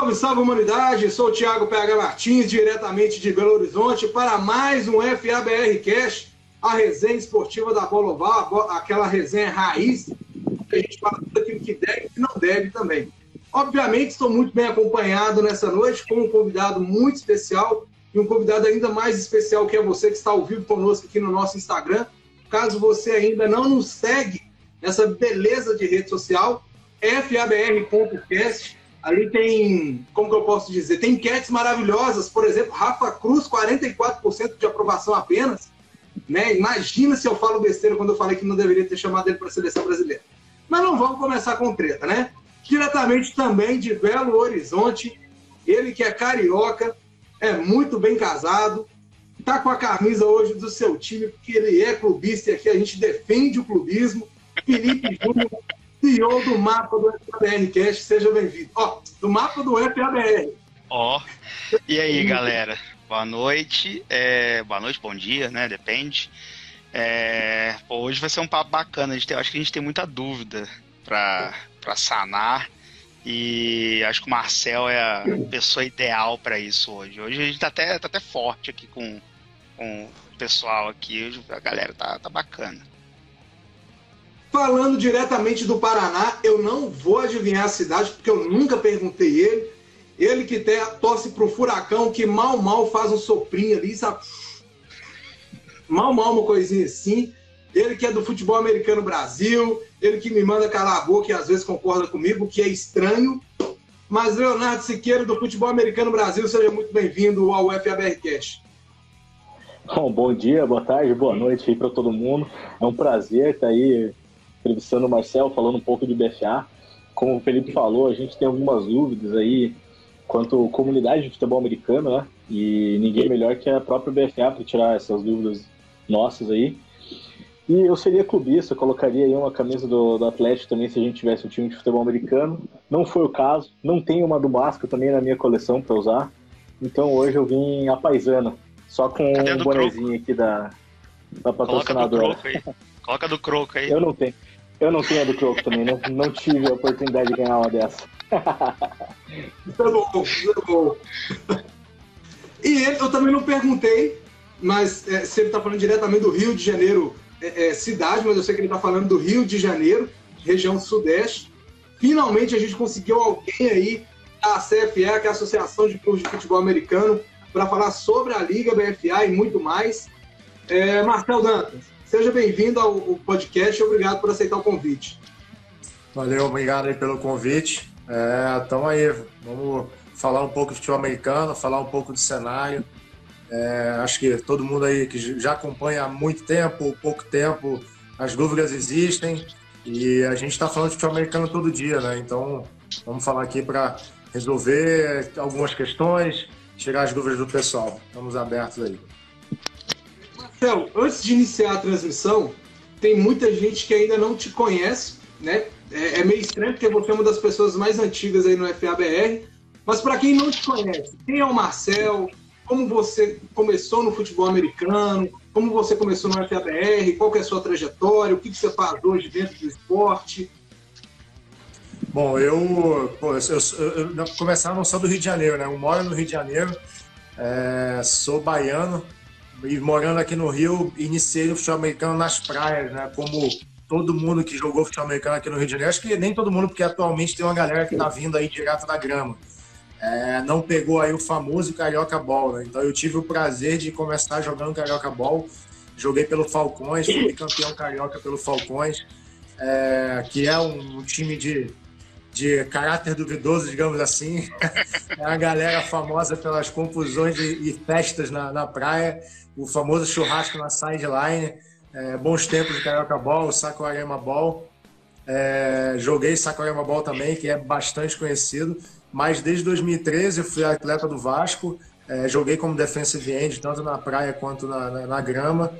Salve, salve humanidade! Sou o Thiago PH Martins, diretamente de Belo Horizonte, para mais um FABR Cash, a resenha esportiva da Bola Oval, aquela resenha raiz, que a gente fala tudo aquilo que deve e não deve também. Obviamente, estou muito bem acompanhado nessa noite com um convidado muito especial e um convidado ainda mais especial que é você que está ao vivo conosco aqui no nosso Instagram. Caso você ainda não nos segue nessa beleza de rede social, fabr.cast Ali tem, como que eu posso dizer, tem enquetes maravilhosas, por exemplo, Rafa Cruz, 44% de aprovação apenas. Né? Imagina se eu falo besteira quando eu falei que não deveria ter chamado ele para a seleção brasileira. Mas não vamos começar com treta, né? Diretamente também de Belo Horizonte, ele que é carioca, é muito bem casado, tá com a camisa hoje do seu time, porque ele é clubista e aqui a gente defende o clubismo. Felipe Júnior, CEO do mapa do FABR Cast, seja bem-vindo. Ó, do mapa do FABR. Ó, e aí, galera? Boa noite, é... boa noite, bom dia, né? Depende. É... Pô, hoje vai ser um papo bacana. A gente tem... acho que a gente tem muita dúvida para sanar. E acho que o Marcel é a pessoa ideal para isso hoje. Hoje a gente tá até, tá até forte aqui com, com o pessoal aqui. A galera tá, tá bacana. Falando diretamente do Paraná, eu não vou adivinhar a cidade, porque eu nunca perguntei ele. Ele que te, torce pro furacão, que mal, mal faz um soprinho ali, sabe? Mal, mal uma coisinha assim. Ele que é do futebol americano Brasil, ele que me manda calar a boca e às vezes concorda comigo, que é estranho. Mas Leonardo Siqueira, do futebol americano Brasil, seja muito bem-vindo ao FABRcast. Bom, bom dia, boa tarde, boa noite aí para todo mundo. É um prazer estar aí entrevistando o Marcel, falando um pouco de BFA. Como o Felipe falou, a gente tem algumas dúvidas aí quanto à comunidade de futebol americano, né? E ninguém melhor que a própria BFA para tirar essas dúvidas nossas aí. E eu seria clubista, colocaria aí uma camisa do, do Atlético também se a gente tivesse um time de futebol americano. Não foi o caso, não tenho uma do Vasco também na minha coleção para usar. Então hoje eu vim a paisana, só com Cadê um bonezinho aqui da, da patrocinadora. Coloca do croco aí. Coloca do croco aí. Eu não tenho. Eu não tenho a do Croco também, não, não tive a oportunidade de ganhar uma dessa. É bom, é bom. E ele, eu também não perguntei, mas é, se ele está falando diretamente do Rio de Janeiro, é, é, cidade, mas eu sei que ele está falando do Rio de Janeiro, região sudeste. Finalmente a gente conseguiu alguém aí da CFE, que é a Associação de Clubes de Futebol Americano, para falar sobre a Liga BFA e muito mais. É, Marcel Dantas, Seja bem-vindo ao podcast e obrigado por aceitar o convite. Valeu, obrigado aí pelo convite. Então é, aí, vamos falar um pouco de futebol americano, falar um pouco do cenário. É, acho que todo mundo aí que já acompanha há muito tempo, pouco tempo, as dúvidas existem e a gente está falando de futebol americano todo dia, né? Então vamos falar aqui para resolver algumas questões, tirar as dúvidas do pessoal. Estamos abertos aí. Então, antes de iniciar a transmissão, tem muita gente que ainda não te conhece, né? É, é meio estranho porque você é uma das pessoas mais antigas aí no FABR. Mas para quem não te conhece, quem é o Marcel? Como você começou no futebol americano? Como você começou no FABR? Qual que é a sua trajetória? O que, que você faz hoje dentro do esporte? Bom, eu, pô, eu, eu, eu começar não sou do Rio de Janeiro, né? Eu moro no Rio de Janeiro, é, sou baiano, e morando aqui no Rio, iniciei o futebol americano nas praias, né? Como todo mundo que jogou futebol americano aqui no Rio de Janeiro. Acho que nem todo mundo, porque atualmente tem uma galera que tá vindo aí direto da grama. É, não pegou aí o famoso Carioca Ball, né? Então eu tive o prazer de começar jogando Carioca Ball. Joguei pelo Falcões, fui campeão carioca pelo Falcões, é, que é um time de, de caráter duvidoso, digamos assim. É a galera famosa pelas confusões e, festas na, na praia o famoso churrasco na sideline, é, bons tempos de Carioca Ball, Saquarema Ball. É, joguei Saquarema Ball também, que é bastante conhecido, mas desde 2013 eu fui atleta do Vasco, é, joguei como defensive end, tanto na praia quanto na, na, na grama.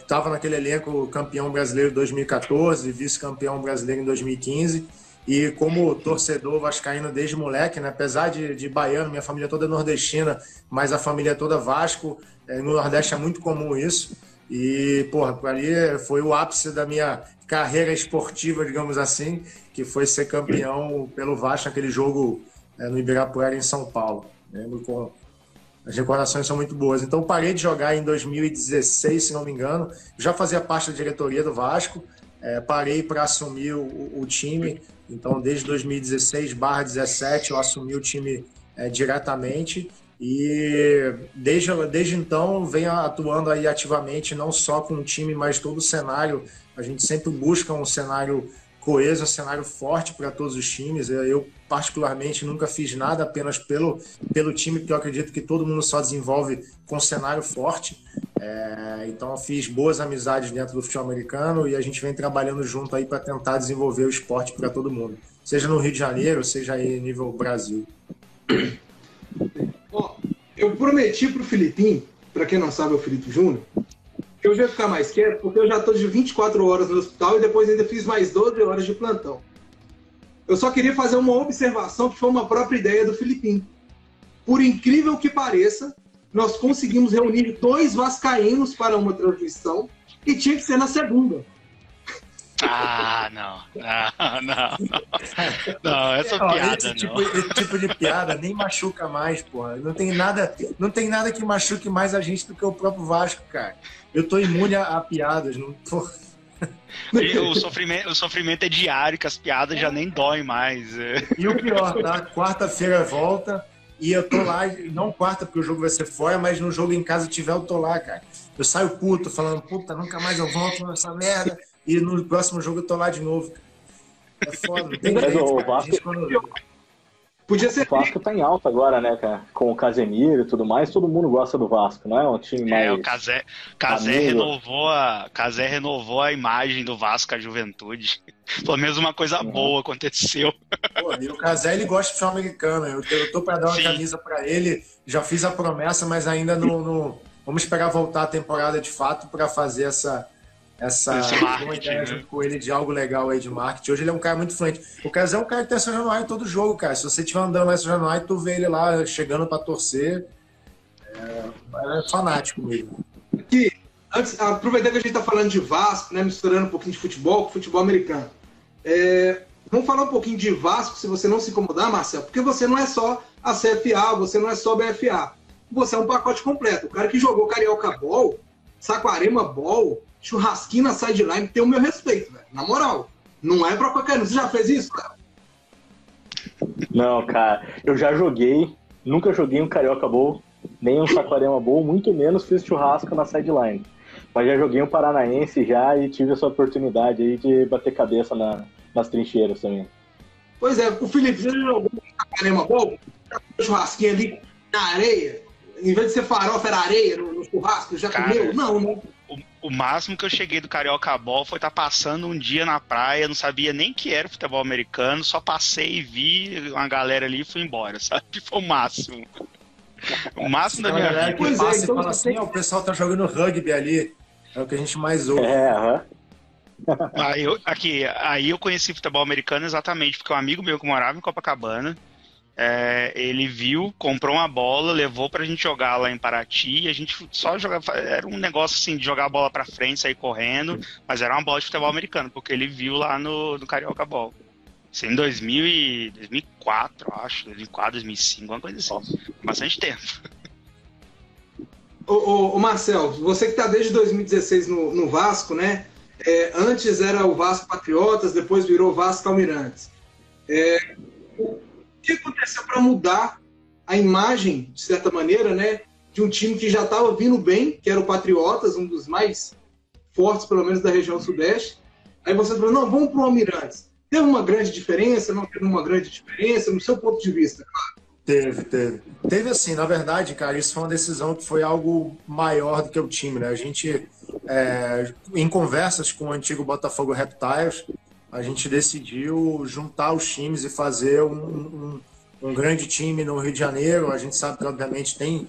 Estava é, naquele elenco campeão brasileiro em 2014, vice-campeão brasileiro em 2015. E como torcedor vascaíno desde moleque, né? apesar de, de baiano, minha família toda é nordestina, mas a família toda Vasco, é, no Nordeste é muito comum isso. E, porra, ali foi o ápice da minha carreira esportiva, digamos assim, que foi ser campeão pelo Vasco naquele jogo é, no Ibirapuera, em São Paulo. Lembro com as recordações são muito boas. Então, parei de jogar em 2016, se não me engano. Já fazia parte da diretoria do Vasco. É, parei para assumir o, o, time. Então, desde 2016 barra 17, eu assumi o time é, diretamente. E desde, desde então, venho atuando aí ativamente, não só com o time, mas todo o cenário. A gente sempre busca um cenário coeso, um cenário forte para todos os times. Eu, particularmente, nunca fiz nada apenas pelo, pelo time, porque eu acredito que todo mundo só desenvolve com um cenário forte. É, então, fiz boas amizades dentro do futebol americano e a gente vem trabalhando junto aí para tentar desenvolver o esporte para todo mundo, seja no Rio de Janeiro, seja aí nível Brasil. Ó, eu prometi para o para quem não sabe, é o Felipe Júnior, que eu já ia ficar mais quieto, porque eu já estou de 24 horas no hospital e depois ainda fiz mais 12 horas de plantão. Eu só queria fazer uma observação que foi uma própria ideia do Filipinho. Por incrível que pareça, nós conseguimos reunir dois vascaínos para uma transmissão e tinha que ser na segunda. Ah, não. Não, não, não. Não, essa não, piada esse tipo, não. Esse tipo de piada nem machuca mais, porra. Não tem nada, não tem nada que machuque mais a gente do que o próprio Vasco, cara. Eu tô imune a, a piadas, não tô... o, sofrimento, o sofrimento é diário, que as piadas já nem doem mais. E o pior, tá? Quarta-feira volta e eu tô lá, não quarta porque o jogo vai ser fora, mas no jogo em casa tiver, eu tô lá, cara. Eu saio puto, falando, puta, nunca mais eu volto nessa merda e no próximo jogo eu tô lá de novo. É foda, não tem jeito, o Vasco... quando... Podia ser. O Vasco tá em alta agora, né, cara? Com o Casemiro e tudo mais, todo mundo gosta do Vasco, não é? Um time mais. É, o Casé, Casé renovou a. Casé renovou a imagem do Vasco à juventude. Pelo menos uma coisa uhum. boa aconteceu. Pô, e o Casé ele gosta de futebol americano. Eu, eu tô para dar uma Sim. camisa para ele. Já fiz a promessa, mas ainda não, não. Vamos esperar voltar a temporada de fato para fazer essa essa uma ideia né? junto com ele de algo legal aí de marketing. Hoje ele é um cara muito influente. O Casé é um cara que tem São Januário em todo jogo, cara. Se você estiver andando lá em São Januário, tu vê ele lá chegando para torcer. É, é, fanático mesmo. Aqui, antes, aproveitando que a gente está falando de Vasco, né, misturando um pouquinho de futebol com futebol americano. É, vamos falar um pouquinho de Vasco, se você não se incomodar, Marcelo, porque você não é só a CFA, você não é só BFA. Você é um pacote completo. O cara que jogou Carioca Ball, Saquarema Ball, churrasquinho na sideline tem o meu respeito, velho. Na moral. Não é pra qualquer um. Você já fez isso, cara? Não, cara. Eu já joguei. Nunca joguei um Carioca Bowl, nem um Saquarema Bowl, muito menos fiz churrasco na sideline. Mas já joguei um Paranaense já e tive essa oportunidade aí de bater cabeça na, nas trincheiras também. Pois é, o Felipe já jogou um Saquarema Bowl, churrasquinho ali na areia, em vez de ser farofa, era areia no, no churrasco, já Cara, comeu? Não, não o máximo que eu cheguei do Carioca Ball foi estar tá passando um dia na praia, não sabia nem que era futebol americano, só passei e vi uma galera ali e fui embora, sabe? Foi o máximo. O máximo da minha vida. Pois é, então fala assim, o pessoal tá jogando rugby ali, é o que a gente mais ouve. É, aham. Aí eu, aqui, aí eu conheci futebol americano exatamente porque um amigo meu que morava em Copacabana, é, ele viu, comprou uma bola, levou pra gente jogar lá em Paraty, e a gente só jogava, era um negócio assim, de jogar a bola pra frente, sair correndo, mas era uma bola de futebol americano, porque ele viu lá no, no Carioca Ball. Isso em 2000 e 2004, acho, 2004, 2005, uma coisa assim. Bastante tempo. Ô, ô, ô Marcel, você que tá desde 2016 no, no Vasco, né? É, antes era o Vasco Patriotas, depois virou Vasco Almirantes. É, que aconteceu para mudar a imagem, de certa maneira, né, de um time que já estava vindo bem, que era o Patriotas, um dos mais fortes, pelo menos da região sudeste. Aí você falou, não, vamos para o Almirantes. Teve uma grande diferença? Não teve uma grande diferença? No seu ponto de vista, claro. Teve, teve. Teve assim, na verdade, cara, isso foi uma decisão que foi algo maior do que o time, né? A gente, é, em conversas com o antigo Botafogo Reptiles, a gente decidiu juntar os times e fazer um, um, um, grande time no Rio de Janeiro. A gente sabe que, obviamente, tem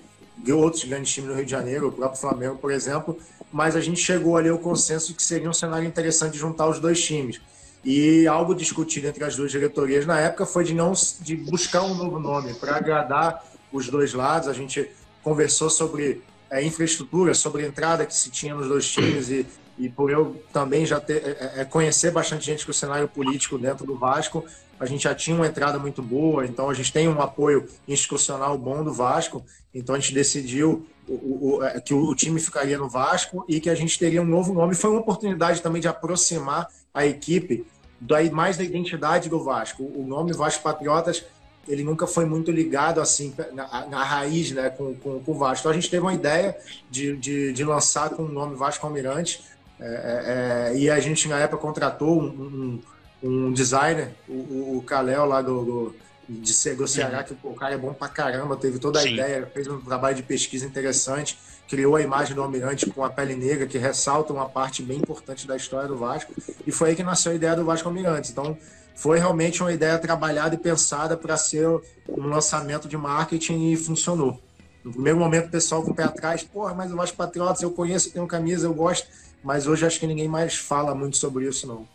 outros grandes times no Rio de Janeiro, o próprio Flamengo, por exemplo, mas a gente chegou ali ao consenso que seria um cenário interessante juntar os dois times. E algo discutido entre as duas diretorias na época foi de não de buscar um novo nome para agradar os dois lados. A gente conversou sobre é, infraestrutura, sobre a entrada que se tinha nos dois times e, e por eu também já ter, é, é, conhecer bastante gente com o cenário político dentro do Vasco, a gente já tinha uma entrada muito boa, então a gente tem um apoio institucional bom do Vasco, então a gente decidiu o, o, é, que o time ficaria no Vasco e que a gente teria um novo nome. Foi uma oportunidade também de aproximar a equipe daí mais da identidade do Vasco. O nome Vasco Patriotas ele nunca foi muito ligado assim na, na raiz né, com, com, com, o Vasco. Então a gente teve uma ideia de, de, de lançar com o nome Vasco Almirante é, é, é e a gente na época contratou um, um, um designer, o, o Kalel lá do, do de do Ceará, que o cara é bom pra caramba, teve toda a Sim. ideia, fez um trabalho de pesquisa interessante, criou a imagem do Almirante com a pele negra, que ressalta uma parte bem importante da história do Vasco, e foi aí que nasceu a ideia do Vasco Almirante. Então, foi realmente uma ideia trabalhada e pensada para ser um lançamento de marketing e funcionou. No primeiro momento, o pessoal com o pé atrás, porra, mas o Vasco Patriotas eu conheço, eu tenho camisa, eu gosto, mas hoje acho que ninguém mais fala muito sobre isso, não.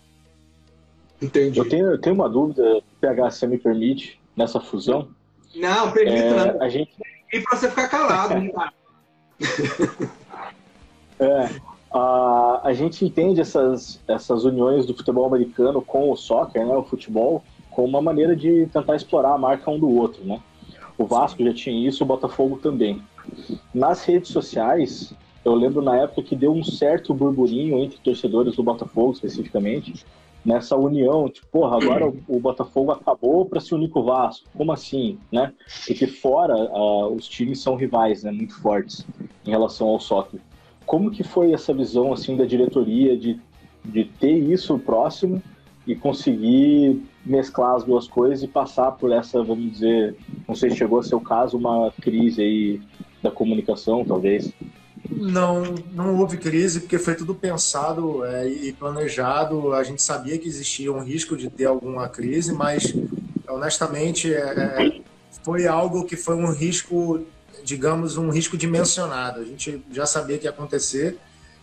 Entendi. Eu tenho, eu tenho uma dúvida, PH, se me permite, nessa fusão. Não, permita é, não. A gente... E para você ficar calado, né? é, a, a gente entende essas, essas uniões do futebol americano com o soccer, né, o futebol, como uma maneira de tentar explorar a marca um do outro, né? O Vasco já tinha isso, o Botafogo também. Nas redes sociais, eu lembro na época que deu um certo burburinho entre torcedores do Botafogo, especificamente, nessa união, tipo, porra, agora o, Botafogo acabou para se unir com o Vasco. Como assim, né? Porque fora uh, os times são rivais, né, muito fortes em relação ao soccer. Como que foi essa visão assim da diretoria de, de ter isso próximo e conseguir mesclar as duas coisas e passar por essa, vamos dizer, não sei se chegou a ser o caso, uma crise aí da comunicação, talvez? Não, não houve crise porque foi tudo pensado é, e planejado. A gente sabia que existia um risco de ter alguma crise, mas honestamente é, é foi algo que foi um risco digamos, um risco dimensionado. A gente já sabia que ia acontecer,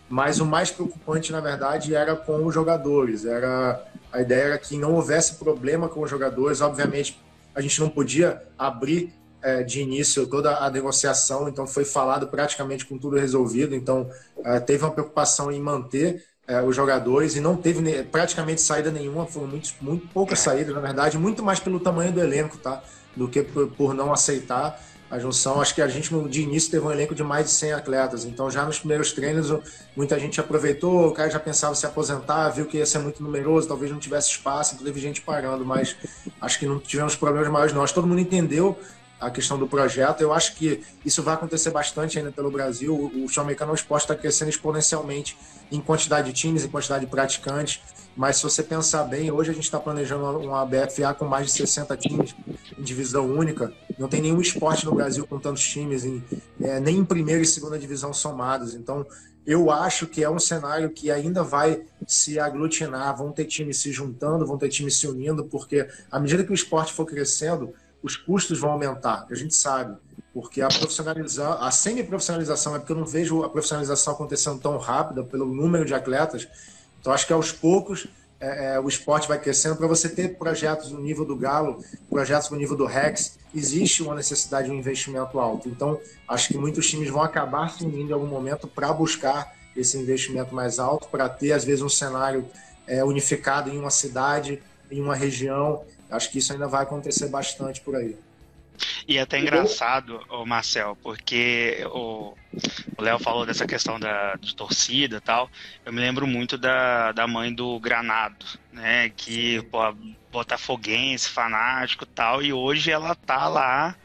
mas o mais preocupante, na verdade, era com os jogadores. Era a ideia era que não houvesse problema com os jogadores. Obviamente, a gente não podia abrir é, de início toda a negociação, então foi falado praticamente com tudo resolvido. Então, é, teve uma preocupação em manter é, os jogadores e não teve praticamente saída nenhuma, foram muito, muito poucas saídas, na verdade, muito mais pelo tamanho do elenco, tá? Do que por, por não aceitar a junção. Acho que a gente, de início, teve um elenco de mais de 100 atletas. Então, já nos primeiros treinos, muita gente aproveitou, o cara já pensava se aposentar, viu que ia ser muito numeroso, talvez não tivesse espaço, então teve gente parando. Mas acho que não tivemos problemas maiores, não. Acho que todo mundo entendeu a questão do projeto. Eu acho que isso vai acontecer bastante ainda pelo Brasil. O show americano esporte está crescendo exponencialmente em quantidade de times, em quantidade de praticantes. Mas se você pensar bem, hoje a gente está planejando uma BFA com mais de 60 times em divisão única. Não tem nenhum esporte no Brasil com tantos times, em, é, nem em primeira e segunda divisão somados. Então, eu acho que é um cenário que ainda vai se aglutinar, vão ter times se juntando, vão ter times se unindo, porque à medida que o esporte for crescendo, os custos vão aumentar, a gente sabe. Porque a profissionalização, a semi-profissionalização é porque eu não vejo a profissionalização acontecendo tão rápida pelo número de atletas então, acho que aos poucos é, é, o esporte vai crescendo. Para você ter projetos no nível do Galo, projetos no nível do Rex, existe uma necessidade de um investimento alto. Então, acho que muitos times vão acabar se unindo em algum momento para buscar esse investimento mais alto, para ter, às vezes, um cenário é, unificado em uma cidade, em uma região. Acho que isso ainda vai acontecer bastante por aí. E é até engraçado, o Marcel, porque o Léo falou dessa questão da, de torcida e tal. Eu me lembro muito da, da mãe do Granado, né? Que, pô, botafoguense, fanático e tal. E hoje ela tá lá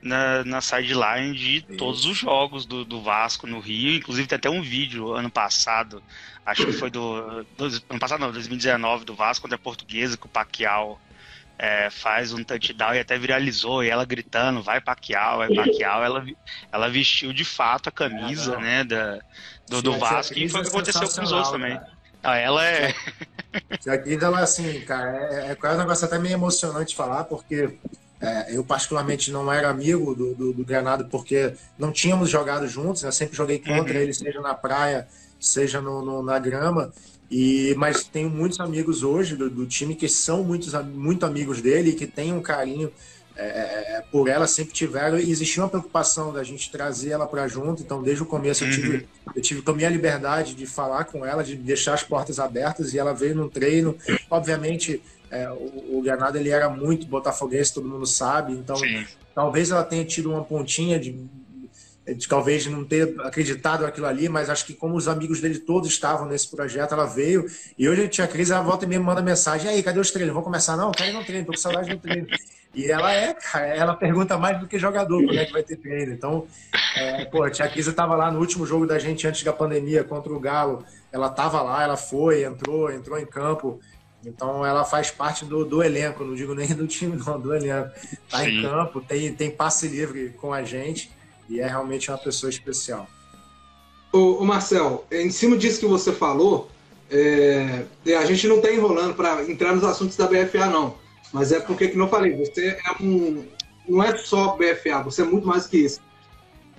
na, na sideline de todos os jogos do, do Vasco no Rio. Inclusive tem até um vídeo ano passado, acho que foi do, do ano passado não, 2019 do Vasco contra a Portuguesa, que o Paquial é, faz um touchdown e até viralizou, e ela gritando, vai Paquial, vai Paquial, ela, ela vestiu de fato a camisa, é, né, da, do, do Vasco, e foi o que aconteceu com os outros também. Ah, ela é... A Cris, ela assim, cara, é, é quase um negócio até meio emocionante falar, porque é, eu particularmente não era amigo do, do, do, Granado, porque não tínhamos jogado juntos, né? eu sempre joguei contra uhum. ele, seja na praia, seja no, no, na grama, e, mas tenho muitos amigos hoje do, do, time que são muitos, muito amigos dele e que têm um carinho é, é, é, por ela sempre tiveram e existia uma preocupação da gente trazer ela para junto. Então, desde o começo, eu tive, uhum. eu tive tomei a liberdade de falar com ela, de deixar as portas abertas e ela veio no treino. Obviamente, é, o, o Granada ele era muito botafoguense, todo mundo sabe. Então, Sim. talvez ela tenha tido uma pontinha de, de talvez não ter acreditado naquilo ali, mas acho que como os amigos dele todos estavam nesse projeto, ela veio. E hoje a tia Cris, ela volta e me manda mensagem: e aí, cadê os treinos? Vamos começar? Não, quero ir no treino, tô com saudade do treino. E ela é, cara, ela pergunta mais do que jogador quando é que vai ter treino. Então, é, pô, a tia Kisa estava lá no último jogo da gente antes da pandemia contra o Galo. Ela estava lá, ela foi, entrou, entrou em campo. Então ela faz parte do, do elenco, não digo nem do time, não, do elenco. Tá Sim. em campo, tem, tem passe livre com a gente e é realmente uma pessoa especial. O, Marcel, em cima disso que você falou, é, a gente não está enrolando para entrar nos assuntos da BFA, não. Mas é porque, como eu falei, você é um. Não é só BFA, você é muito mais que isso.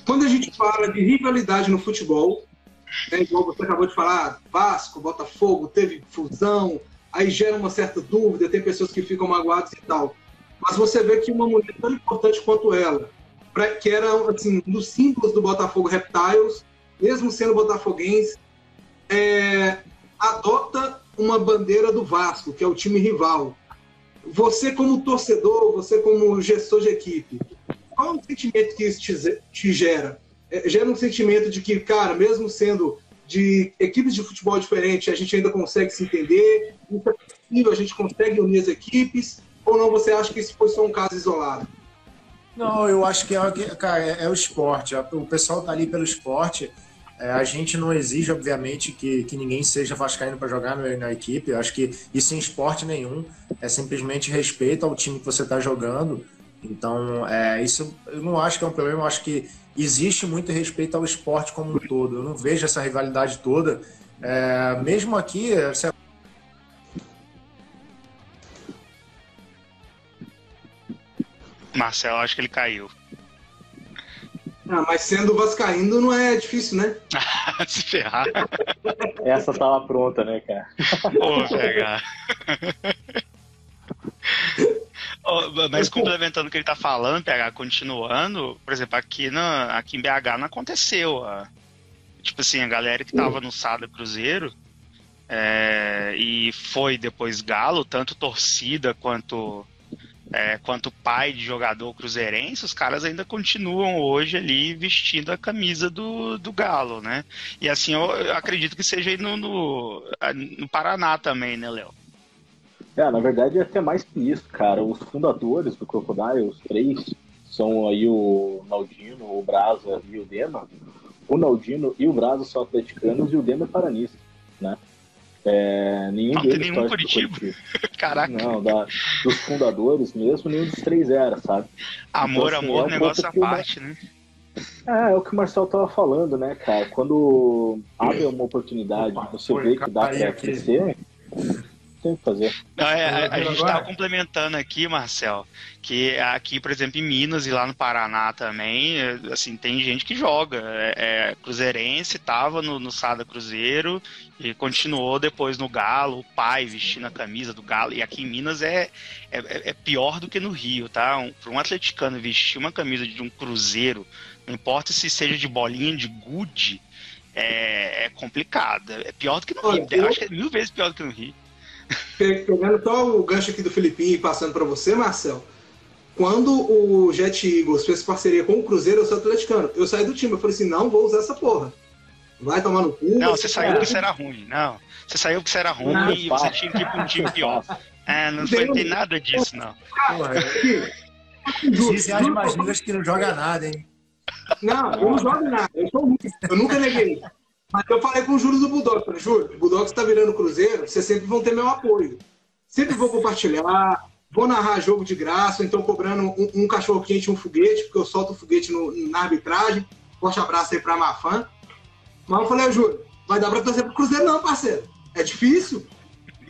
Quando a gente fala de rivalidade no futebol, né, igual você acabou de falar, Vasco, Botafogo, teve fusão, aí gera uma certa dúvida, tem pessoas que ficam magoadas e tal. Mas você vê que uma mulher tão importante quanto ela, pra, que era assim, um dos símbolos do Botafogo Reptiles, mesmo sendo botafoguense, é, adota uma bandeira do Vasco, que é o time rival você como torcedor, você como gestor de equipe, qual é o sentimento que isso te, te gera? É, gera um sentimento de que, cara, mesmo sendo de equipes de futebol diferentes, a gente ainda consegue se entender, é a gente consegue unir as equipes, ou não você acha que isso foi só um caso isolado? Não, eu acho que é, cara, é, é o esporte. O pessoal tá ali pelo esporte. É, a gente não exige, obviamente, que, que ninguém seja vascaíno para jogar na, na equipe. Eu acho que isso em esporte nenhum. É simplesmente respeito ao time que você está jogando. Então, é, isso eu não acho que é um problema. Eu acho que existe muito respeito ao esporte como um todo. Eu não vejo essa rivalidade toda. É, mesmo aqui, sei Marcelo, acho que ele caiu. Ah, mas sendo vascaíno não é difícil, né? Se ferrar. Essa tava pronta, né, cara? Pô, pegar. oh, mas complementando o que ele tá falando, PH, continuando, por exemplo, aqui, na, aqui em BH não aconteceu. A, tipo assim, a galera que tava no Sada Cruzeiro é, e foi depois Galo, tanto torcida quanto é, quanto pai de jogador cruzeirense, os caras ainda continuam hoje ali vestindo a camisa do, do Galo, né? E assim, eu acredito que seja aí no, no, no Paraná também, né, Léo? É, na verdade é até mais que isso, cara. Os fundadores do Crocodile, os três, são aí o Naldino, o Brasa e o Dema. O Naldino e o Brasa são atleticanos e o Dema é paranista, né? É, nenhum não deles tem nenhum Curitiba. Caraca. Não, da, dos fundadores mesmo, nenhum dos três era, sabe? Amor, então, assim, amor, é um negócio à parte, né? É, é o que o Marcel tava falando, né, cara? Quando abre uma oportunidade, você vê que dá pra crescer, tem que fazer. Não, é, a, a gente está complementando aqui, Marcel, que aqui, por exemplo, em Minas e lá no Paraná também, assim, tem gente que joga. É, é, Cruzeirense estava no, no Sada Cruzeiro e continuou depois no Galo, o pai vestindo a camisa do Galo. E aqui em Minas é, é, é pior do que no Rio, tá? Um, Para um atleticano vestir uma camisa de um Cruzeiro, não importa se seja de bolinha de gude, é, é complicado. É pior do que no Rio. Eu acho que é mil vezes pior do que no Rio. Pegando só o gancho aqui do Filipinho e passando para você, Marcel. Quando o Jet Eagles fez parceria com o Cruzeiro, eu sou atleticano. Eu saí do time, eu falei assim, não vou usar essa porra. Vai tomar no cu. Não, você saiu porque você era ruim. Não, você saiu porque você era ruim não, e você tinha que ir para um time pior. É, não foi, tem nada disso, não. Dizem as mais lindas que não joga nada, hein? Não, eu não jogo nada. Eu sou ruim. Eu nunca neguei. Mas eu falei com o Júlio do Bulldog, falei, Júlio, o Bulldog está virando Cruzeiro, vocês sempre vão ter meu apoio. Sempre vou compartilhar, vou narrar jogo de graça, então cobrando um, um cachorro quente um foguete, porque eu solto o foguete no, na arbitragem. Forte abraço aí pra Mafã. Mas eu falei, Júlio, vai dar pra torcer pro Cruzeiro não, parceiro. É difícil.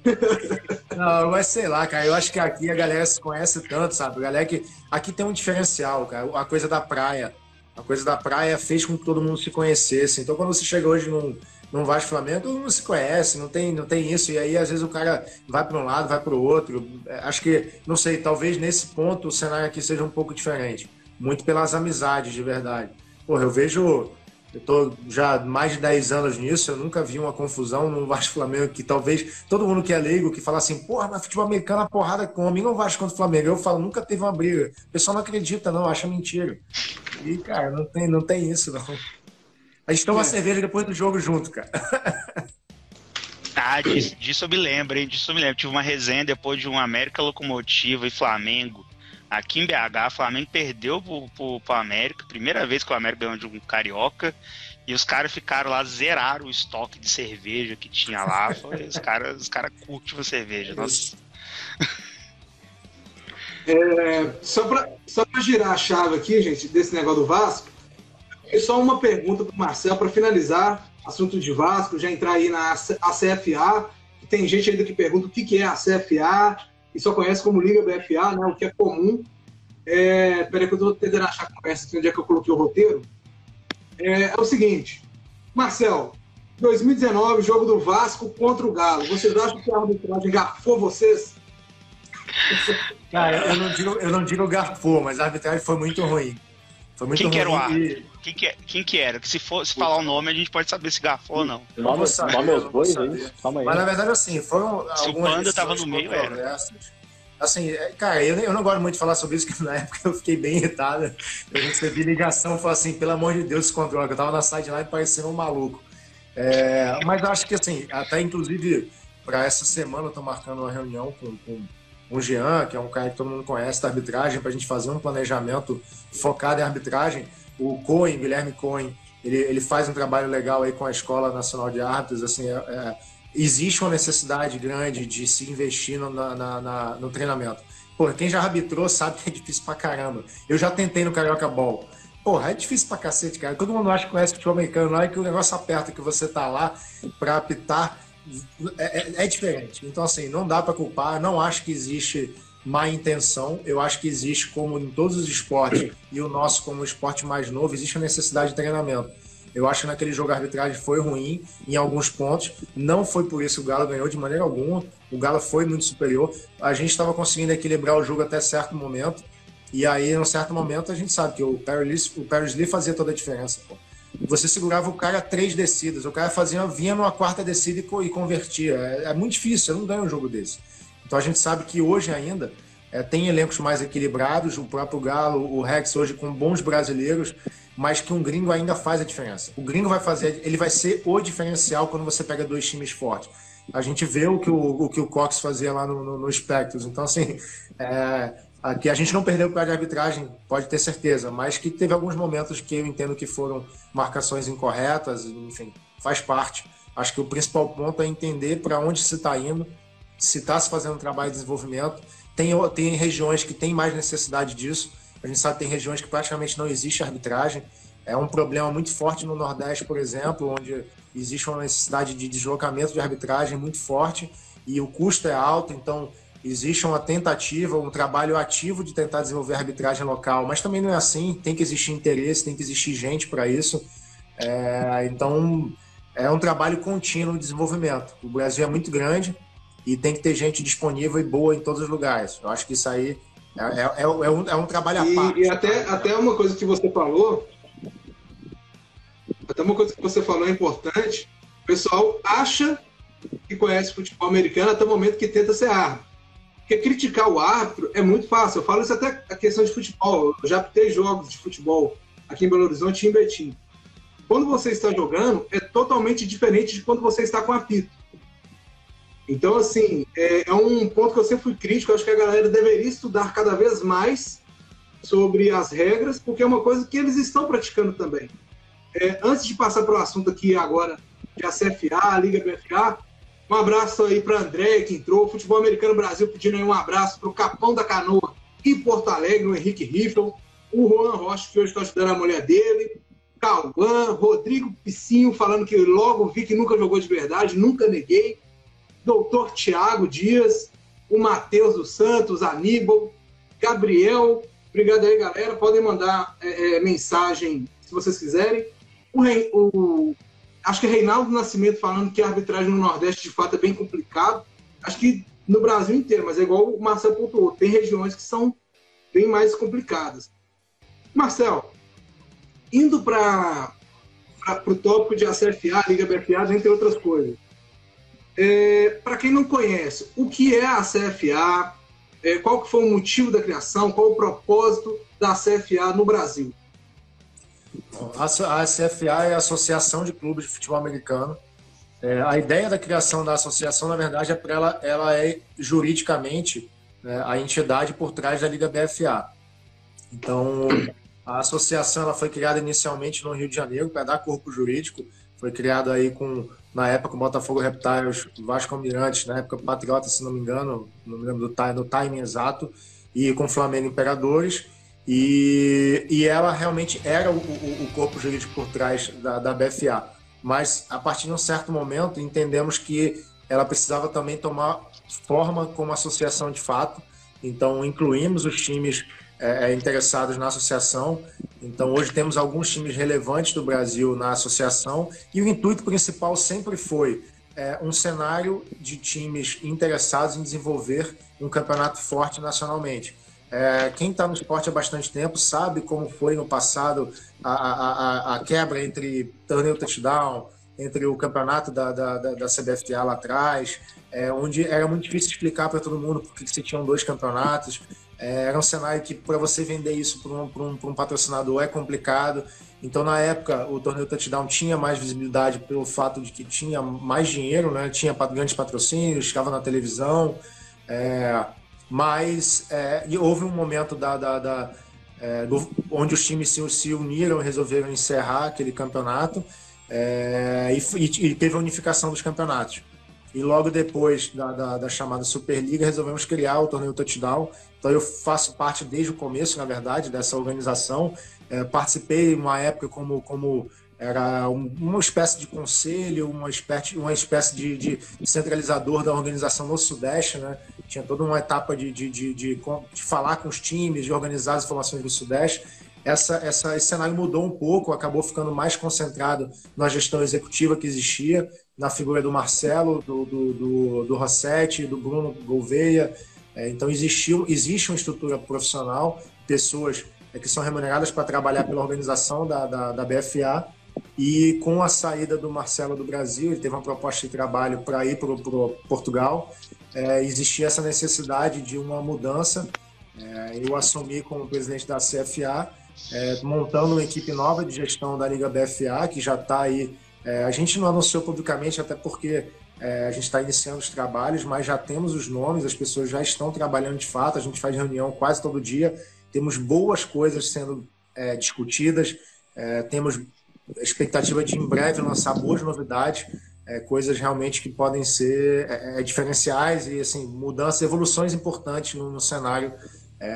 Não, mas sei lá, cara. Eu acho que aqui a galera se conhece tanto, sabe? A galera que. Aqui tem um diferencial, cara. A coisa da praia. A coisa da praia fez com que todo mundo se conhecesse. Então, quando você chega hoje num, no Vasco Flamengo, mundo se conhece, não tem, não tem isso. E aí, às vezes, o cara vai para um lado, vai para o outro. É, acho que, não sei, talvez nesse ponto o cenário aqui seja um pouco diferente. Muito pelas amizades, de verdade. Porra, eu vejo. Eu tô já mais de 10 anos nisso, eu nunca vi uma confusão no Vasco Flamengo que talvez todo mundo que é leigo que fala assim, porra, mas futebol americano a porrada come, não Vasco contra o Flamengo. Eu falo, nunca teve uma briga. O pessoal não acredita, não, acha mentira. E, cara, não tem, não tem isso, não. A gente toma é. cerveja depois do jogo junto, cara. Ah, disso, disso, eu me lembro, hein? Disso eu me lembro. Tive uma resenha depois de um América Locomotiva e Flamengo. Aqui em BH, o Flamengo perdeu pro, pro, pro América. Primeira vez que o América ganhou de um carioca. E os caras ficaram lá, zeraram o estoque de cerveja que tinha lá. os caras os cara curtem a cerveja. Nossa. É, só para só pra girar a chave aqui, gente, desse negócio do Vasco, e só uma pergunta para o Marcel para finalizar assunto de Vasco, já entrar aí na ACFA. Tem gente ainda que pergunta o que é a CFA e só conhece como Liga BFA, né, o que é comum. É, peraí que eu estou tentando achar a conversa aqui onde é que eu coloquei o roteiro. É, é o seguinte, Marcel, 2019, jogo do Vasco contra o Galo. Vocês acham que a arbitragem garfou vocês? Cara, eu não digo, eu não digo garfou, mas a arbitragem foi muito ruim. Foi muito Quem que era o árbitro? Quem que, quem que era? Que se for se falar o nome, a gente pode saber se garfou ou não. Nome, saber, nome aos bois, aí. Calma aí. Mas na verdade, assim, foram. Se o Panda tava no meio, era. Assim, é, cara, eu, eu não gosto muito de falar sobre isso, porque na época eu fiquei bem irritado. Eu recebi ligação e falei assim, pelo amor de Deus, se controla, que eu tava na sideline parecendo um maluco. É, mas acho que, assim, até inclusive, para essa semana eu tô marcando uma reunião com, com o Jean, que é um cara que todo mundo conhece da arbitragem, para a gente fazer um planejamento focado em arbitragem. O Cohen, Guilherme Cohen, ele, ele faz um trabalho legal aí com a Escola Nacional de Árbitros. Assim, é, é, existe uma necessidade grande de se investir no, na, na, no treinamento. Pô, quem já arbitrou sabe que é difícil pra caramba. Eu já tentei no Carioca Ball. Porra, é difícil pra cacete, cara. Todo mundo acha que conhece futebol americano lá e que o negócio aperta, que você tá lá pra apitar é, é, é, diferente. Então, assim, não dá para culpar. Não acho que existe má intenção. Eu acho que existe, como em todos os esportes, e o nosso, como esporte mais novo, existe a necessidade de treinamento. Eu acho que naquele jogo a arbitragem foi ruim em alguns pontos. Não foi por isso que o Galo ganhou de maneira alguma. O Galo foi muito superior. A gente estava conseguindo equilibrar o jogo até certo momento. E aí, em um certo momento, a gente sabe que o Paris, o Paris Lee fazia toda a diferença. Pô você segurava o cara três descidas, o cara fazia, vinha numa quarta descida e, e convertia. É, é, muito difícil, você não ganha um jogo desse. Então a gente sabe que hoje ainda é, tem elencos mais equilibrados, o próprio Galo, o Rex hoje com bons brasileiros, mas que um gringo ainda faz a diferença. O gringo vai fazer, ele vai ser o diferencial quando você pega dois times fortes. A gente vê o que o, o que o Cox fazia lá no, no, no Spectros. Então, assim, é, que a gente não perdeu para de arbitragem, pode ter certeza, mas que teve alguns momentos que eu entendo que foram marcações incorretas, enfim, faz parte. Acho que o principal ponto é entender para onde se está indo, se está se fazendo um trabalho de desenvolvimento. Tem, tem regiões que têm mais necessidade disso, a gente sabe que tem regiões que praticamente não existe arbitragem. É um problema muito forte no Nordeste, por exemplo, onde existe uma necessidade de deslocamento de arbitragem muito forte e o custo é alto, então existe uma tentativa, um trabalho ativo de tentar desenvolver arbitragem local, mas também não é assim, tem que existir interesse, tem que existir gente para isso. É, então, é um trabalho contínuo de desenvolvimento. O Brasil é muito grande e tem que ter gente disponível e boa em todos os lugares. Eu acho que isso aí é, é, é, é um, é um, trabalho à parte. E até, até uma coisa que você falou, até uma coisa que você falou é importante, o pessoal acha que conhece futebol americano até o momento que tenta ser árbitro. Porque criticar o árbitro é muito fácil. Eu falo isso até a questão de futebol. Eu já pitei jogos de futebol aqui em Belo Horizonte e em Betim. Quando você está jogando, é totalmente diferente de quando você está com apito. Então, assim, é, é, um ponto que eu sempre fui crítico. Eu acho que a galera deveria estudar cada vez mais sobre as regras, porque é uma coisa que eles estão praticando também. É, antes de passar para o assunto aqui agora de a CFA, a Liga BFA, um abraço aí para André, que entrou. Futebol Americano Brasil pedindo aí um abraço para o Capão da Canoa e Porto Alegre, o Henrique Riffel. O Juan Rocha, que hoje está ajudando a mulher dele. Cauã, Rodrigo Piscinho, falando que logo vi que nunca jogou de verdade, nunca neguei. Doutor Tiago Dias, o Matheus dos Santos, Aníbal, Gabriel. Obrigado aí, galera. Podem mandar é, é, mensagem se vocês quiserem. O, o Acho que Reinaldo Nascimento falando que a arbitragem no Nordeste de fato é bem complicado. Acho que no Brasil inteiro, mas é igual o Marcel pontuou, tem regiões que são bem mais complicadas. Marcel, indo para o tópico de ACFA, Liga BFA, entre outras coisas. É, para quem não conhece, o que é a CFA? É, qual que foi o motivo da criação? Qual o propósito da CFA no Brasil? A CFA é a Associação de Clubes de Futebol Americano. É, a ideia da criação da associação, na verdade, é para ela, ela é juridicamente né, a entidade por trás da Liga BFA. Então, a associação ela foi criada inicialmente no Rio de Janeiro para dar corpo jurídico. Foi criada aí com na época o Botafogo Reptiles, Vasco Almirante, na época Patriota, se não me engano, não me lembro do, do timing exato, e com Flamengo Imperadores. E, e ela realmente era o, o, o corpo jurídico por trás da, da BFA. Mas a partir de um certo momento entendemos que ela precisava também tomar forma como associação de fato. Então incluímos os times é, é interessados na associação então, hoje temos alguns times relevantes do Brasil na associação e o intuito principal sempre foi é, um cenário de times interessados em desenvolver um campeonato forte nacionalmente. É, quem está no esporte há bastante tempo sabe como foi no passado a, a, a quebra entre torneio touchdown, entre o campeonato da, da, da CBFA lá atrás, é, onde era muito difícil explicar para todo mundo porque se tinham dois campeonatos. É, era um cenário que, para você vender isso para um, um, um, patrocinador, é complicado. Então, na época, o torneio Touchdown tinha mais visibilidade pelo fato de que tinha mais dinheiro, né? tinha grandes patrocínios, estava na televisão. É, mas é, houve um momento da, da, da é, do, onde os times se, se uniram e resolveram encerrar aquele campeonato é, e, e, teve a unificação dos campeonatos. E logo depois da, da, da, chamada Superliga, resolvemos criar o torneio Touchdown. Então eu faço parte desde o começo, na verdade, dessa organização. É, participei uma época como, como era uma espécie de conselho, uma espécie, uma espécie de, de centralizador da organização no Sudeste. Né? Tinha toda uma etapa de, de, de, de, de falar com os times, de organizar as informações do Sudeste essa, essa, esse cenário mudou um pouco, acabou ficando mais concentrado na gestão executiva que existia na figura do Marcelo, do, do, do, do Rossetti, do Bruno Gouveia. É, então, existiu, existe uma estrutura profissional, pessoas é, que são remuneradas para trabalhar pela organização da, da, da, BFA. E com a saída do Marcelo do Brasil, ele teve uma proposta de trabalho para ir para Portugal, é, existia essa necessidade de uma mudança. É, eu assumi como presidente da CFA, é, montando uma equipe nova de gestão da Liga BFA, que já está aí. É, a gente não anunciou publicamente, até porque é, a gente está iniciando os trabalhos, mas já temos os nomes, as pessoas já estão trabalhando de fato, a gente faz reunião quase todo dia, temos boas coisas sendo é, discutidas, temos expectativa de em breve lançar boas novidades, é, coisas realmente que podem ser é, diferenciais e assim mudanças, evoluções importantes no, no cenário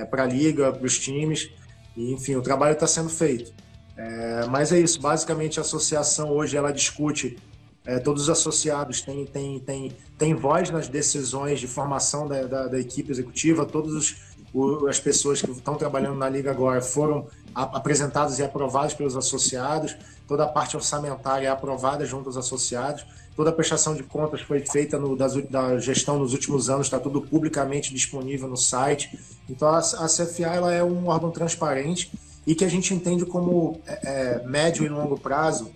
para a liga, para os times, e enfim, o trabalho está sendo feito. É, mas é isso, basicamente a associação hoje ela discute, é, todos os associados. Têm, têm, têm, têm voz nas decisões de formação da, da, da equipe executiva, todas as pessoas que estão trabalhando na Liga agora foram apresentadas e aprovadas pelos associados, toda a parte orçamentária é aprovada junto aos associados, toda a prestação de contas foi feita no, da, da gestão nos últimos anos, está tudo publicamente disponível no site. Então a, a CFA ela é um órgão transparente e que a gente entende como é, é, médio e longo prazo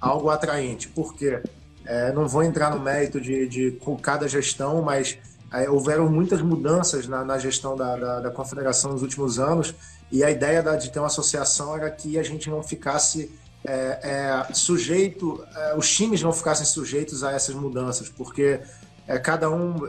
algo atraente. Porque é, não vou entrar no mérito de, de cada gestão, mas é, houveram muitas mudanças na, na gestão da, da, da, confederação nos últimos anos e a ideia da, de ter uma associação era que a gente não ficasse é, é, sujeito, os times não ficassem sujeitos a essas mudanças, porque cada um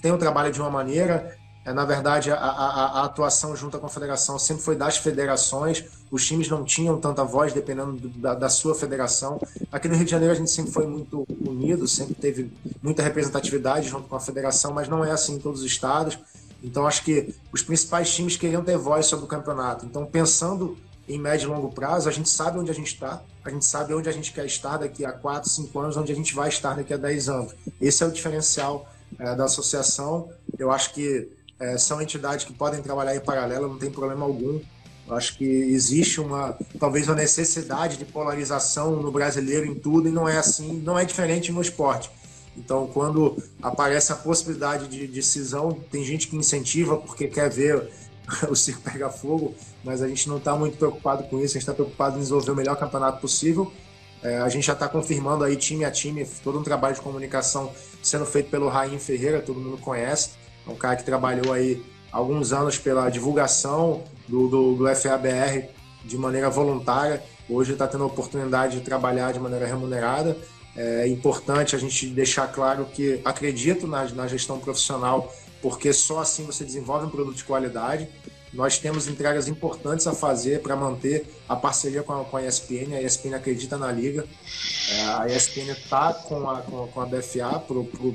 tem um trabalho de uma maneira é, na verdade, a, a, a, atuação junto à confederação sempre foi das federações, os times não tinham tanta voz dependendo do, da, da, sua federação. Aqui no Rio de Janeiro a gente sempre foi muito unido, sempre teve muita representatividade junto com a federação, mas não é assim em todos os estados. Então acho que os principais times queriam ter voz sobre o campeonato. Então, pensando em médio e longo prazo, a gente sabe onde a gente está, a gente sabe onde a gente quer estar daqui a 4, 5 anos, onde a gente vai estar daqui a 10 anos. Esse é o diferencial é, da associação. Eu acho que é, são entidades que podem trabalhar em paralelo, não tem problema algum. Eu acho que existe uma, talvez uma necessidade de polarização no brasileiro em tudo e não é assim, não é diferente no esporte. Então, quando aparece a possibilidade de decisão, tem gente que incentiva porque quer ver o circo pegar fogo, mas a gente não está muito preocupado com isso, a gente está preocupado em desenvolver o melhor campeonato possível. É, a gente já está confirmando aí time a time, todo um trabalho de comunicação sendo feito pelo Raim Ferreira, todo mundo conhece. É um cara que trabalhou aí alguns anos pela divulgação do, do, do FABR de maneira voluntária. Hoje está tendo a oportunidade de trabalhar de maneira remunerada. É importante a gente deixar claro que acredito na, na gestão profissional, porque só assim você desenvolve um produto de qualidade. Nós temos entregas importantes a fazer para manter a parceria com a, com a ESPN. A ESPN acredita na liga. É, a ESPN está com a, com, com a BFA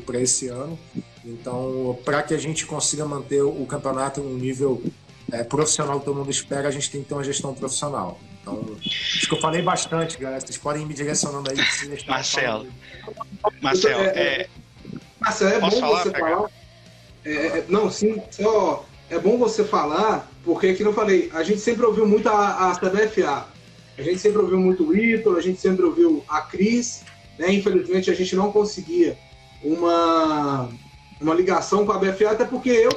para esse ano. Então, para que a gente consiga manter o campeonato em um nível é, profissional que todo mundo espera, a gente tem que ter uma gestão profissional. Então, acho que eu falei bastante, galera. Vocês podem ir me direcionando aí. Marcelo, Marcelo, é, é... Marcelo, é bom falar, você falar. É, é, não, sim, só é bom você falar, porque aqui eu falei, a gente sempre ouviu muito a, a CBFA. A gente sempre ouviu muito o Ítalo, a gente sempre ouviu a Cris, né? Infelizmente a gente não conseguia uma, uma ligação com a BFA, até porque eu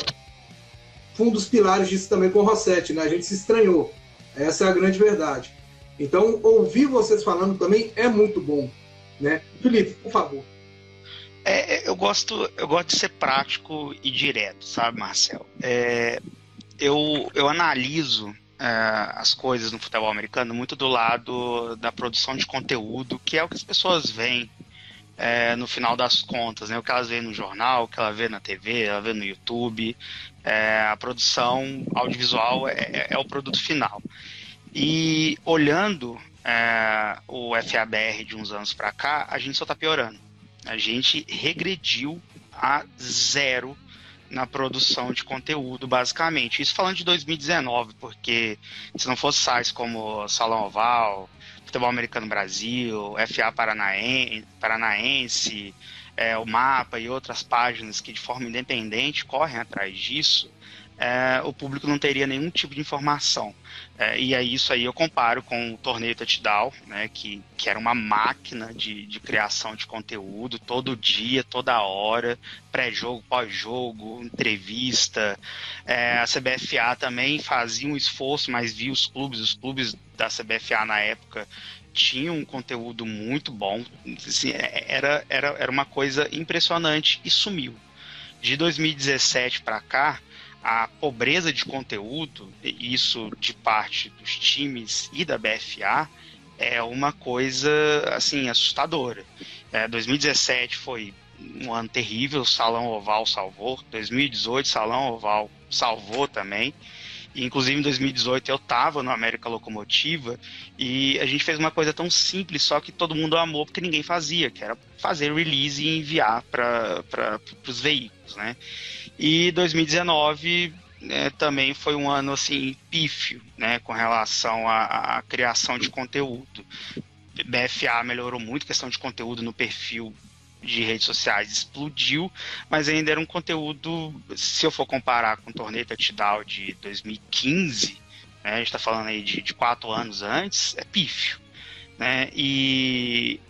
fui um dos pilares disso também com o Rossetti, né? A gente se estranhou. Essa é a grande verdade. Então, ouvir vocês falando também é muito bom, né? Felipe, por favor. É, eu gosto, eu gosto de ser prático e direto, sabe, Marcel? É, eu, eu analiso é, as coisas no futebol americano muito do lado da produção de conteúdo, que é o que as pessoas veem é, no final das contas, né? O que elas veem no jornal, o que ela vê na TV, ela vê no YouTube. É, a produção audiovisual é, é, o produto final. E olhando o FABR de uns anos para cá, a gente só está piorando a gente regrediu a zero na produção de conteúdo, basicamente. Isso falando de 2019, porque se não fosse sites como Salão Oval, Futebol Americano Brasil, FA Paranaense, é, o Mapa e outras páginas que de forma independente correm atrás disso, é, o público não teria nenhum tipo de informação. É, e aí isso aí eu comparo com o torneio touchdown, né, que, que era uma máquina de, de criação de conteúdo todo dia, toda hora, pré-jogo, pós-jogo, entrevista. É, a CBFA também fazia um esforço, mas via os clubes, os clubes da CBFA na época tinham um conteúdo muito bom. Assim, é, era, era, era uma coisa impressionante e sumiu. De 2017 para cá, a pobreza de conteúdo, isso de parte dos times e da BFA, é uma coisa assim assustadora. É, 2017 foi um ano terrível, Salão Oval salvou. 2018, Salão Oval salvou também. E, inclusive em 2018 eu estava no América Locomotiva e a gente fez uma coisa tão simples, só que todo mundo amou porque ninguém fazia, que era fazer release e enviar para os veículos, né? E 2019 né, também foi um ano assim pífio, né, com relação à, à criação de conteúdo. BFA melhorou muito questão de conteúdo no perfil de redes sociais explodiu, mas ainda era um conteúdo, se eu for comparar com o Torneio Touchdown de 2015, né, a gente está falando aí de, de, quatro anos antes, é pífio. Né, e,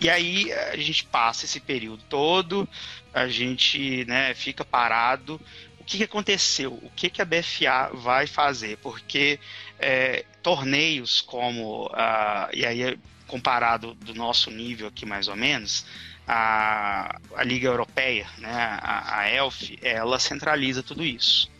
e aí a gente passa esse período todo, a gente né, fica parado. O que, que aconteceu? O que, que a BFA vai fazer? Porque é, torneios como, uh, e aí comparado do nosso nível aqui mais ou menos, a, a Liga Europeia, né, a, a ELF, ela centraliza tudo isso.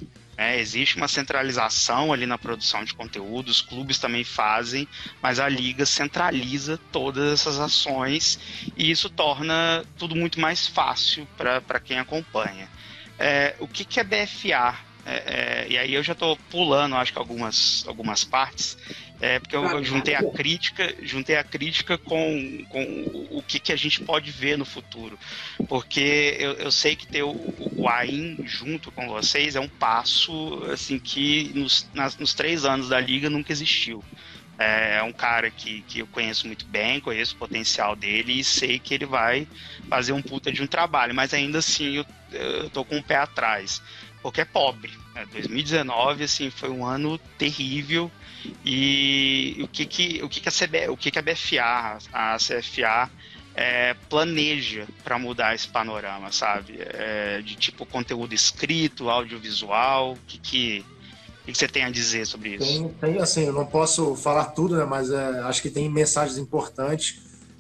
É, existe uma centralização ali na produção de conteúdo, os clubes também fazem, mas a liga centraliza todas essas ações e isso torna tudo muito mais fácil para quem acompanha. É, o que, que é BFA? É, é, e aí eu já estou pulando, acho que algumas, algumas partes, é, porque eu, eu, juntei a crítica, juntei a crítica com, com o que, que a gente pode ver no futuro. Porque eu, eu sei que ter o, o AIM junto com vocês é um passo assim que nos, nas, nos três anos da liga nunca existiu. É, é um cara que, que eu conheço muito bem, conheço o potencial dele e sei que ele vai fazer um puta de um trabalho, mas ainda assim eu, eu tô com o pé atrás porque é pobre. Né? 2019 assim foi um ano terrível e o que que o que que a CB, o que que a BFA, a CFA é, planeja para mudar esse panorama, sabe? É, de tipo conteúdo escrito, audiovisual, o que que o que você tem a dizer sobre isso? Tem, tem assim, eu não posso falar tudo, né, mas é, acho que tem mensagens importantes.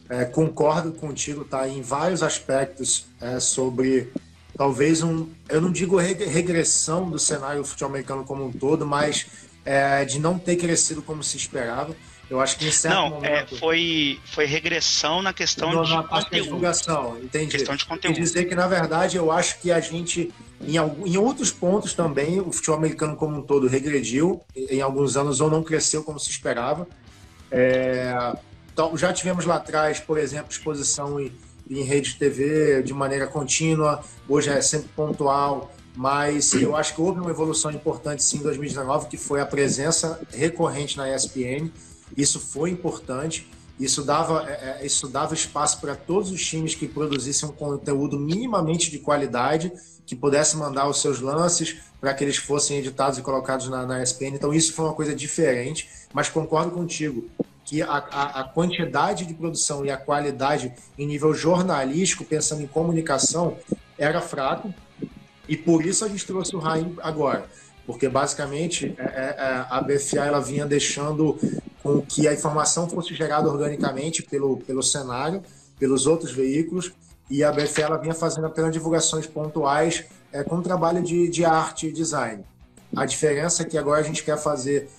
É, concordo contigo, tá? Em vários aspectos é, sobre talvez um, eu não digo regressão do cenário do futebol americano como um todo, mas é, de não ter crescido como se esperava. Eu acho que em certo não, é, momento... É, foi, foi regressão na questão de na parte de divulgação, entendi. Questão de conteúdo. Quer dizer que, na verdade, eu acho que a gente, em, em outros pontos também, o futebol americano como um todo regrediu, em alguns anos, ou não cresceu como se esperava. É, então, já tivemos lá atrás, por exemplo, exposição em, em rede de TV de maneira contínua, hoje é sempre pontual, mas eu acho que houve uma evolução importante sim em 2019, que foi a presença recorrente na ESPN, isso foi importante. Isso dava, é, é, isso dava espaço para todos os times que produzissem um conteúdo minimamente de qualidade, que pudessem mandar os seus lances para que eles fossem editados e colocados na, na ESPN. Então, isso foi uma coisa diferente, mas concordo contigo que a, a, a, quantidade de produção e a qualidade em nível jornalístico, pensando em comunicação, era fraco, e por isso a gente trouxe o Raim agora. Porque basicamente é, é, é a BFA ela vinha deixando com que a informação fosse gerada organicamente pelo, pelo cenário, pelos outros veículos, e a BFA ela vinha fazendo apenas divulgações pontuais é, com trabalho de, de arte e design. A diferença é que agora a gente quer fazer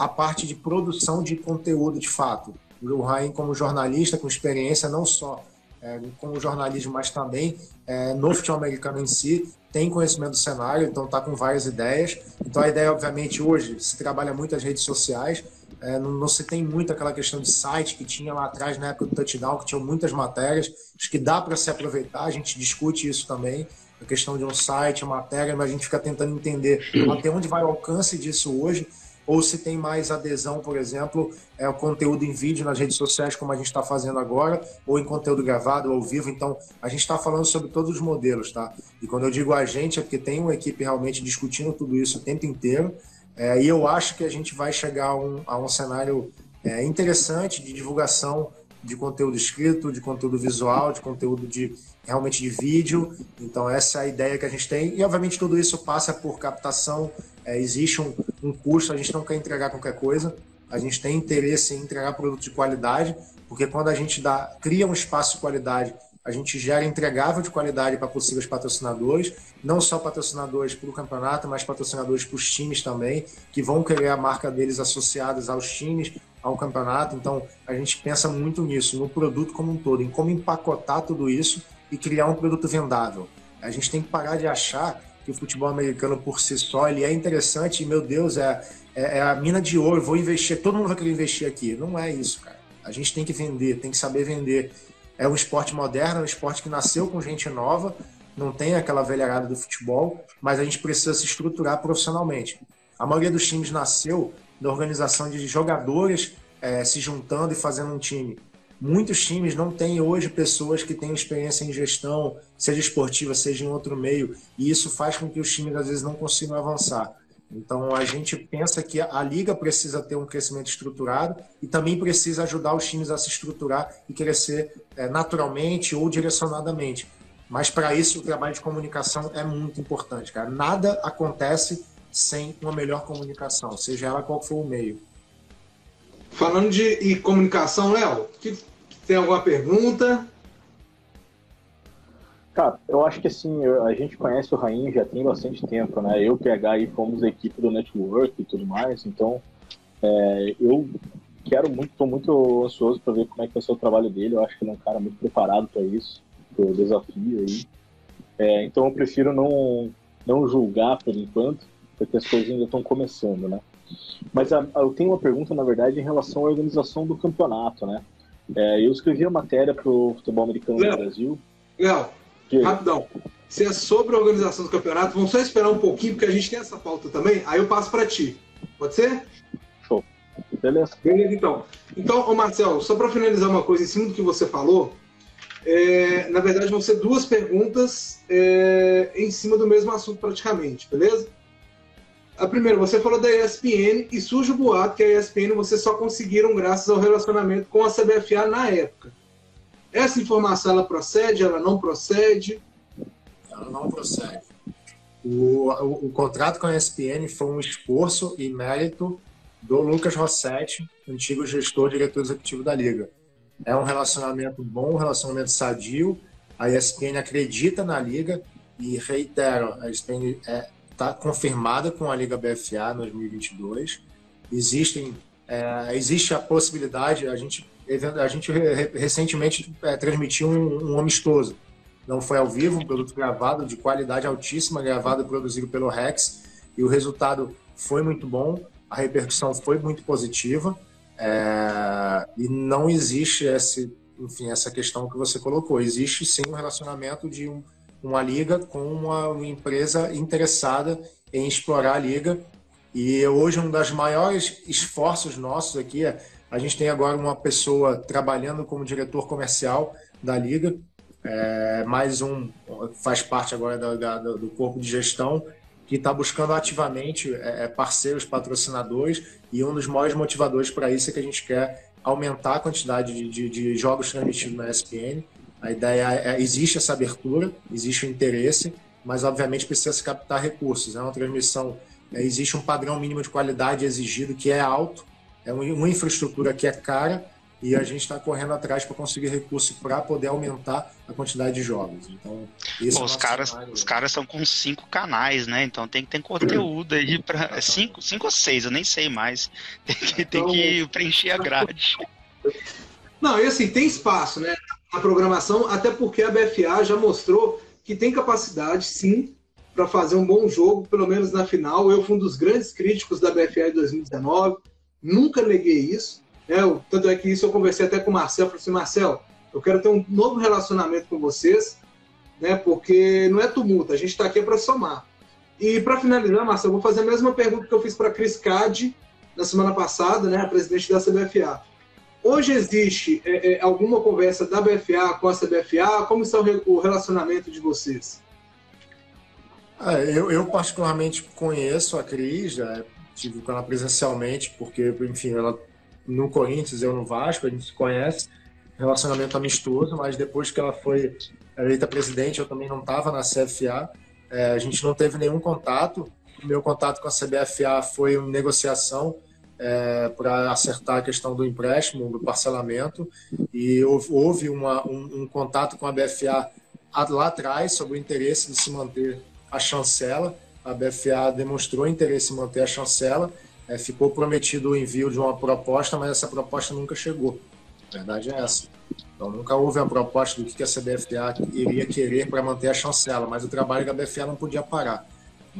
a parte de produção de conteúdo de fato. O Raim, como jornalista com experiência, não só é, como jornalismo, mas também é, no futebol americano em si, tem conhecimento do cenário, então está com várias ideias. Então a ideia, obviamente, hoje se trabalha muito as redes sociais, é, não, não, se tem muito aquela questão de site que tinha lá atrás na época do touchdown, que tinha muitas matérias. Acho que dá para se aproveitar, a gente discute isso também, a questão de um site, matéria, mas a gente fica tentando entender até onde vai o alcance disso hoje ou se tem mais adesão, por exemplo, é o conteúdo em vídeo nas redes sociais, como a gente está fazendo agora, ou em conteúdo gravado, ou ao vivo. Então, a gente está falando sobre todos os modelos, tá? E quando eu digo a gente, é porque tem uma equipe realmente discutindo tudo isso o tempo inteiro. É, e eu acho que a gente vai chegar a um, a um cenário é, interessante de divulgação de conteúdo escrito, de conteúdo visual, de conteúdo de realmente de vídeo. Então essa é a ideia que a gente tem e obviamente tudo isso passa por captação é, existe um, um custo, a gente não quer entregar qualquer coisa, a gente tem interesse em entregar produto de qualidade, porque quando a gente dá, cria um espaço de qualidade, a gente gera entregável de qualidade para possíveis patrocinadores, não só patrocinadores para o campeonato, mas patrocinadores para os times também, que vão querer a marca deles associadas aos times, ao campeonato. Então, a gente pensa muito nisso, no produto como um todo, em como empacotar tudo isso e criar um produto vendável. A gente tem que parar de achar que o futebol americano por si só ele é interessante e, meu Deus, é, é, é, a mina de ouro, vou investir, todo mundo vai querer investir aqui. Não é isso, cara. A gente tem que vender, tem que saber vender. É um esporte moderno, é um esporte que nasceu com gente nova, não tem aquela velharada do futebol, mas a gente precisa se estruturar profissionalmente. A maioria dos times nasceu da organização de jogadores é, se juntando e fazendo um time. Muitos times não têm hoje pessoas que têm experiência em gestão, seja esportiva, seja em outro meio, e isso faz com que os times às vezes não consigam avançar. Então a gente pensa que a liga precisa ter um crescimento estruturado e também precisa ajudar os times a se estruturar e crescer é, naturalmente ou direcionadamente. Mas para isso o trabalho de comunicação é muito importante, cara. Nada acontece sem uma melhor comunicação, seja ela qual for o meio. Falando de comunicação, Léo, que tem alguma pergunta? Cara, eu acho que assim, a gente conhece o Rainha já tem bastante tempo, né? Eu, PH, aí fomos a equipe do Network e tudo mais, então é, eu quero muito, estou muito ansioso para ver como é que vai ser o trabalho dele. Eu acho que ele é um cara muito preparado para isso, para o desafio aí. É, então eu prefiro não, não julgar por enquanto, porque as coisas ainda estão começando, né? Mas a, a, eu tenho uma pergunta, na verdade, em relação à organização do campeonato, né? É, eu escrevi a matéria para o futebol americano Léo, no Brasil. Léo, rapidão. Se é sobre a organização do campeonato, vamos só esperar um pouquinho, porque a gente tem essa pauta também, aí eu passo para ti. Pode ser? Show. Beleza. Beleza, então. Então, ô Marcelo, só para finalizar uma coisa em cima do que você falou, É, na verdade, vão ser duas perguntas é, em cima do mesmo assunto, praticamente, beleza? A primeira, você falou da ESPN e surge o boato que a ESPN vocês só conseguiram graças ao relacionamento com a CBFA na época. Essa informação ela procede, ela não procede? Ela não procede. O, o, o contrato com a ESPN foi um esforço e mérito do Lucas Rossetti, antigo gestor diretor executivo da Liga. É um relacionamento bom, um relacionamento sadio. A ESPN acredita na Liga e reitero, a ESPN está confirmada com a Liga BFA 2022. Existem, é, existe a possibilidade, a gente, a gente recentemente é, transmitiu um, um amistoso. Não foi ao vivo, um produto gravado de qualidade altíssima, gravado e produzido pelo Rex, e o resultado foi muito bom, a repercussão foi muito positiva. É, e não existe esse, enfim, essa questão que você colocou. Existe sim um relacionamento de um, uma liga com uma, empresa interessada em explorar a liga. E hoje um dos maiores esforços nossos aqui é a gente tem agora uma pessoa trabalhando como diretor comercial da liga, é, mais um faz parte agora da, da, do corpo de gestão que está buscando ativamente é, é, parceiros, patrocinadores, e um dos maiores motivadores para isso é que a gente quer aumentar a quantidade de, de, de jogos transmitidos na ESPN. A ideia é, existe essa abertura, existe o interesse, mas obviamente precisa se captar recursos. É uma transmissão, é, existe um padrão mínimo de qualidade exigido que é alto, é uma infraestrutura que é cara, e a gente está correndo atrás para conseguir recurso para poder aumentar a quantidade de jogos. Então, Pô, é os caras, os caras são com cinco canais, né? Então tem que ter conteúdo aí para cinco, cinco ou seis, eu nem sei mais. Tem que, então, tem que preencher a grade. Não, e assim tem espaço, né? Na programação, até porque a BFA já mostrou que tem capacidade, sim, para fazer um bom jogo, pelo menos na final. Eu fui um dos grandes críticos da BFA em 2019, nunca neguei isso. Né? Tanto é que isso eu conversei até com o Marcel, falei assim, Marcel, eu quero ter um novo relacionamento com vocês, né? Porque não é tumulto, a gente está aqui para somar. E para finalizar, Marcel, eu vou fazer a mesma pergunta que eu fiz para a Cris Cade na semana passada, né? A presidente da CBFA. Hoje existe é, é, alguma conversa da BFA com a CBFA? Como está o relacionamento de vocês? É, eu, eu, particularmente conheço a Cris, já tive com ela presencialmente, porque, enfim, ela no Corinthians, eu no Vasco, a gente se conhece, relacionamento amistoso, mas depois que ela foi eleita presidente, eu também não estava na CFA, é, a gente não teve nenhum contato. O meu contato com a CBFA foi uma negociação é, para acertar a questão do empréstimo, do parcelamento, e houve, uma, um, um, contato com a BFA lá atrás sobre o interesse de se manter a chancela. A BFA demonstrou interesse em manter a chancela é, ficou prometido o envio de uma proposta, mas essa proposta nunca chegou. A verdade é essa. Então nunca houve a proposta do que a CBFA iria querer para manter a chancela, mas o trabalho da BFA não podia parar.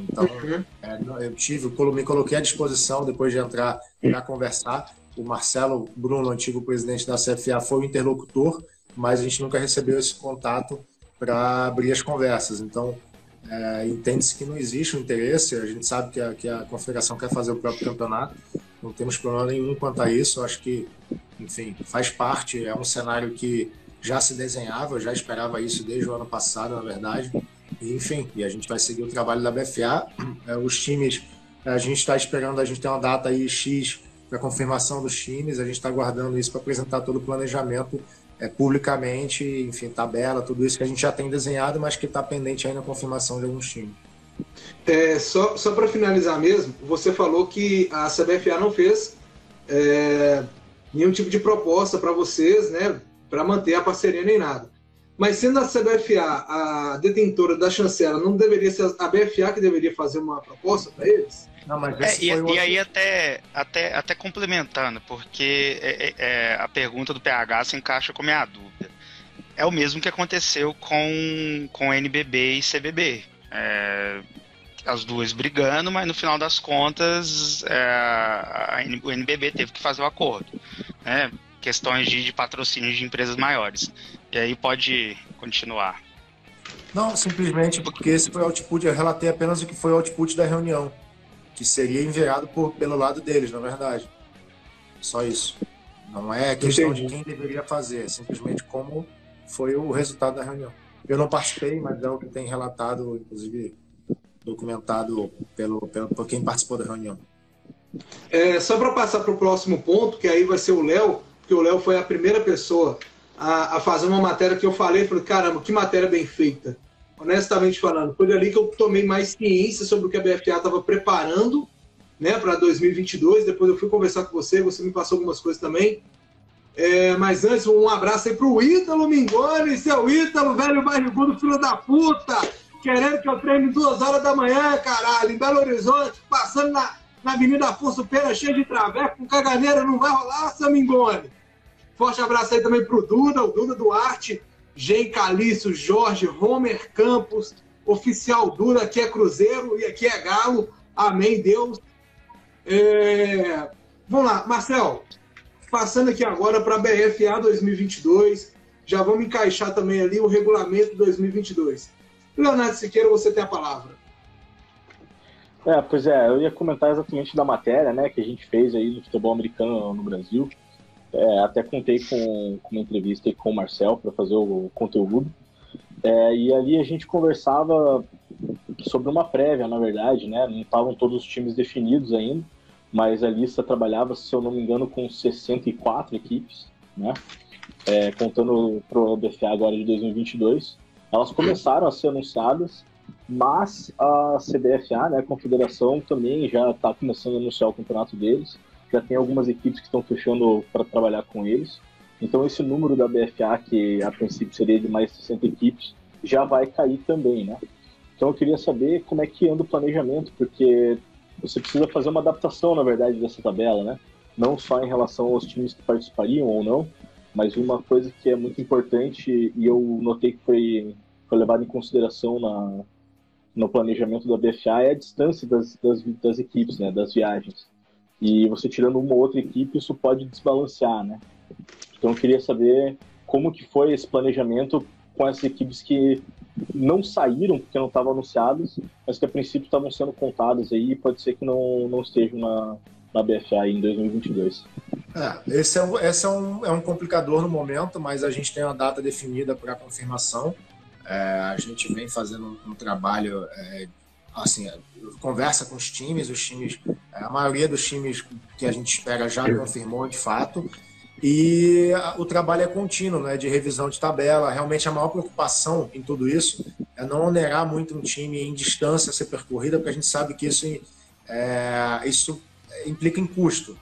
Então uhum. é, eu tive, me coloquei à disposição depois de entrar para conversar. O Marcelo Bruno, antigo presidente da CFA, foi o interlocutor, mas a gente nunca recebeu esse contato para abrir as conversas. Então é, Entende-se que não existe um interesse, a gente sabe que a, que a confederação quer fazer o próprio campeonato, não temos problema nenhum quanto a isso, acho que, enfim, faz parte, é um cenário que já se desenhava, eu já esperava isso desde o ano passado, na verdade, enfim, e a gente vai seguir o trabalho da BFA, é, os times, a gente está esperando, a gente tem uma data aí X para confirmação dos times, a gente está aguardando isso para apresentar todo o planejamento é, publicamente, enfim, tabela, tudo isso que a gente já tem desenhado, mas que está pendente ainda a confirmação de alguns times. É, só só para finalizar mesmo, você falou que a CBFA não fez é, nenhum tipo de proposta para vocês, né, para manter a parceria nem nada. Mas sendo a CBFA a detentora da chancela, não deveria ser a BFA que deveria fazer uma proposta para eles? Não, mas é, e, e aí até, até, até complementando, porque é, é, é a pergunta do PH se encaixa com a minha dúvida. É o mesmo que aconteceu com, com NBB e CBB. É, as duas brigando, mas no final das contas é, a, o NBB teve que fazer o acordo. Né? Questões de, de patrocínio de empresas maiores. E aí pode continuar. Não, simplesmente porque esse foi o output, eu relatei apenas o que foi o output da reunião que seria enviado por, pelo lado deles, na verdade. Só isso. Não é questão Entendi. de quem deveria fazer, é simplesmente como foi o resultado da reunião. Eu não participei, mas é o que tem relatado, inclusive documentado pelo, pelo por quem participou da reunião. É, só para passar para o próximo ponto, que aí vai ser o Léo, porque o Léo foi a primeira pessoa a, a, fazer uma matéria que eu falei, falei, caramba, que matéria bem feita. Honestamente falando, foi ali que eu tomei mais ciência sobre o que a BFA estava preparando né, para 2022. Depois eu fui conversar com você, você me passou algumas coisas também. É, mas antes, um abraço aí pro Ítalo Mingoni, seu Ítalo, velho barrigudo, filho da puta, querendo que eu treine duas horas da manhã, caralho, em Belo Horizonte, passando na, na Avenida Afonso Pena, cheio de traveco, com caganeira, não vai rolar, seu Mingoni. Forte abraço aí também pro Duda, o Duda Duarte, Gen Calício, Jorge, Homer Campos, oficial Duda, aqui é Cruzeiro e aqui é Galo, amém, Deus. É... Vamos lá, Marcel, passando aqui agora para a BFA 2022, já vamos encaixar também ali o regulamento 2022. Leonardo Siqueira, você tem a palavra. É, pois é, eu ia comentar exatamente da matéria né, que a gente fez aí no futebol americano no Brasil. É, até contei com, com, uma entrevista com o Marcel para fazer o conteúdo. É, e ali a gente conversava sobre uma prévia, na verdade, né? Não estavam todos os times definidos ainda mas a lista trabalhava, se eu não me engano, com 64 equipes, né? É, contando para o BFA agora de 2022. Elas começaram a ser anunciadas, mas a CBFA, né, a Confederação, também já está começando a anunciar o campeonato deles. Já tem algumas equipes que estão fechando para trabalhar com eles. Então esse número da BFA, que a princípio seria de mais 60 equipes, já vai cair também, né? Então eu queria saber como é que anda o planejamento, porque você precisa fazer uma adaptação, na verdade, dessa tabela, né? Não só em relação aos times que participariam ou não, mas uma coisa que é muito importante e eu notei que foi, foi levado em consideração na, no planejamento da BFA é a distância das, das, das equipes, né? Das viagens. E você tirando uma ou outra equipe, isso pode desbalancear, né? Então eu queria saber como que foi esse planejamento com essas equipes que não saíram porque não estavam anunciadas, mas que a princípio estavam sendo contadas aí e pode ser que não, não estejam na, na BFA em 2022. É, esse é, um, esse é, um, é um complicador no momento, mas a gente tem uma data definida para confirmação. É, a gente vem fazendo um, um trabalho, é, assim, conversa com os times, os times, a maioria dos times que a gente espera já confirmou de fato. E o trabalho é contínuo, né, de revisão de tabela. Realmente a maior preocupação em tudo isso é não onerar muito um time em distância a ser percorrida, porque a gente sabe que isso, é, isso implica em custo.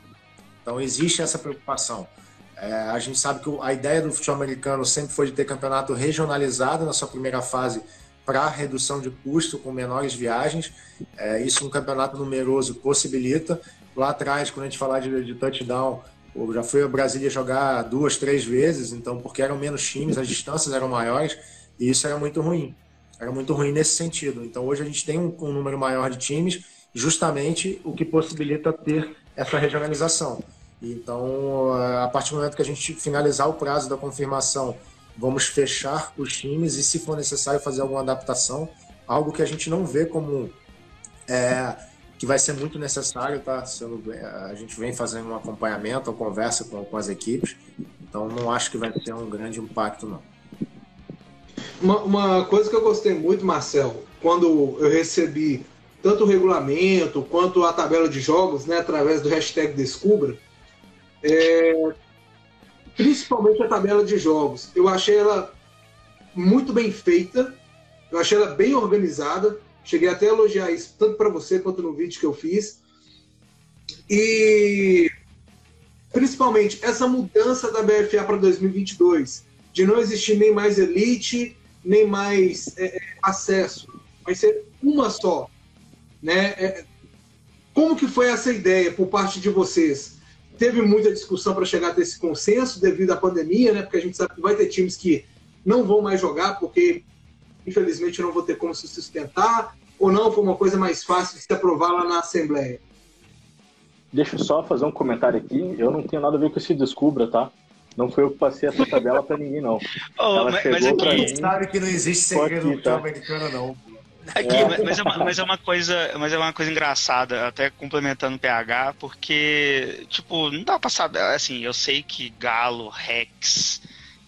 Então existe essa preocupação. É, a gente sabe que a ideia do futebol americano sempre foi de ter campeonato regionalizado na sua primeira fase para redução de custo com menores viagens. É, isso um campeonato numeroso possibilita. Lá atrás, quando a gente falar de, de touchdown, já fui a Brasília jogar duas, três vezes, então porque eram menos times, as distâncias eram maiores e isso era muito ruim. Era muito ruim nesse sentido. Então hoje a gente tem um, um número maior de times, justamente o que possibilita ter essa regionalização. Então, a partir do momento que a gente finalizar o prazo da confirmação, vamos fechar os times e, se for necessário, fazer alguma adaptação, algo que a gente não vê como é, que vai ser muito necessário, tá? A gente vem fazendo um acompanhamento, uma conversa com, com as equipes, então não acho que vai ter um grande impacto, não. Uma, uma coisa que eu gostei muito, Marcel, quando eu recebi tanto o regulamento quanto a tabela de jogos, né, através do hashtag Descubra, é, principalmente a tabela de jogos. Eu achei ela muito bem feita, eu achei ela bem organizada, Cheguei até a elogiar isso, tanto para você quanto no vídeo que eu fiz. E principalmente essa mudança da BFA para 2022, de não existir nem mais elite, nem mais é, é, acesso, vai ser uma só. Né? É, como que foi essa ideia por parte de vocês? Teve muita discussão para chegar a esse consenso devido à pandemia, né? porque a gente sabe que vai ter times que não vão mais jogar porque infelizmente eu não vou ter como se sustentar, ou não foi uma coisa mais fácil de se aprovar lá na Assembleia? Deixa eu só fazer um comentário aqui. Eu não tenho nada a ver com esse Descubra, tá? Não foi eu que passei essa tabela para ninguém, não. Oh, Ela mas, chegou mas aqui, mim. sabe que não existe segredo no tá? americano, não. Aqui, é. Mas, é uma, mas, é uma, coisa, mas é uma coisa engraçada, até complementando o PH, porque, tipo, não dá pra saber, assim, eu sei que Galo, Rex,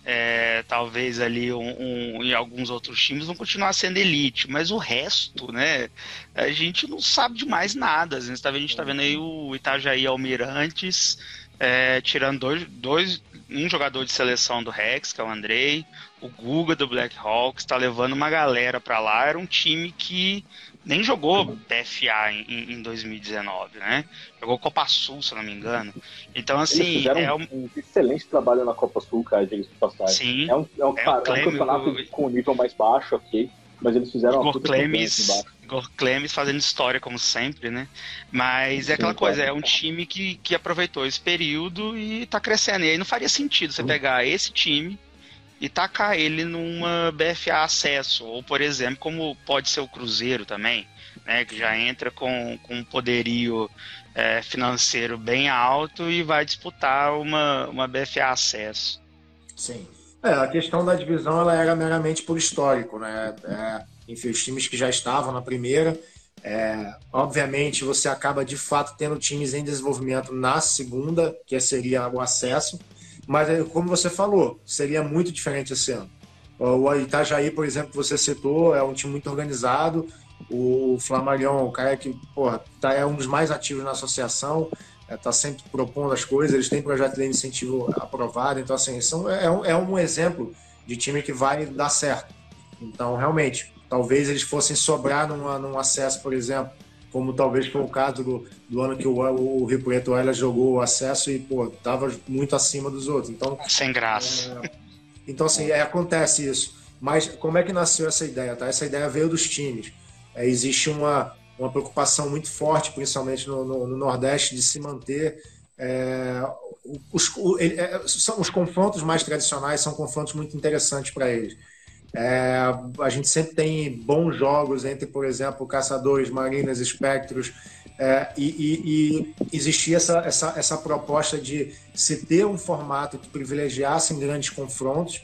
é, talvez ali um, um, em alguns outros times vão continuar sendo elite, mas o resto, né, a gente não sabe de mais nada. A gente tá, vendo, tá vendo aí o Itajaí Almirantes é, tirando dois, dois, um jogador de seleção do Rex, que é o Andrei, o Guga do Black Hawks, está levando uma galera para lá. Era um time que nem jogou BFA em, em 2019, né? Jogou Copa Sul, se não me engano. Então, assim. é um, um excelente trabalho na Copa Sul, cara, diga de passagem. Sim. É um, é um, é um, é um campeonato o... com nível mais baixo, ok. Mas eles fizeram Igor uma Clemes, Igor Clemes fazendo história, como sempre, né? Mas é aquela coisa, é um time que, que aproveitou esse período e tá crescendo. E aí não faria sentido você pegar esse time e tacar ele numa BFA acesso, ou por exemplo, como pode ser o Cruzeiro também, né, que já entra com, com um poderio é, financeiro bem alto e vai disputar uma, uma BFA acesso. Sim. É, a questão da divisão ela era meramente por histórico, né? É, enfim, os times que já estavam na primeira, é, obviamente você acaba de fato tendo times em desenvolvimento na segunda, que seria o acesso, mas, é, como você falou, seria muito diferente esse ano. O Itajaí, por exemplo, que você citou, é um time muito organizado. O Flamarion, o cara que porra, tá, é um dos mais ativos na associação, está é, tá sempre propondo as coisas, eles têm projeto de incentivo aprovado. Então, assim, são, é, um, é um exemplo de time que vai dar certo. Então, realmente, talvez eles fossem sobrar numa, num acesso, por exemplo, como talvez foi o caso do, do ano que o, o Rio Preto ela jogou o acesso e, pô, tava muito acima dos outros. Então, Sem graça. É, então, assim, é, acontece isso. Mas como é que nasceu essa ideia? Tá? Essa ideia veio dos times. É, existe uma, uma preocupação muito forte, principalmente no, no, no Nordeste, de se manter. É, os, o, é, são, os confrontos mais tradicionais são confrontos muito interessantes para eles. É, a gente sempre tem bons jogos entre, por exemplo, caçadores, marinas, espectros, é, e, e, e, existia essa, essa, essa proposta de se ter um formato que privilegiasse grandes confrontos,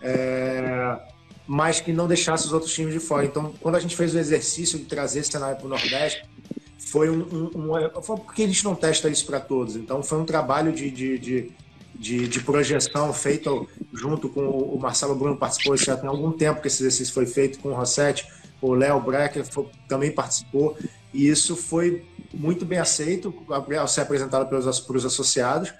é, mas que não deixasse os outros times de fora. Então, quando a gente fez o exercício de trazer esse cenário para o Nordeste, foi um, um, um, porque a gente não testa isso para todos. Então, foi um trabalho de, de, de de, de, projeção feito junto com o Marcelo Bruno participou já tem algum tempo que esse exercício foi feito com o Rossetti, o Léo Brecker foi, também participou e isso foi muito bem aceito ao ser apresentado pelos, pelos associados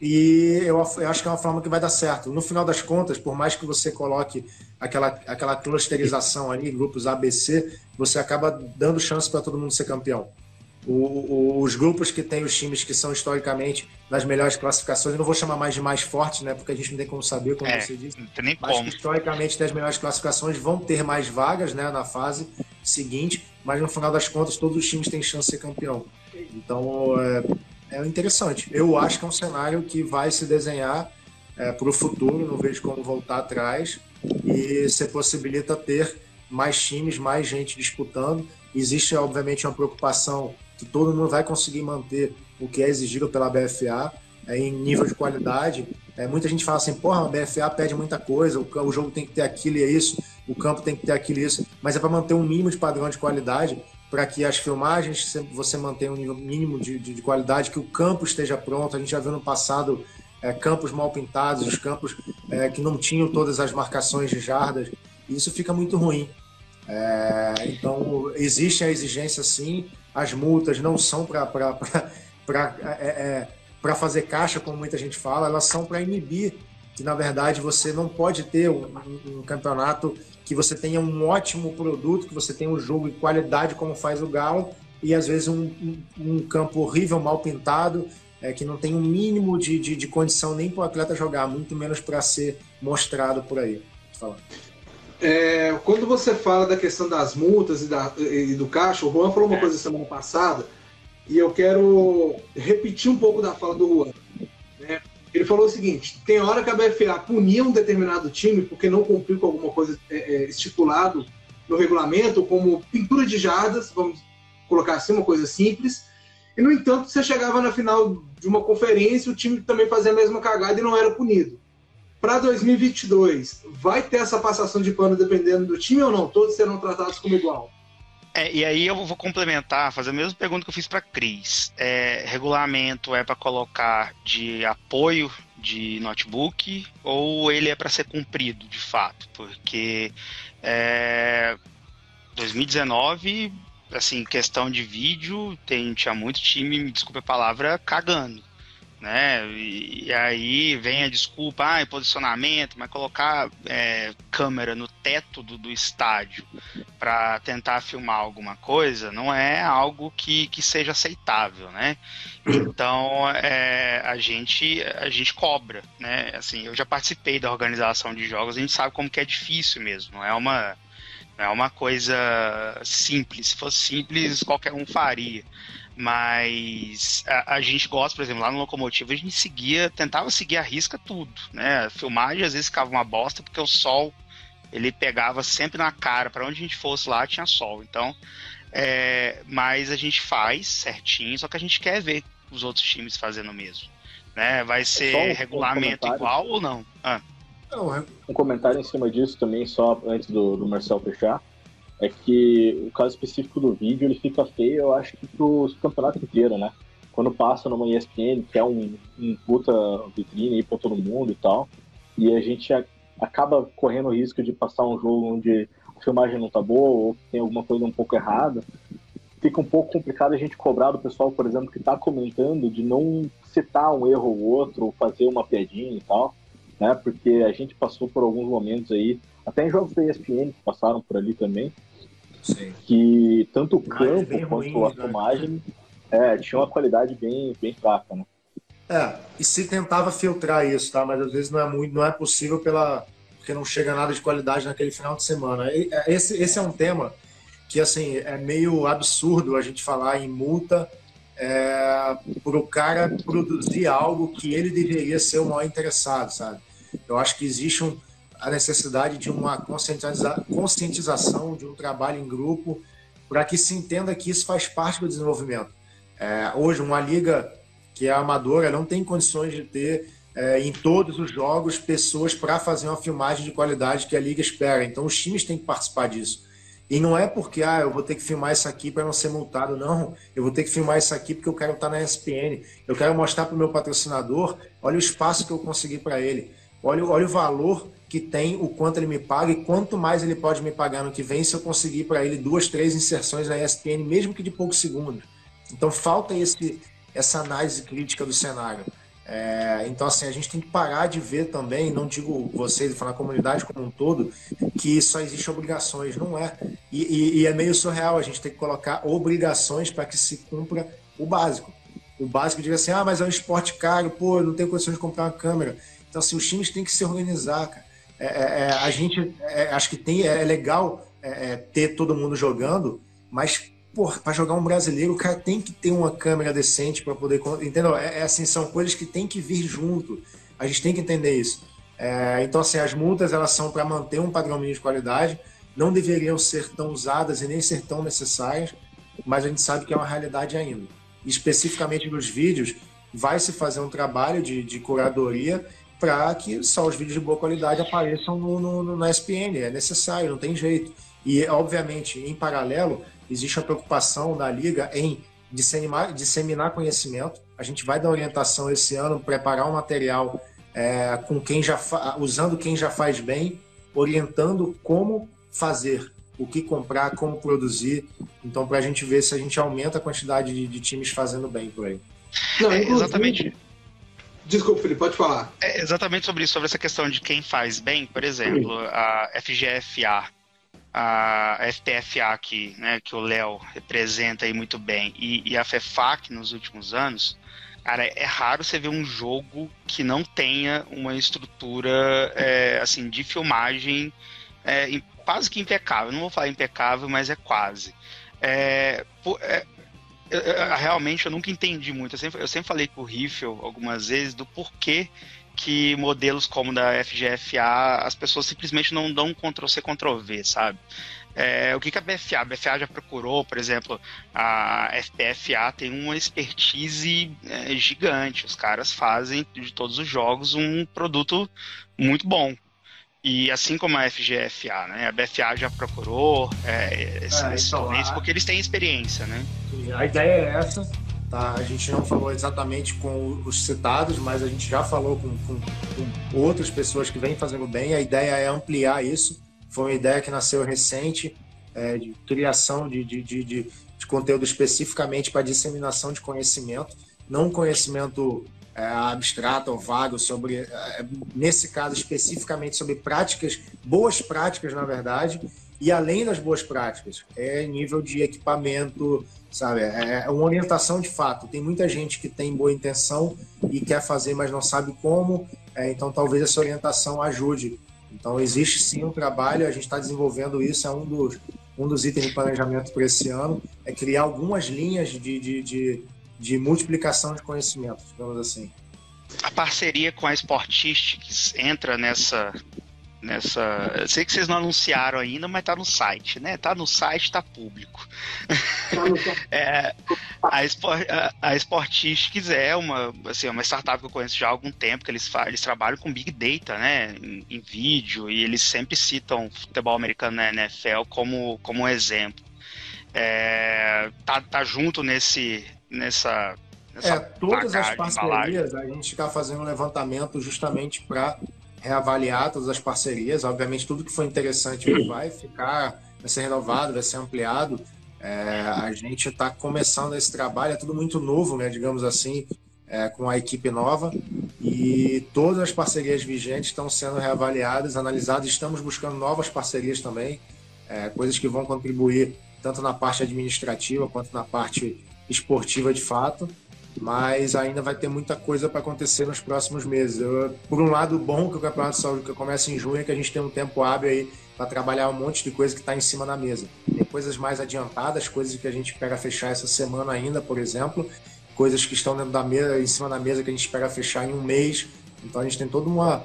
e eu, eu, acho que é uma forma que vai dar certo. No final das contas, por mais que você coloque aquela, aquela clusterização ali, grupos ABC, você acaba dando chance para todo mundo ser campeão. O, o, os grupos que têm os times que são historicamente nas melhores classificações, eu não vou chamar mais de mais fortes, né? Porque a gente não tem como saber, como é, você disse. Não tem nem mas como. historicamente tem as melhores classificações, vão ter mais vagas né, na fase seguinte, mas no final das contas todos os times têm chance de ser campeão. Então é, é interessante. Eu acho que é um cenário que vai se desenhar é, para o futuro, não vejo como voltar atrás, e você possibilita ter mais times, mais gente disputando. Existe, obviamente, uma preocupação que todo mundo vai conseguir manter o que é exigido pela BFA é, em nível de qualidade. É, muita gente fala assim, porra, a BFA pede muita coisa, o, o, jogo tem que ter aquilo e isso, o campo tem que ter aquilo e isso, mas é para manter um mínimo de padrão de qualidade, para que as filmagens você mantenha um nível mínimo de, de, de, qualidade, que o campo esteja pronto. A gente já viu no passado é, campos mal pintados, os campos é, que não tinham todas as marcações de jardas, e isso fica muito ruim. É, então, existe a exigência sim, as multas não são para é, é, fazer caixa, como muita gente fala, elas são para inibir que, na verdade, você não pode ter um, um, campeonato que você tenha um ótimo produto, que você tenha um jogo de qualidade como faz o Galo, e às vezes um, um, um campo horrível, mal pintado, é, que não tem um mínimo de, de, de condição nem para o atleta jogar, muito menos para ser mostrado por aí. Falando. É, quando você fala da questão das multas e, da, e, do caixa, o Juan falou uma é. coisa semana passada e eu quero repetir um pouco da fala do Juan. Né? Ele falou o seguinte: tem hora que a BFA punia um determinado time porque não cumpriu com alguma coisa é, é, estipulado no regulamento, como pintura de jardas, vamos colocar assim, uma coisa simples. E, no entanto, você chegava na final de uma conferência, o time também fazia a mesma cagada e não era punido. Para 2022, vai ter essa passação de pano dependendo do time ou não? Todos serão tratados como igual? É, e aí eu vou complementar, fazer a mesma pergunta que eu fiz para Cris. É, regulamento é para colocar de apoio de notebook ou ele é para ser cumprido de fato? Porque é, 2019, assim, questão de vídeo, tem, tinha muito time, me desculpe a palavra, cagando né? E, e, aí vem a desculpa, ah, posicionamento, mas colocar é, câmera no teto do, do estádio para tentar filmar alguma coisa não é algo que, que seja aceitável, né? Então é, a gente a gente cobra, né? Assim, eu já participei da organização de jogos, a gente sabe como que é difícil mesmo, não é uma não é uma coisa simples. Se fosse simples, qualquer um faria. Mas a, a, gente gosta, por exemplo, lá no Locomotivo, a gente seguia, tentava seguir a risca tudo, né? A filmagem às vezes ficava uma bosta porque o sol ele pegava sempre na cara, para onde a gente fosse lá tinha sol. Então, é, mas a gente faz certinho, só que a gente quer ver os outros times fazendo mesmo. Né? Vai ser um, regulamento um igual ou não? Ah. Um comentário em cima disso também, só antes do, do Marcel fechar é que o caso específico do vídeo ele fica feio, eu acho que pro campeonato inteiro, né? Quando passa numa ESPN, que é um, um puta vitrine aí pra todo mundo e tal, e a gente acaba correndo o risco de passar um jogo onde a filmagem não tá boa ou tem alguma coisa um pouco errada, fica um pouco complicado a gente cobrar do pessoal, por exemplo, que tá comentando de não citar um erro ou outro, ou fazer uma piadinha e tal, né? Porque a gente passou por alguns momentos aí, até em jogos da ESPN que passaram por ali também, Sim. que tanto o campo quanto a né? filmagem é, tinha uma qualidade bem, bem fraca, né? É, e se tentava filtrar isso, tá? Mas às vezes não é muito, não é possível pela porque não chega nada de qualidade naquele final de semana. É, esse, esse é um tema que assim é meio absurdo a gente falar em multa é, para o cara produzir algo que ele deveria ser o maior interessado, sabe? Eu acho que existe um, a necessidade de uma conscientiza conscientização, de um trabalho em grupo, para que se entenda que isso faz parte do desenvolvimento. É, hoje, uma liga que é amadora não tem condições de ter é, em todos os jogos pessoas para fazer uma filmagem de qualidade que a liga espera. Então, os times têm que participar disso. E não é porque ah, eu vou ter que filmar isso aqui para não ser multado, não. Eu vou ter que filmar isso aqui porque eu quero estar na ESPN. Eu quero mostrar para o meu patrocinador, olha o espaço que eu consegui para ele. Olha, olha o valor que tem o quanto ele me paga e quanto mais ele pode me pagar no que vem se eu conseguir para ele duas, três inserções na ESPN, mesmo que de poucos segundos. Então falta esse, essa análise crítica do cenário. É, então, assim, a gente tem que parar de ver também, não digo vocês, falar a comunidade como um todo, que só existe obrigações, não é. E, e, e é meio surreal a gente ter que colocar obrigações para que se cumpra o básico. O básico diga assim, ah, mas é um esporte caro, pô, não tenho condições de comprar uma câmera. Então, assim, os times têm que se organizar, cara. É, é, é, a gente é, acho que tem, é legal é, ter todo mundo jogando, mas para jogar um brasileiro, o cara tem que ter uma câmera decente para poder. Entendeu? É, assim, são coisas que tem que vir junto. A gente tem que entender isso. então, assim, as multas elas são para manter um padrão mínimo de qualidade, não deveriam ser tão usadas e nem ser tão necessárias, mas a gente sabe que é uma realidade ainda. Especificamente nos vídeos, vai se fazer um trabalho de, de curadoria para que só os vídeos de boa qualidade apareçam no, no, no, na SPN. É necessário, não tem jeito. E, obviamente, em paralelo, existe a preocupação da Liga em disseminar, disseminar conhecimento. A gente vai dar orientação esse ano, preparar um material é, com quem já usando quem já faz bem, orientando como fazer, o que comprar, como produzir. Então, para a gente ver se a gente aumenta a quantidade de, de times fazendo bem por aí. Não, é, exatamente. Desculpa, Felipe, pode falar. É exatamente sobre isso, sobre essa questão de quem faz bem, por exemplo, a FGFA, a FPFA que, né, que o Léo representa aí muito bem, e, e a FEFAC nos últimos anos, cara, é raro você ver um jogo que não tenha uma estrutura é, assim de filmagem é, quase que impecável. Não vou falar impecável, mas é quase. É, é realmente eu nunca entendi muito. Eu sempre, eu sempre falei com o Riffel algumas vezes do porquê que modelos como da FGFA as pessoas simplesmente não dão Ctrl-C, Ctrl-V, sabe? É, o que, que a BFA? A BFA já procurou, por exemplo, a FPFA tem uma expertise é, gigante. Os caras fazem de todos os jogos um produto muito bom. E assim como a FGFA, né? A BFA já procurou é, esses é, então, a... porque eles têm experiência, né? A ideia é essa. Tá? A gente não falou exatamente com os citados, mas a gente já falou com, com, com outras pessoas que vêm fazendo bem. A ideia é ampliar isso. Foi uma ideia que nasceu recente, é, de criação de, de, de, de, de conteúdo especificamente para disseminação de conhecimento, não conhecimento é, abstrato ou vago sobre, é, nesse caso especificamente sobre práticas, boas práticas na verdade, e além das boas práticas, é nível de equipamento, sabe? É, é uma orientação de fato. Tem muita gente que tem boa intenção e quer fazer, mas não sabe como, é, então talvez essa orientação ajude. Então existe sim um trabalho, a gente está desenvolvendo isso, é um dos, um dos itens de planejamento para esse ano, é criar algumas linhas de, de, de de multiplicação de conhecimento, digamos assim. A parceria com a Sportistics entra nessa nessa. Eu sei que vocês não anunciaram ainda, mas tá no site, né? Tá no site, tá público. é, a, Sport, a, a Sportistics é uma, assim, uma startup que eu conheço já há algum tempo, que eles, eles trabalham com Big Data, né? Em, em vídeo, e eles sempre citam futebol americano na NFL como, como um exemplo. É, tá, tá junto nesse, nessa. nessa é, todas as parcerias, a gente está fazendo um levantamento justamente para reavaliar todas as parcerias. Obviamente, tudo que foi interessante vai ficar, vai ser renovado, vai ser ampliado. É, a gente está começando esse trabalho, é tudo muito novo, né, digamos assim, é, com a equipe nova e todas as parcerias vigentes estão sendo reavaliadas, analisadas. Estamos buscando novas parcerias também, é, coisas que vão contribuir tanto na parte administrativa quanto na parte esportiva de fato, mas ainda vai ter muita coisa para acontecer nos próximos meses. Eu, por um lado, bom que o Campeonato de Saúde que começa em junho é que a gente tem um tempo hábil aí para trabalhar um monte de coisa que está em cima da mesa. Tem coisas mais adiantadas, coisas que a gente espera fechar essa semana ainda, por exemplo, coisas que estão dentro da mesa, em cima da mesa que a gente espera fechar em um mês. Então a gente tem toda uma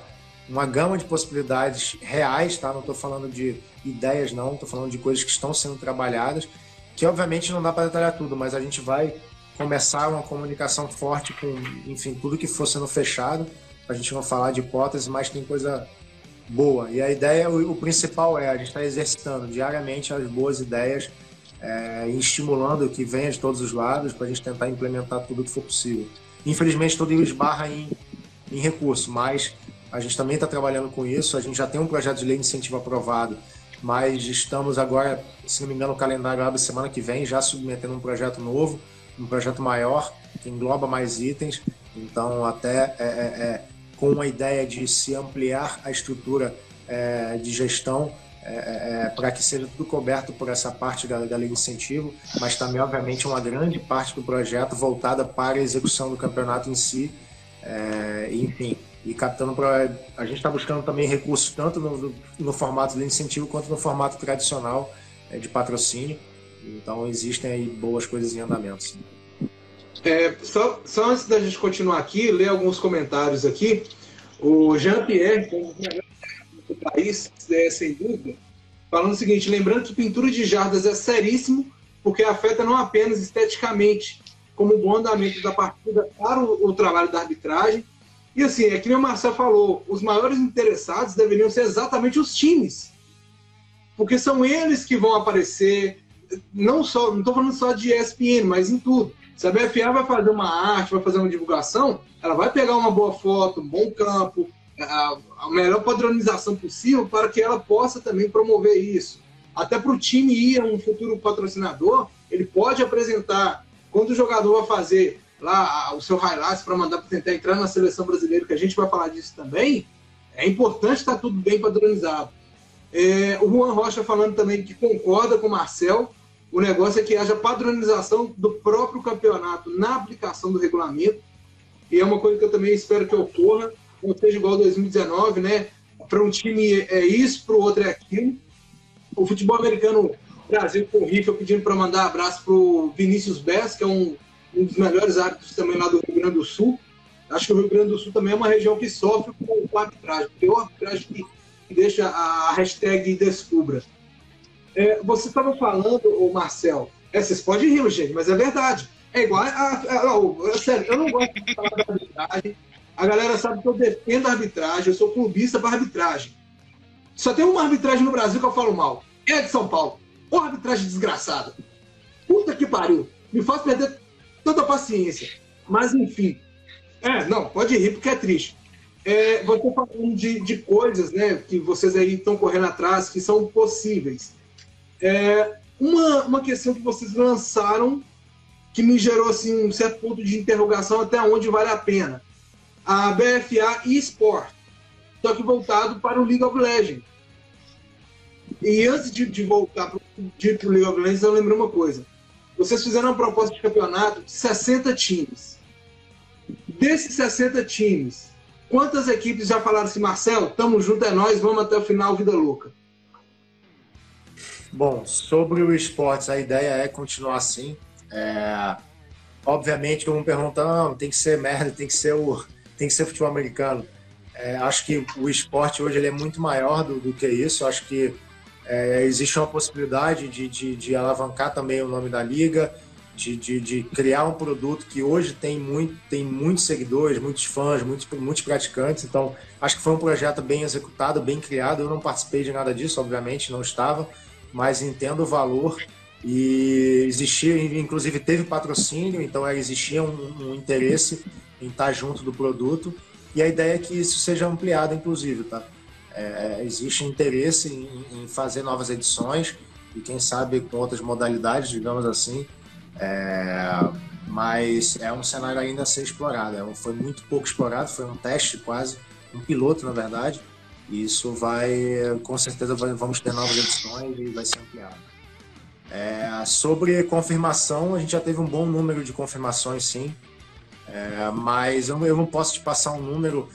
uma gama de possibilidades reais, tá? Não estou falando de ideias, não. Estou falando de coisas que estão sendo trabalhadas que obviamente não dá para detalhar tudo, mas a gente vai começar uma comunicação forte com, enfim, tudo que for sendo fechado. A gente não falar de hipóteses, mas tem coisa boa. E a ideia, o, o principal é a gente está exercitando diariamente as boas ideias é, e estimulando que venha de todos os lados para a gente tentar implementar tudo que for possível. Infelizmente, tudo esbarra em, em recurso, mas a gente também está trabalhando com isso. A gente já tem um projeto de lei de incentivo aprovado mas estamos agora, se não me engano, o calendário abre semana que vem, já submetendo um projeto novo, um projeto maior, que engloba mais itens. Então, até é, é, é com a ideia de se ampliar a estrutura é, de gestão é, é, para que seja tudo coberto por essa parte da, da lei de incentivo, mas também, obviamente, uma grande parte do projeto voltada para a execução do campeonato em si. enfim, e captando para. A gente está buscando também recursos tanto no, no, formato de incentivo quanto no formato tradicional é, de patrocínio. Então existem aí boas coisas em andamento. É, só, só antes da gente continuar aqui, ler alguns comentários aqui. O Jean-Pierre, do país, é, sem dúvida, falando o seguinte: lembrando que pintura de jardas é seríssimo, porque afeta não apenas esteticamente, como o bom andamento da partida para o, o trabalho da arbitragem, e assim, é que nem o Marcel falou, os maiores interessados deveriam ser exatamente os times. Porque são eles que vão aparecer, não só, não estou falando só de ESPN, mas em tudo. Se a BFA vai fazer uma arte, vai fazer uma divulgação, ela vai pegar uma boa foto, um bom campo, a, a melhor padronização possível para que ela possa também promover isso. Até para o time ir a um futuro patrocinador, ele pode apresentar quando o jogador vai fazer lá o seu highlights para mandar para tentar entrar na seleção brasileira, que a gente vai falar disso também, é importante estar tudo bem padronizado. É, o Juan Rocha falando também que concorda com o Marcel, o negócio é que haja padronização do próprio campeonato na aplicação do regulamento, e é uma coisa que eu também espero que ocorra, não seja igual 2019, né? Para um time é isso, para o outro é aquilo. O futebol americano Brasil com o Rifa pedindo para mandar abraço para o Vinícius Bess, que é um um dos melhores árbitros também lá do Rio Grande do Sul. Acho que o Rio Grande do Sul também é uma região que sofre com a arbitragem. Pior arbitragem que, que deixa a hashtag descubra. É, você estava falando, o Marcel, é, vocês podem rir, gente, mas é verdade. É igual a, a, a, a, sério, eu não gosto de falar da arbitragem. A galera sabe que eu defendo a arbitragem, eu sou clubista para arbitragem. Só tem uma arbitragem no Brasil que eu falo mal. É de São Paulo. Ô arbitragem desgraçada. Puta que pariu. Me faz perder toda a paciência. Mas, enfim. É, não, pode rir porque é triste. É, você falando de, de coisas né, que vocês aí estão correndo atrás, que são possíveis. É, uma, uma questão que vocês lançaram que me gerou assim, um certo ponto de interrogação até onde vale a pena. A BFA eSport, só que voltado para o League of Legends. E antes de, de voltar para o League of Legends, eu lembrei uma coisa. Vocês fizeram uma proposta de campeonato de 60 times. Desses 60 times, quantas equipes já falaram assim, Marcel, tamo junto, é nós, vamos até o final, vida louca? Bom, sobre o esportes, a ideia é continuar assim. É, obviamente, como perguntar, não, tem que ser merda, tem que ser o, tem que ser futebol americano. É, acho que o esporte hoje ele é muito maior do, do que isso. Acho que é, existe uma possibilidade de, de, de, alavancar também o nome da liga, de, de, de, criar um produto que hoje tem, muito, tem muitos seguidores, muitos fãs, muitos, muitos praticantes. Então, acho que foi um projeto bem executado, bem criado. Eu não participei de nada disso, obviamente, não estava mas entendo o valor e existia, inclusive teve patrocínio, então existia um, um, interesse em estar junto do produto e a ideia é que isso seja ampliado, inclusive, tá? É, existe interesse em, em, fazer novas edições e quem sabe com outras modalidades, digamos assim, é, mas é um cenário ainda a ser explorado. É, foi muito pouco explorado, foi um teste quase, um piloto na verdade, isso vai, com certeza, vamos ter novas edições e vai ser ampliado. É, sobre confirmação, a gente já teve um bom número de confirmações, sim. É, mas eu, eu, não posso te passar um número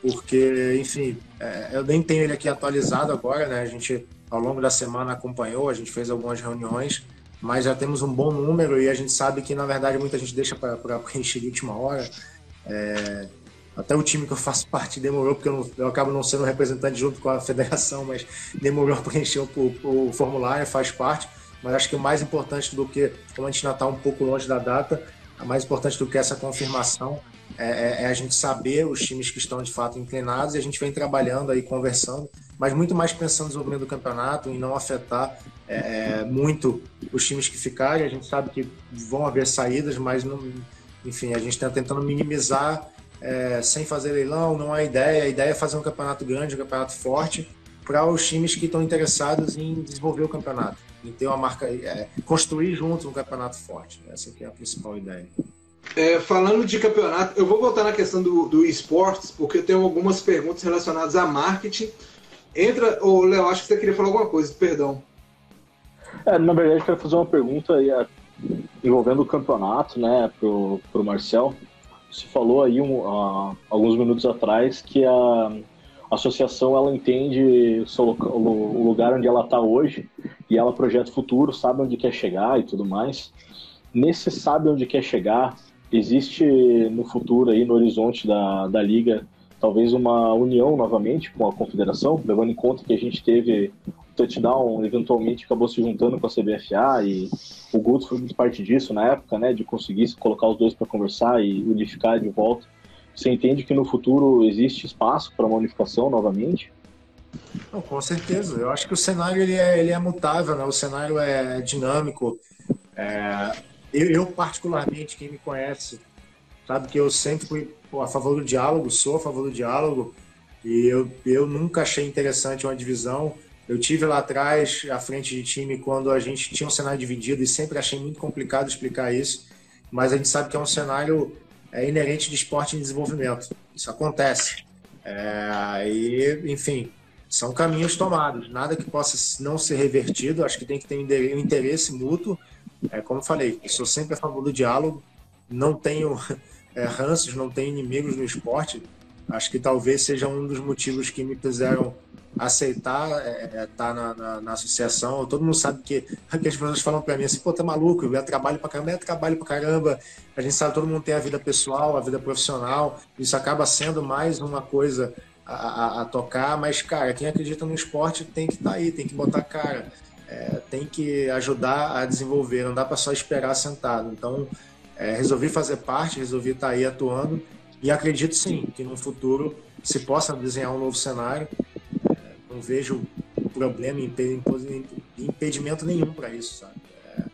porque, enfim, é, eu nem tenho ele aqui atualizado agora, né? A gente, ao longo da semana, acompanhou, a gente fez algumas reuniões, mas já temos um bom número e a gente sabe que, na verdade, muita gente deixa para preencher de última hora. É, até o time que eu faço parte demorou, porque eu, não, eu acabo não sendo representante junto com a federação, mas demorou para preencher o, o, o, formulário, faz parte. Mas acho que o mais importante do que, como a gente ainda está um pouco longe da data, a mais importante do que essa confirmação é, é, é, a gente saber os times que estão de fato inclinados e a gente vem trabalhando aí, conversando, mas muito mais pensando no desenvolvimento do campeonato e não afetar é, é muito os times que ficarem. A gente sabe que vão haver saídas, mas não, enfim, a gente está tentando minimizar é, sem fazer leilão, não há ideia. A ideia é fazer um campeonato grande, um campeonato forte, para os times que estão interessados em desenvolver o campeonato, em ter uma marca, é, construir juntos um campeonato forte. Essa é a principal ideia. É, falando de campeonato, eu vou voltar na questão do, do esportes, porque eu tenho algumas perguntas relacionadas a marketing. Entra, ô Léo, acho que você queria falar alguma coisa, perdão. É, na verdade, eu quero fazer uma pergunta aí, envolvendo o campeonato, né, pro, pro Marcel. Você falou aí um, uh, alguns minutos atrás que a associação ela entende o, seu, o lugar onde ela está hoje e ela projeta o futuro, sabe onde quer chegar e tudo mais. Nesse sabe onde quer chegar, existe no futuro aí no horizonte da, da liga talvez uma união novamente com a confederação, levando em conta que a gente teve touchdown eventualmente acabou se juntando com a CBFA e o Guto foi muito parte disso na época, né, de conseguir colocar os dois para conversar e unificar de volta. Você entende que no futuro existe espaço para uma unificação novamente? Não, com certeza. Eu acho que o cenário ele é, ele é mutável, né? o cenário é dinâmico. É... Eu, eu, particularmente, quem me conhece, sabe que eu sempre fui a favor do diálogo, sou a favor do diálogo, e eu, eu nunca achei interessante uma divisão. Eu tive lá atrás, à frente de time, quando a gente tinha um cenário dividido e sempre achei muito complicado explicar isso, mas a gente sabe que é um cenário é, inerente de esporte em desenvolvimento. Isso acontece. É, e, enfim, são caminhos tomados. Nada que possa não ser revertido. Acho que tem que ter um interesse mútuo. É, como falei, sou sempre a favor do diálogo. Não tenho é, ranços, não tenho inimigos no esporte. Acho que talvez seja um dos motivos que me fizeram aceitar estar é, é, tá na, na, na, associação. Todo mundo sabe que, que as pessoas falam para mim assim, pô, tá maluco, é trabalho para caramba, é trabalho para caramba. A gente sabe, todo mundo tem a vida pessoal, a vida profissional. Isso acaba sendo mais uma coisa a, a, a tocar, mas, cara, quem acredita no esporte tem que estar tá aí, tem que botar cara, é, tem que ajudar a desenvolver, não dá para só esperar sentado. Então, é, resolvi fazer parte, resolvi estar tá aí atuando e acredito sim que no futuro se possa desenhar um novo cenário não vejo problema, impedimento nenhum para isso, sabe? É,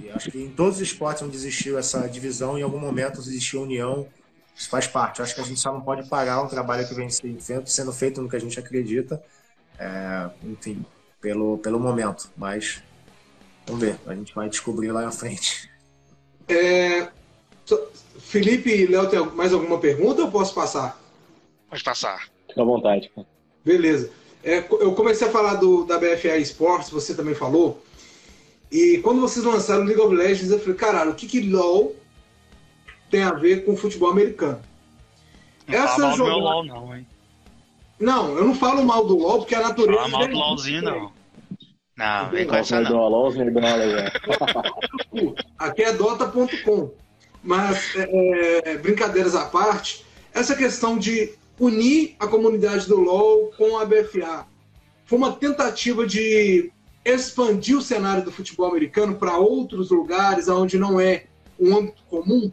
e acho que em todos os esportes onde existiu essa divisão, em algum momento existiu união, isso faz parte. Acho que a gente só não pode parar um trabalho que vem sendo feito no que a gente acredita, é, enfim, pelo, pelo momento. Mas vamos ver, a gente vai descobrir lá na frente. É, Felipe e Léo, tem mais alguma pergunta ou posso passar? Pode passar. Fica à vontade. Beleza. É, eu comecei a falar do, da BFA Sports, você também falou. E quando vocês lançaram League of Legends, eu falei, caralho, o que que LoL tem a ver com futebol americano? Não Essa fala mal jogada... do meu LoL, não, hein? Não, eu não falo mal do LoL, porque a natureza. Não fala mal do é LoLzinho, não. Não, vem com essa não. Aqui é Dota.com. Mas, é, é, brincadeiras à parte, essa questão de unir a comunidade do LoL com a BFA foi uma tentativa de expandir o cenário do futebol americano para outros lugares onde não é um âmbito comum?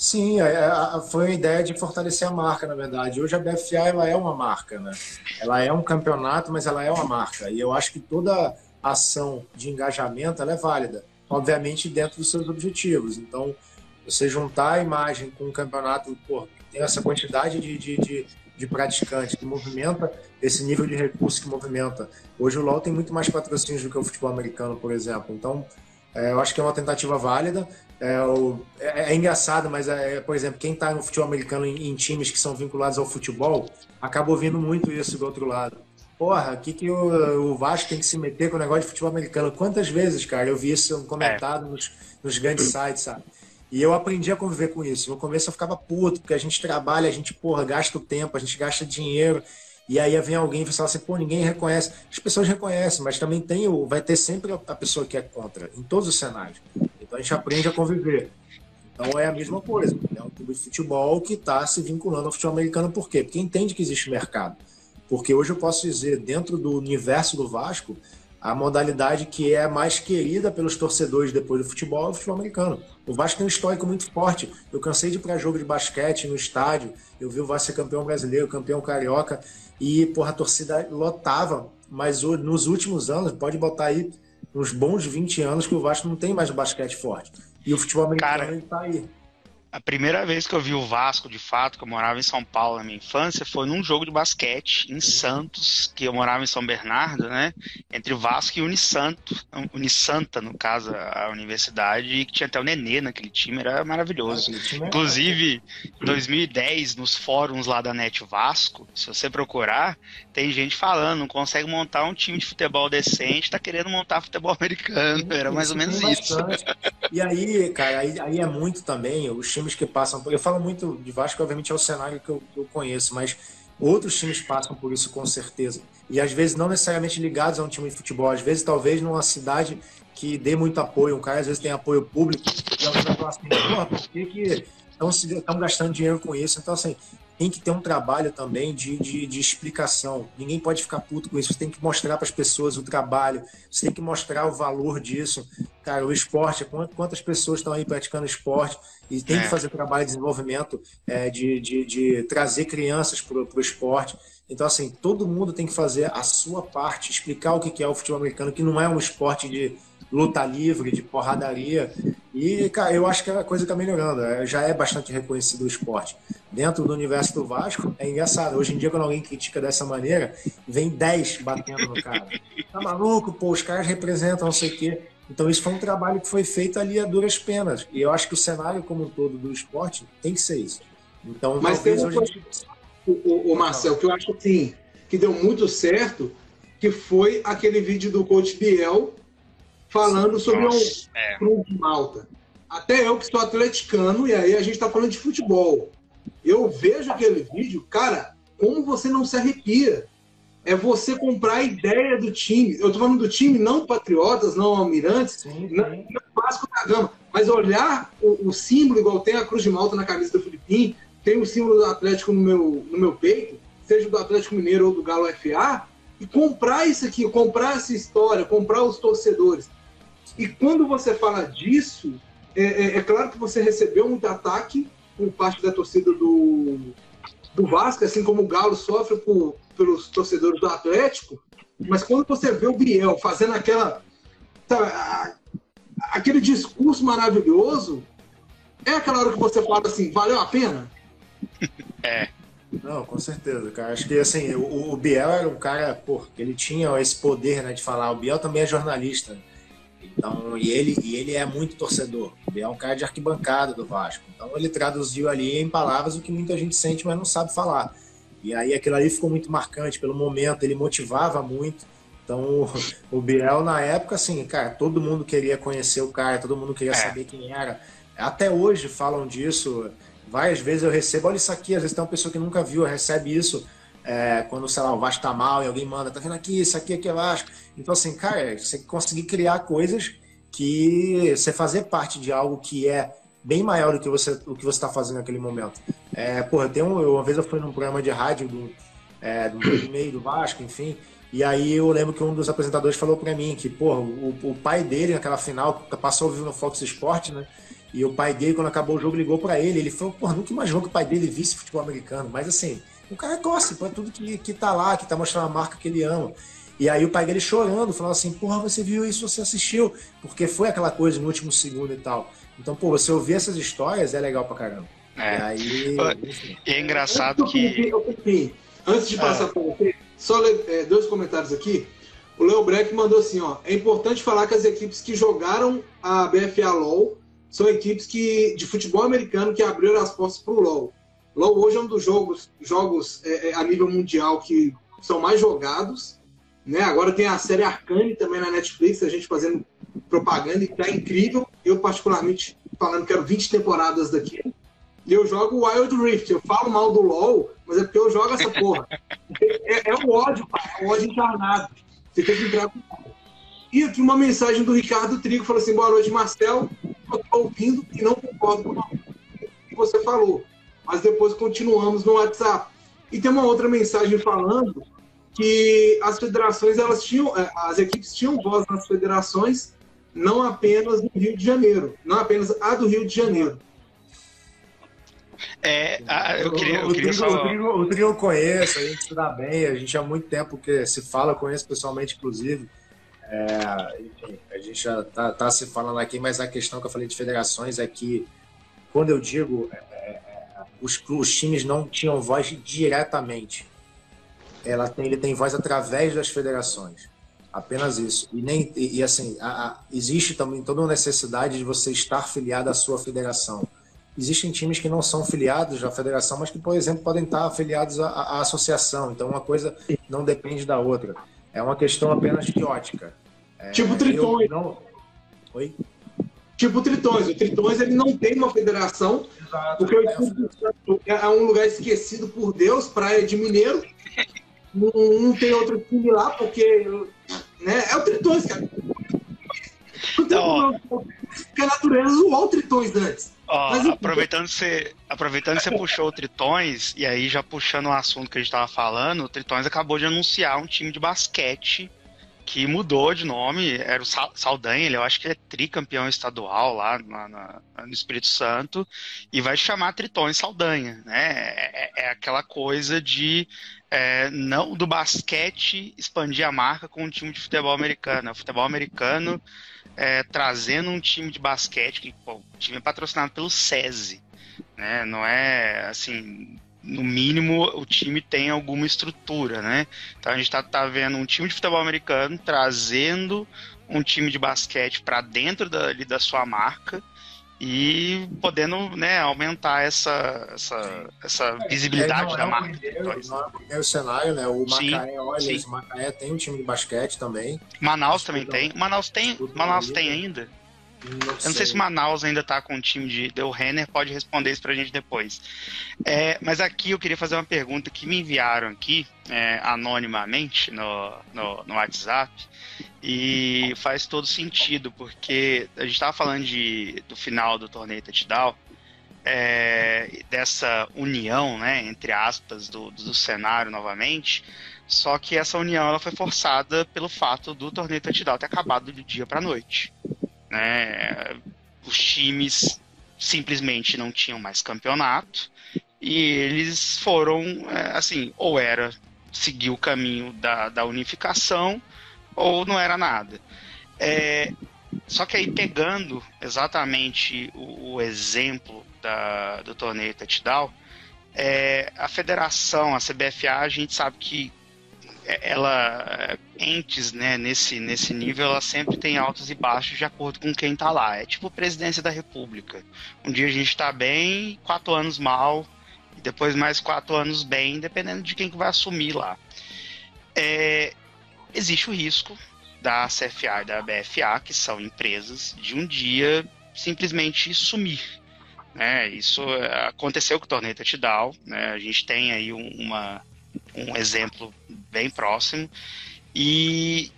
Sim, é, é, foi a ideia de fortalecer a marca, na verdade. Hoje a BFA ela é uma marca, né? Ela é um campeonato, mas ela é uma marca. E eu acho que toda ação de engajamento ela é válida, obviamente dentro dos seus objetivos. Então, você juntar a imagem com um campeonato pô, que tem essa quantidade de, de, de, de praticantes, que movimenta esse nível de recurso que movimenta. Hoje o LoL tem muito mais patrocínios do que o futebol americano, por exemplo. Então, é, eu acho que é uma tentativa válida. É, o, é, é engraçado, mas, é, por exemplo, quem está no futebol americano em, em, times que são vinculados ao futebol acaba ouvindo muito isso do outro lado. Porra, o que, que o, o, Vasco tem que se meter com o negócio de futebol americano? Quantas vezes, cara, eu vi isso comentado é. nos, nos grandes sites, sabe? E eu aprendi a conviver com isso. No começo eu ficava puto, porque a gente trabalha, a gente, porra, gasta o tempo, a gente gasta dinheiro. E aí vem alguém e fala assim, pô, ninguém reconhece. As pessoas reconhecem, mas também tem o, vai ter sempre a pessoa que é contra, em todos os cenários. Então a gente aprende a conviver. Então é a mesma coisa. É um clube de futebol que está se vinculando ao futebol americano. Por quê? Porque entende que existe mercado. Porque hoje eu posso dizer, dentro do universo do Vasco, a modalidade que é mais querida pelos torcedores depois do futebol é o futebol americano. O Vasco tem um histórico muito forte. Eu cansei de ir para jogo de basquete no estádio, eu vi o Vasco ser campeão brasileiro, campeão carioca, e porra, a torcida lotava. Mas nos últimos anos, pode botar aí uns bons 20 anos que o Vasco não tem mais o basquete forte. E o futebol americano Cara, tá aí. A primeira vez que eu vi o Vasco, de fato, que eu morava em São Paulo na minha infância, foi num jogo de basquete em Santos, que eu morava em São Bernardo, né? Entre Vasco e Unisanto, Unisanta, no caso, a universidade, e que tinha até o Nenê naquele time, era maravilhoso. Ah, Inclusive, em 2010, nos fóruns lá da Net Vasco, se você procurar, tem gente falando, não consegue montar um time de futebol decente, tá querendo montar futebol americano. Era mais ou menos isso. E aí, cara, aí, aí é muito também, os times que passam por. Eu falo muito de Vasco, obviamente é o cenário que eu, que eu conheço, mas outros times passam por isso com certeza. E às vezes não necessariamente ligados a um time de futebol, às vezes talvez numa cidade que dê muito apoio. Um cara às vezes tem apoio público, e alguém vai falar assim, porra, por que, estão gastando dinheiro com isso? Então, assim, tem que ter um trabalho também de, de, de, explicação. Ninguém pode ficar puto com isso. Você tem que mostrar para as pessoas o trabalho, você tem que mostrar o valor disso. Cara, o esporte, quantas pessoas estão aí praticando esporte e tem é. que fazer trabalho de desenvolvimento, é, de, de, de, trazer crianças para o esporte. Então, assim, todo mundo tem que fazer a sua parte, explicar o que é o futebol americano, que não é um esporte de luta livre, de porradaria. E, cara, eu acho que a coisa está melhorando. É, já é bastante reconhecido o esporte. Dentro do universo do Vasco, é engraçado. Hoje em dia, quando alguém critica dessa maneira, vem 10 batendo no cara. Tá maluco? Pô, os caras representam não sei o quê. Então, isso foi um trabalho que foi feito ali a duras penas. E eu acho que o cenário como um todo do esporte tem que ser isso. Então, Mas tem uma hoje... o, o, o Marcel, que eu acho assim, que deu muito certo, que foi aquele vídeo do coach Biel falando sobre Nossa, um é. Cruz de Malta. Até eu que sou atleticano, e aí a gente está falando de futebol. Eu vejo aquele vídeo, cara, como você não se arrepia. É você comprar a ideia do time. Eu estou falando do time, não Patriotas, não Almirantes, sim, sim. não, não Vasco da Gama, mas olhar o, o, símbolo, igual tem a Cruz de Malta na camisa do Filipim, tem o símbolo do Atlético no meu, no meu peito, seja do Atlético Mineiro ou do Galo FA, e comprar isso aqui, comprar essa história, comprar os torcedores. E quando você fala disso, é, é, é, claro que você recebeu muito ataque por parte da torcida do, do Vasco, assim como o Galo sofre por, pelos torcedores do Atlético, mas quando você vê o Biel fazendo aquela. Sabe, aquele discurso maravilhoso, é aquela hora que você fala assim, valeu a pena? É. Não, com certeza, cara. Acho que assim, o, o Biel era um cara, pô, ele tinha esse poder, né, de falar. O Biel também é jornalista. Então, e ele, e ele é muito torcedor. Ele é um cara de arquibancada do Vasco. Então, ele traduziu ali em palavras o que muita gente sente, mas não sabe falar. E aí aquilo ali ficou muito marcante pelo momento, ele motivava muito. Então, o Biel, na época, assim, cara, todo mundo queria conhecer o cara, todo mundo queria é. saber quem era. Até hoje falam disso. Várias vezes eu recebo, olha isso aqui, às vezes tem uma pessoa que nunca viu, recebe isso é, quando, sei lá, o Vasco tá mal e alguém manda, tá vendo aqui, isso aqui, aqui é Vasco. Então, assim, cara, você conseguir criar coisas que você fazer parte de algo que é bem maior do que você o que você está fazendo naquele momento. É, porra, tem um, uma vez eu fui num programa de rádio do, é, do meio do Vasco, enfim, e aí eu lembro que um dos apresentadores falou para mim que, porra, o, o, pai dele naquela final passou a ouvir no Fox Sport, né? E o pai dele, quando acabou o jogo, ligou para ele. Ele falou, porra, nunca imaginou que o pai dele visse futebol americano. Mas assim, o cara gosta, para tudo que, que tá lá, que tá mostrando a marca que ele ama. E aí o pai dele chorando, falando assim, porra, você viu isso, você assistiu, porque foi aquela coisa no último segundo e tal. Então, pô, você ouvir essas histórias é legal pra caramba. É. E aí, é engraçado que. Antes de passar ah. para você, só é, dois comentários aqui. O Leo Breck mandou assim: ó, é importante falar que as equipes que jogaram a BFA LOL são equipes que, de futebol americano que abriram as portas para o LOL. LOL hoje é um dos jogos, jogos é, é, a nível mundial que são mais jogados. Né? Agora tem a série Arcane também na Netflix, a gente fazendo propaganda e tá incrível. Eu, particularmente, falando, quero 20 temporadas daqui. E eu jogo Wild Rift. Eu falo mal do LoL, mas é porque eu jogo essa porra. É, é o ódio. É o ódio encarnado. Você tem que entrar com E aqui uma mensagem do Ricardo Trigo, falou assim, boa noite, Marcel. Eu tô ouvindo e não concordo com o que você falou mas depois continuamos no WhatsApp. E tem uma outra mensagem falando que as federações, elas tinham, é, as equipes tinham voz nas federações, não apenas no Rio de Janeiro, não apenas a do Rio de Janeiro. É, eu queria, eu queria o, só... o, trio, o trio eu conheço, a gente se dá bem, a gente há muito tempo que se fala, conheço pessoalmente, inclusive. É, enfim, a gente já tá, tá, se falando aqui, mas a questão que eu falei de federações é que, quando eu digo os, os times não tinham voz diretamente. Ela tem, ele tem voz através das federações. Apenas isso. E, nem, e, e assim, a, a, existe também toda uma necessidade de você estar filiado à sua federação. Existem times que não são filiados à federação, mas que, por exemplo, podem estar afiliados à, à associação. Então, uma coisa não depende da outra. É uma questão apenas de ótica. É, tipo Tritões. Não... Oi? Tipo Tritões. O Tritões ele não tem uma federação, Exato. Porque Santo é um lugar esquecido por Deus, praia de mineiro. Não, não tem outro time lá, porque né, é o Tritões, cara. Não, porque a natureza zoou o Tritões antes. Ó, Mas, aproveitando que você, aproveitando que você puxou o Tritões, e aí já puxando o assunto que a gente estava falando, o Tritões acabou de anunciar um time de basquete que mudou de nome, era o Saldanha, ele, eu acho que é tricampeão estadual lá na, na, no Espírito Santo, e vai chamar Tritões Saldanha, né? É, é, é aquela coisa de é, não do basquete expandir a marca com um time de futebol americano. O futebol americano é, trazendo um time de basquete, que o time é patrocinado pelo SESI, né? Não é assim no mínimo, o time tem alguma estrutura, né? Então a gente está tá vendo um time de futebol americano trazendo um time de basquete para dentro da, da sua marca e podendo né, aumentar essa, essa, essa é, visibilidade é, da marca. Primeiro, não é o cenário, né? O Macaé, sim, olha, sim. o Macaé tem um time de basquete também. Manaus também tem. Manaus tem, Manaus tem ainda. Não eu não sei se Manaus ainda tá com o time de. O Renner pode responder isso pra gente depois. É, mas aqui eu queria fazer uma pergunta que me enviaram aqui, é, anonimamente, no, no, no, WhatsApp, e faz todo sentido, porque a gente estava falando de, do final do torneio touchdown, é, dessa união, né, entre aspas, do, do cenário novamente. Só que essa união ela foi forçada pelo fato do torneio touchdown ter acabado do dia para noite. Né? Os times simplesmente não tinham mais campeonato e eles foram, é, assim, ou era seguir o caminho da, da unificação ou não era nada. É, só que aí pegando exatamente o, o exemplo da, do torneio touchdown, é, a federação, a CBFA, a gente sabe que ela entes né, nesse, nesse nível ela sempre tem altos e baixos de acordo com quem está lá é tipo presidência da república um dia a gente está bem quatro anos mal e depois mais quatro anos bem dependendo de quem que vai assumir lá é, existe o risco da CFA e da BFA que são empresas de um dia simplesmente sumir né? Isso é, aconteceu com o torneio touchdown, né? A gente tem aí um, uma, um exemplo bem próximo. E,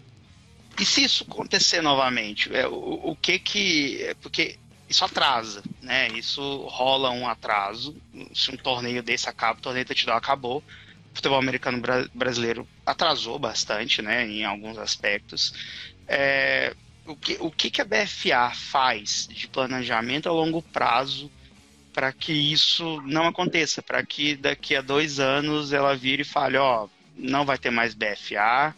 e se isso acontecer novamente, é, o, o que que... É, porque isso atrasa, né? Isso rola um atraso. Se um torneio desse acaba, o torneio touchdown acabou. O futebol americano bra brasileiro atrasou bastante, né? Em alguns aspectos. É, o que, o que, que a BFA faz de planejamento a longo prazo para que isso não aconteça, para que daqui a dois anos ela vire e fale, ó, não vai ter mais BFA,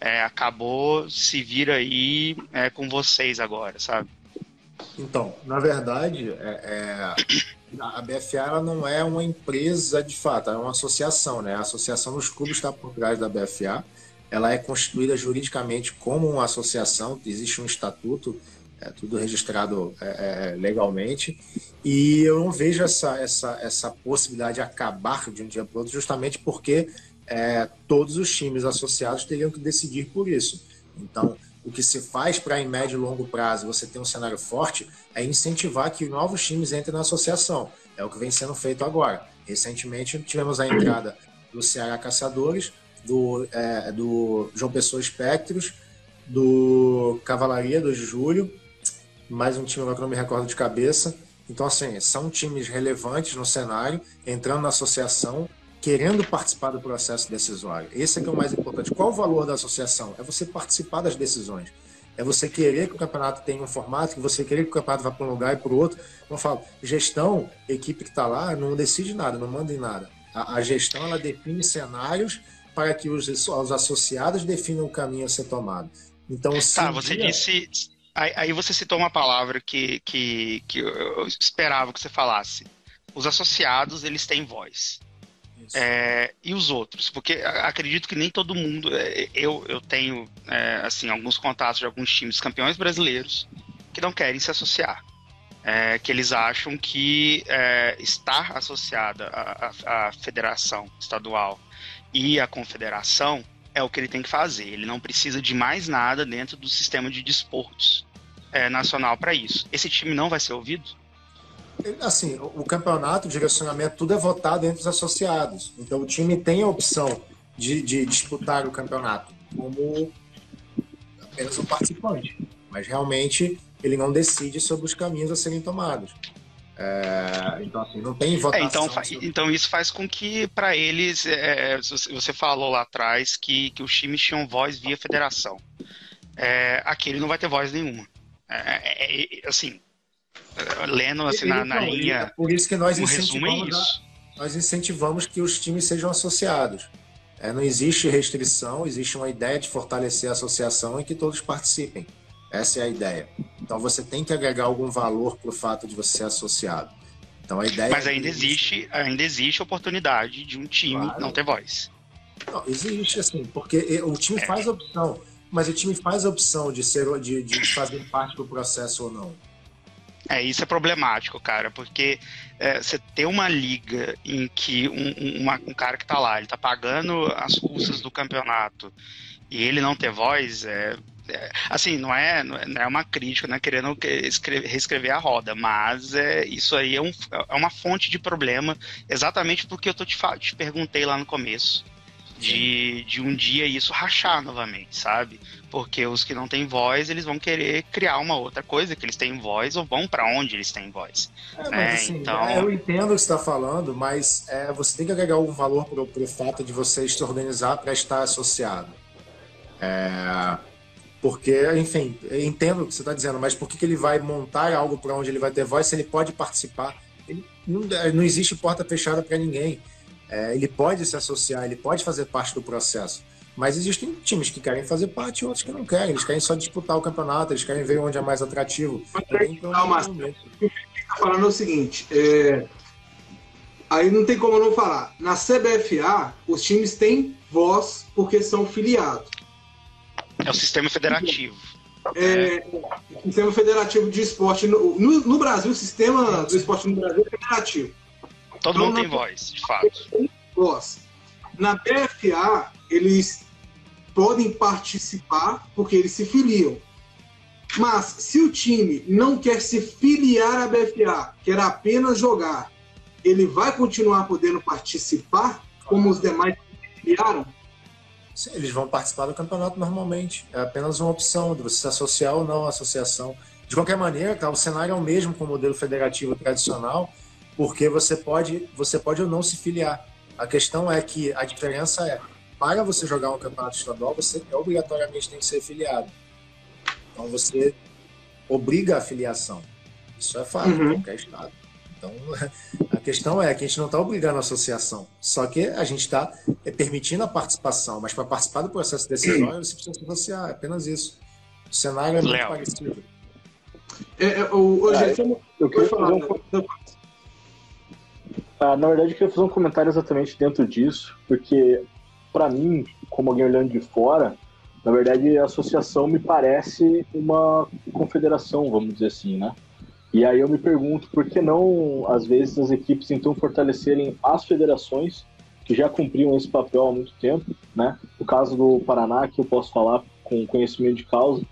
é, acabou, se vira aí é, com vocês agora, sabe? Então, na verdade, é, é, a BFA não é uma empresa de fato, é uma associação, né? A associação dos clubes está por trás da BFA. Ela é constituída juridicamente como uma associação, existe um estatuto é tudo registrado é, é, legalmente. E eu não vejo essa, essa, essa possibilidade de acabar de um dia para outro, justamente porque é, todos os times associados teriam que decidir por isso. Então, o que se faz para, em médio e longo prazo, você ter um cenário forte, é incentivar que novos times entrem na associação. É o que vem sendo feito agora. Recentemente, tivemos a entrada do Ceará Caçadores, do, é, do João Pessoa Espectros, do Cavalaria 2 de Julho, mais um time agora que não me recordo de cabeça. Então, assim, são times relevantes no cenário, entrando na associação, querendo participar do processo decisório. Esse é que é o mais importante. Qual o valor da associação? É você participar das decisões. É você querer que o campeonato tenha um formato, que você querer que o campeonato vá para um lugar e para o outro. Como eu falo, gestão, equipe que está lá, não decide nada, não manda em nada. A, a gestão, ela define cenários para que os, os associados definam o caminho a ser tomado. Então, tá, você dia... disse Aí, aí, você citou uma palavra que, que, que eu esperava que você falasse. Os associados, eles têm voz. É, e os outros? Porque acredito que nem todo mundo. É, eu, eu tenho é, assim alguns contatos de alguns times campeões brasileiros que não querem se associar. É, que eles acham que é, estar associada à, à federação estadual e à confederação é o que ele tem que fazer. Ele não precisa de mais nada dentro do sistema de desportos é, nacional para isso. Esse time não vai ser ouvido? Assim, o campeonato, o direcionamento, tudo é votado entre os associados. Então o time tem a opção de, de disputar o campeonato como apenas um participante. Mas realmente ele não decide sobre os caminhos a serem tomados. É, então, assim, não tem votação. É, então, sobre... então, isso faz com que, para eles, é, você falou lá atrás que, que os times tinham voz via federação. É, aqui ele não vai ter voz nenhuma. É, é, é assim, lendo assim, na, na linha. Por isso que nós incentivamos, a, nós incentivamos que os times sejam associados. É, não existe restrição, existe uma ideia de fortalecer a associação e que todos participem. Essa é a ideia. Então você tem que agregar algum valor para o fato de você ser associado. Então a ideia. Mas ainda existe, ainda existe oportunidade de um time claro. não ter voz. Não, existe assim, porque o time é. faz a opção, mas o time faz a opção de ser de, de fazer parte do processo ou não. É, isso é problemático, cara, porque é, você tem uma liga em que um, uma, um cara que tá lá, ele tá pagando as custas do campeonato e ele não ter voz, é, é, assim, não é, não é uma crítica, não é querendo escrever, reescrever a roda, mas é, isso aí é, um, é uma fonte de problema, exatamente porque eu tô te, te perguntei lá no começo. De, de um dia isso rachar novamente, sabe? Porque os que não têm voz, eles vão querer criar uma outra coisa que eles têm voz ou vão para onde eles têm voz. É, né? assim, então... Eu entendo o que você está falando, mas é, você tem que agregar algum valor para o fato de você se organizar para estar associado. É, porque, enfim, eu entendo o que você está dizendo, mas por que, que ele vai montar algo para onde ele vai ter voz se ele pode participar? Ele, não, não existe porta fechada para ninguém. É, ele pode se associar, ele pode fazer parte do processo. Mas existem times que querem fazer parte e outros que não querem. Eles querem só disputar o campeonato, eles querem ver onde é mais atrativo. Então, não, mas, o que está falando é o seguinte: é... aí não tem como não falar. Na CBFA, os times têm voz porque são filiados. É o sistema federativo. É, o sistema federativo de esporte. No, no, no, Brasil, o sistema do esporte no Brasil é federativo. Todo então, mundo tem voz, de fato. Voz. Na BFA, eles podem participar porque eles se filiam. Mas se o time não quer se filiar à BFA, quer apenas jogar, ele vai continuar podendo participar como os demais se filiaram? Sim, eles vão participar do campeonato normalmente. É apenas uma opção de você se associar ou não à associação. De qualquer maneira, tá, o cenário é o mesmo com o modelo federativo tradicional, porque você pode, você pode ou não se filiar. A questão é que a diferença é, para você jogar um campeonato estadual, você obrigatoriamente tem que ser filiado. Então você obriga a filiação. Isso é fato uhum. em qualquer estado. Então, a questão é que a gente não está obrigando a associação, só que a gente está é, permitindo a participação, mas para participar do processo decisório você precisa se associar, é apenas isso. O cenário é muito Léo. parecido. É, é, o, o ah, eu, eu queria falar, um... ah, na verdade, eu queria fazer um comentário exatamente dentro disso, porque, para mim, como alguém olhando de fora, na verdade, a associação me parece uma confederação, vamos dizer assim, né? E aí eu me pergunto por que não, às vezes, as equipes então fortalecerem as federações que já cumpriam esse papel há muito tempo, né? O caso do Paraná, que eu posso falar com conhecimento de causa,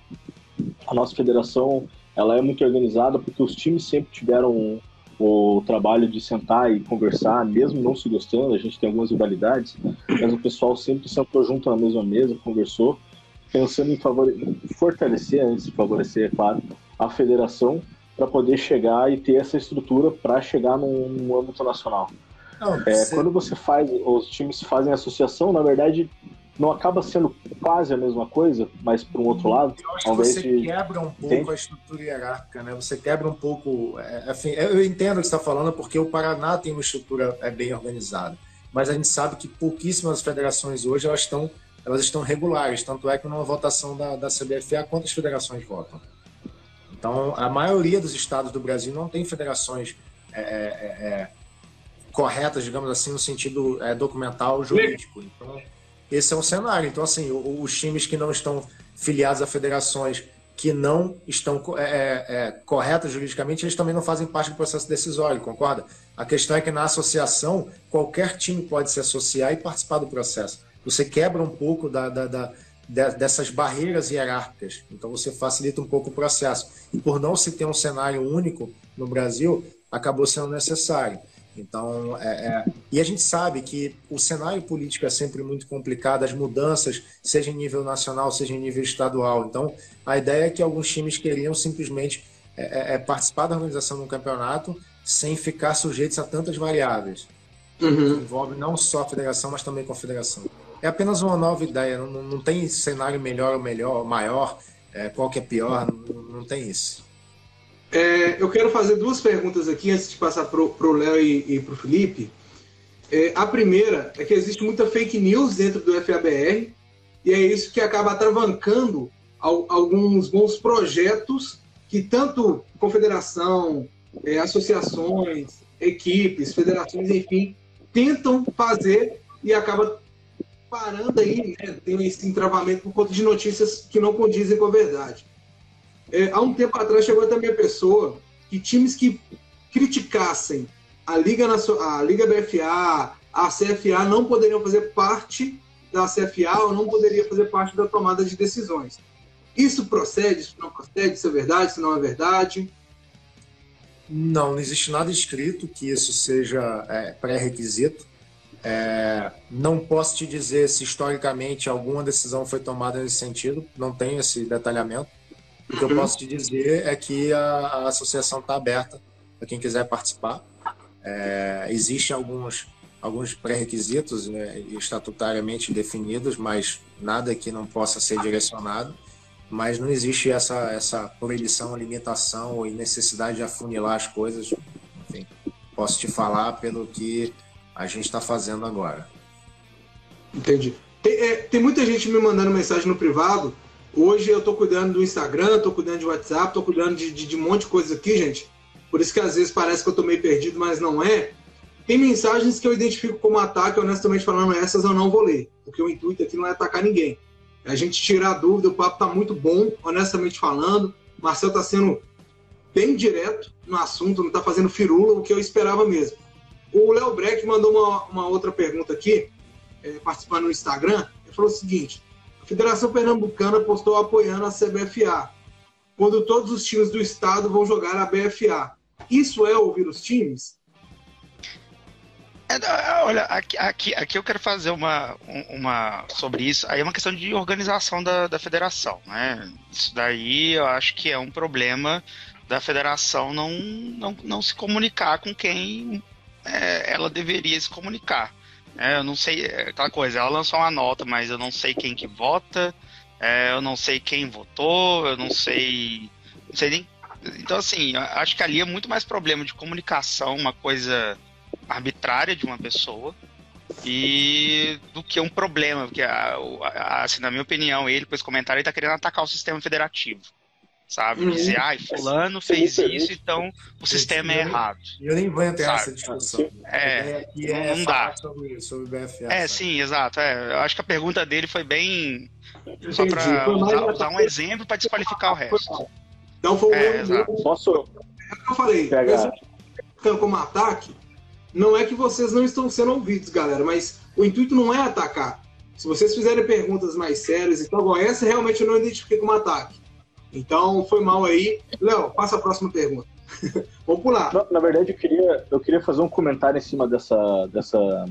a nossa federação ela é muito organizada porque os times sempre tiveram o trabalho de sentar e conversar, mesmo não se gostando, a gente tem algumas rivalidades, mas o pessoal sempre sentou junto na mesma mesa, conversou, pensando em, favore... fortalecer, antes de favorecer, é claro, a federação para poder chegar e ter essa estrutura para chegar no, no, âmbito nacional. Não, é, você... Quando você faz, os times fazem associação, na verdade, não acaba sendo quase a mesma coisa, mas por um outro lado. Eu acho que você de... quebra um pouco Entende? a estrutura hierárquica, né? Você quebra um pouco. É, enfim, eu entendo o que você está falando, porque o Paraná tem uma estrutura é, bem organizada. Mas a gente sabe que pouquíssimas federações hoje elas estão, elas estão regulares. Tanto é que numa votação da, da CBFA, quantas federações votam? Então, a maioria dos estados do Brasil não tem federações é, é, é, é corretas, digamos assim, no sentido é, documental jurídico. Então, esse é um cenário. Então, assim, os times que não estão filiados a federações que não estão é, corretas juridicamente, eles também não fazem parte do processo decisório, concorda? A questão é que na associação, qualquer time pode se associar e participar do processo. Você quebra um pouco da, da, da dessas barreiras hierárquicas. Então você facilita um pouco o processo. E por não se ter um cenário único no Brasil, acabou sendo necessário. Então, é, é... e a gente sabe que o cenário político é sempre muito complicado, as mudanças, seja em nível nacional, seja em nível estadual. Então, a ideia é que alguns times queriam simplesmente é, é, é participar da organização de um campeonato sem ficar sujeitos a tantas variáveis. Uhum. Envolve não só a federação, mas também a confederação é apenas uma nova ideia, não, não tem cenário melhor ou melhor, maior, é, qual que é pior, não, não tem isso. É, eu quero fazer duas perguntas aqui antes de passar para o Léo e, e para o Felipe. É, a primeira é que existe muita fake news dentro do FABR e é isso que acaba atravancando alguns bons projetos que tanto confederação, é, associações, equipes, federações, enfim, tentam fazer e acaba parando aí, né, tem esse entravamento por conta de notícias que não condizem com a verdade. É, há um tempo atrás chegou até a pessoa que times que criticassem a Liga, a Liga BFA, a CFA, não poderiam fazer parte da CFA ou não poderia fazer parte da tomada de decisões. Isso procede? Isso não procede? Isso é verdade? Isso não é verdade? Não, não existe nada escrito que isso seja é, pré-requisito. É, não posso te dizer se historicamente alguma decisão foi tomada nesse sentido, não tenho esse detalhamento. O que eu posso te dizer é que a, a associação está aberta para quem quiser participar. É, existem alguns, alguns pré-requisitos né, estatutariamente definidos, mas nada que não possa ser direcionado. Mas não existe essa, essa proibição, limitação e necessidade de afunilar as coisas. Enfim, posso te falar pelo que a gente está fazendo agora. Entendi. Tem, é, tem, muita gente me mandando mensagem no privado. Hoje eu estou cuidando do Instagram, estou cuidando de WhatsApp, estou cuidando de, de, de, um monte de coisa aqui, gente. Por isso que às vezes parece que eu estou meio perdido, mas não é. Tem mensagens que eu identifico como ataque, honestamente falando, essas eu não vou ler. Porque o intuito aqui não é atacar ninguém. É a gente tirar a dúvida, o papo está muito bom, honestamente falando. Marcel está sendo bem direto no assunto, não está fazendo firula, o que eu esperava mesmo. O Léo Breck mandou uma, uma outra pergunta aqui, é, participando no Instagram. Ele falou o seguinte: Federação Pernambucana postou apoiando a CBFA, quando todos os times do estado vão jogar a BFA. Isso é ouvir os times? É, olha, aqui, aqui, aqui eu quero fazer uma, uma sobre isso. Aí é uma questão de organização da, da federação, né? Isso daí eu acho que é um problema da federação não, não, não se comunicar com quem é, ela deveria se comunicar. É, eu não sei, é aquela coisa, ela lançou uma nota, mas eu não sei quem que vota, é, eu não sei quem votou, eu não sei. Não sei nem. Então, assim, acho que ali é muito mais problema de comunicação, uma coisa arbitrária de uma pessoa, e do que um problema, porque, assim, na minha opinião, ele, com esse comentário, ele tá querendo atacar o sistema federativo sabe? Uhum. Dizer, ai, fulano fez isso, então o sistema é errado. Eu nem vou entrar nessa discussão. É, é não dá. Sobre, sobre BFA, é, sabe? sim, exato. É, eu acho que a pergunta dele foi bem só para usar, usar, um exemplo para desqualificar o resto. Então foi o é, meu, Posso? É o que eu falei. Pegar. Como ataque, não é que vocês não estão sendo ouvidos, galera, mas o intuito não é atacar. Se vocês fizerem perguntas mais sérias e tal, essa realmente eu não identifiquei como ataque. Então, foi mal aí. Léo, passa a próxima pergunta. Vamos pular. Na, na, verdade, eu queria, eu queria fazer um comentário em cima dessa, dessa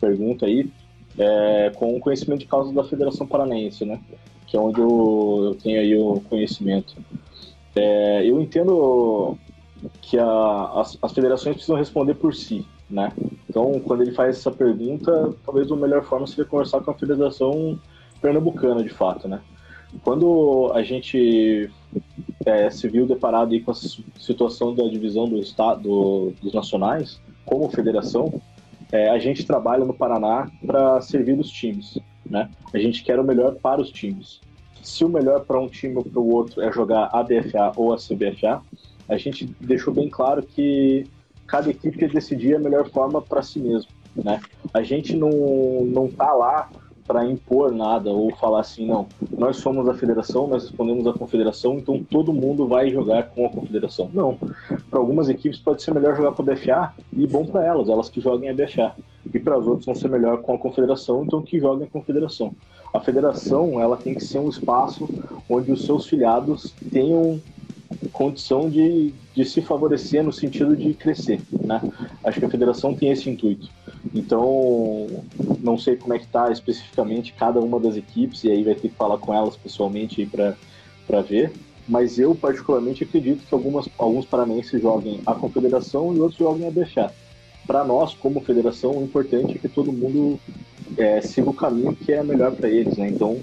pergunta aí, é, com o conhecimento de causa da Federação Paranaense, né? Que é onde eu, eu tenho aí o conhecimento. É, eu entendo que a, as, as federações precisam responder por si, né? Então, quando ele faz essa pergunta, talvez a melhor forma seria conversar com a Federação Pernambucana, de fato, né? Quando a gente é, se viu deparado com a situação da divisão do estado dos nacionais, como federação, é, a gente trabalha no Paraná para servir os times, né? A gente quer o melhor para os times. Se o melhor para um time ou para o outro é jogar a DFA ou a CBFA, a gente deixou bem claro que cada equipe quer decidir a melhor forma para si mesmo, né? A gente não não tá lá para impor nada ou falar assim, não, nós somos a federação, nós respondemos à confederação, então todo mundo vai jogar com a confederação. Não. Para algumas equipes pode ser melhor jogar com a BFA e bom para elas, elas que joguem a BFA. E para as outras vão ser melhor com a confederação, então que joguem a confederação. A federação, ela tem que ser um espaço onde os seus filiados tenham condição de, de se favorecer no sentido de crescer, né? Acho que a federação tem esse intuito. Então, não sei como é que está especificamente cada uma das equipes, e aí vai ter que falar com elas pessoalmente para ver. Mas eu, particularmente, acredito que algumas, alguns paranenses joguem a confederação e outros joguem a BFA. Para nós, como federação, o importante é que todo mundo é, siga o caminho que é melhor para eles, né? Então,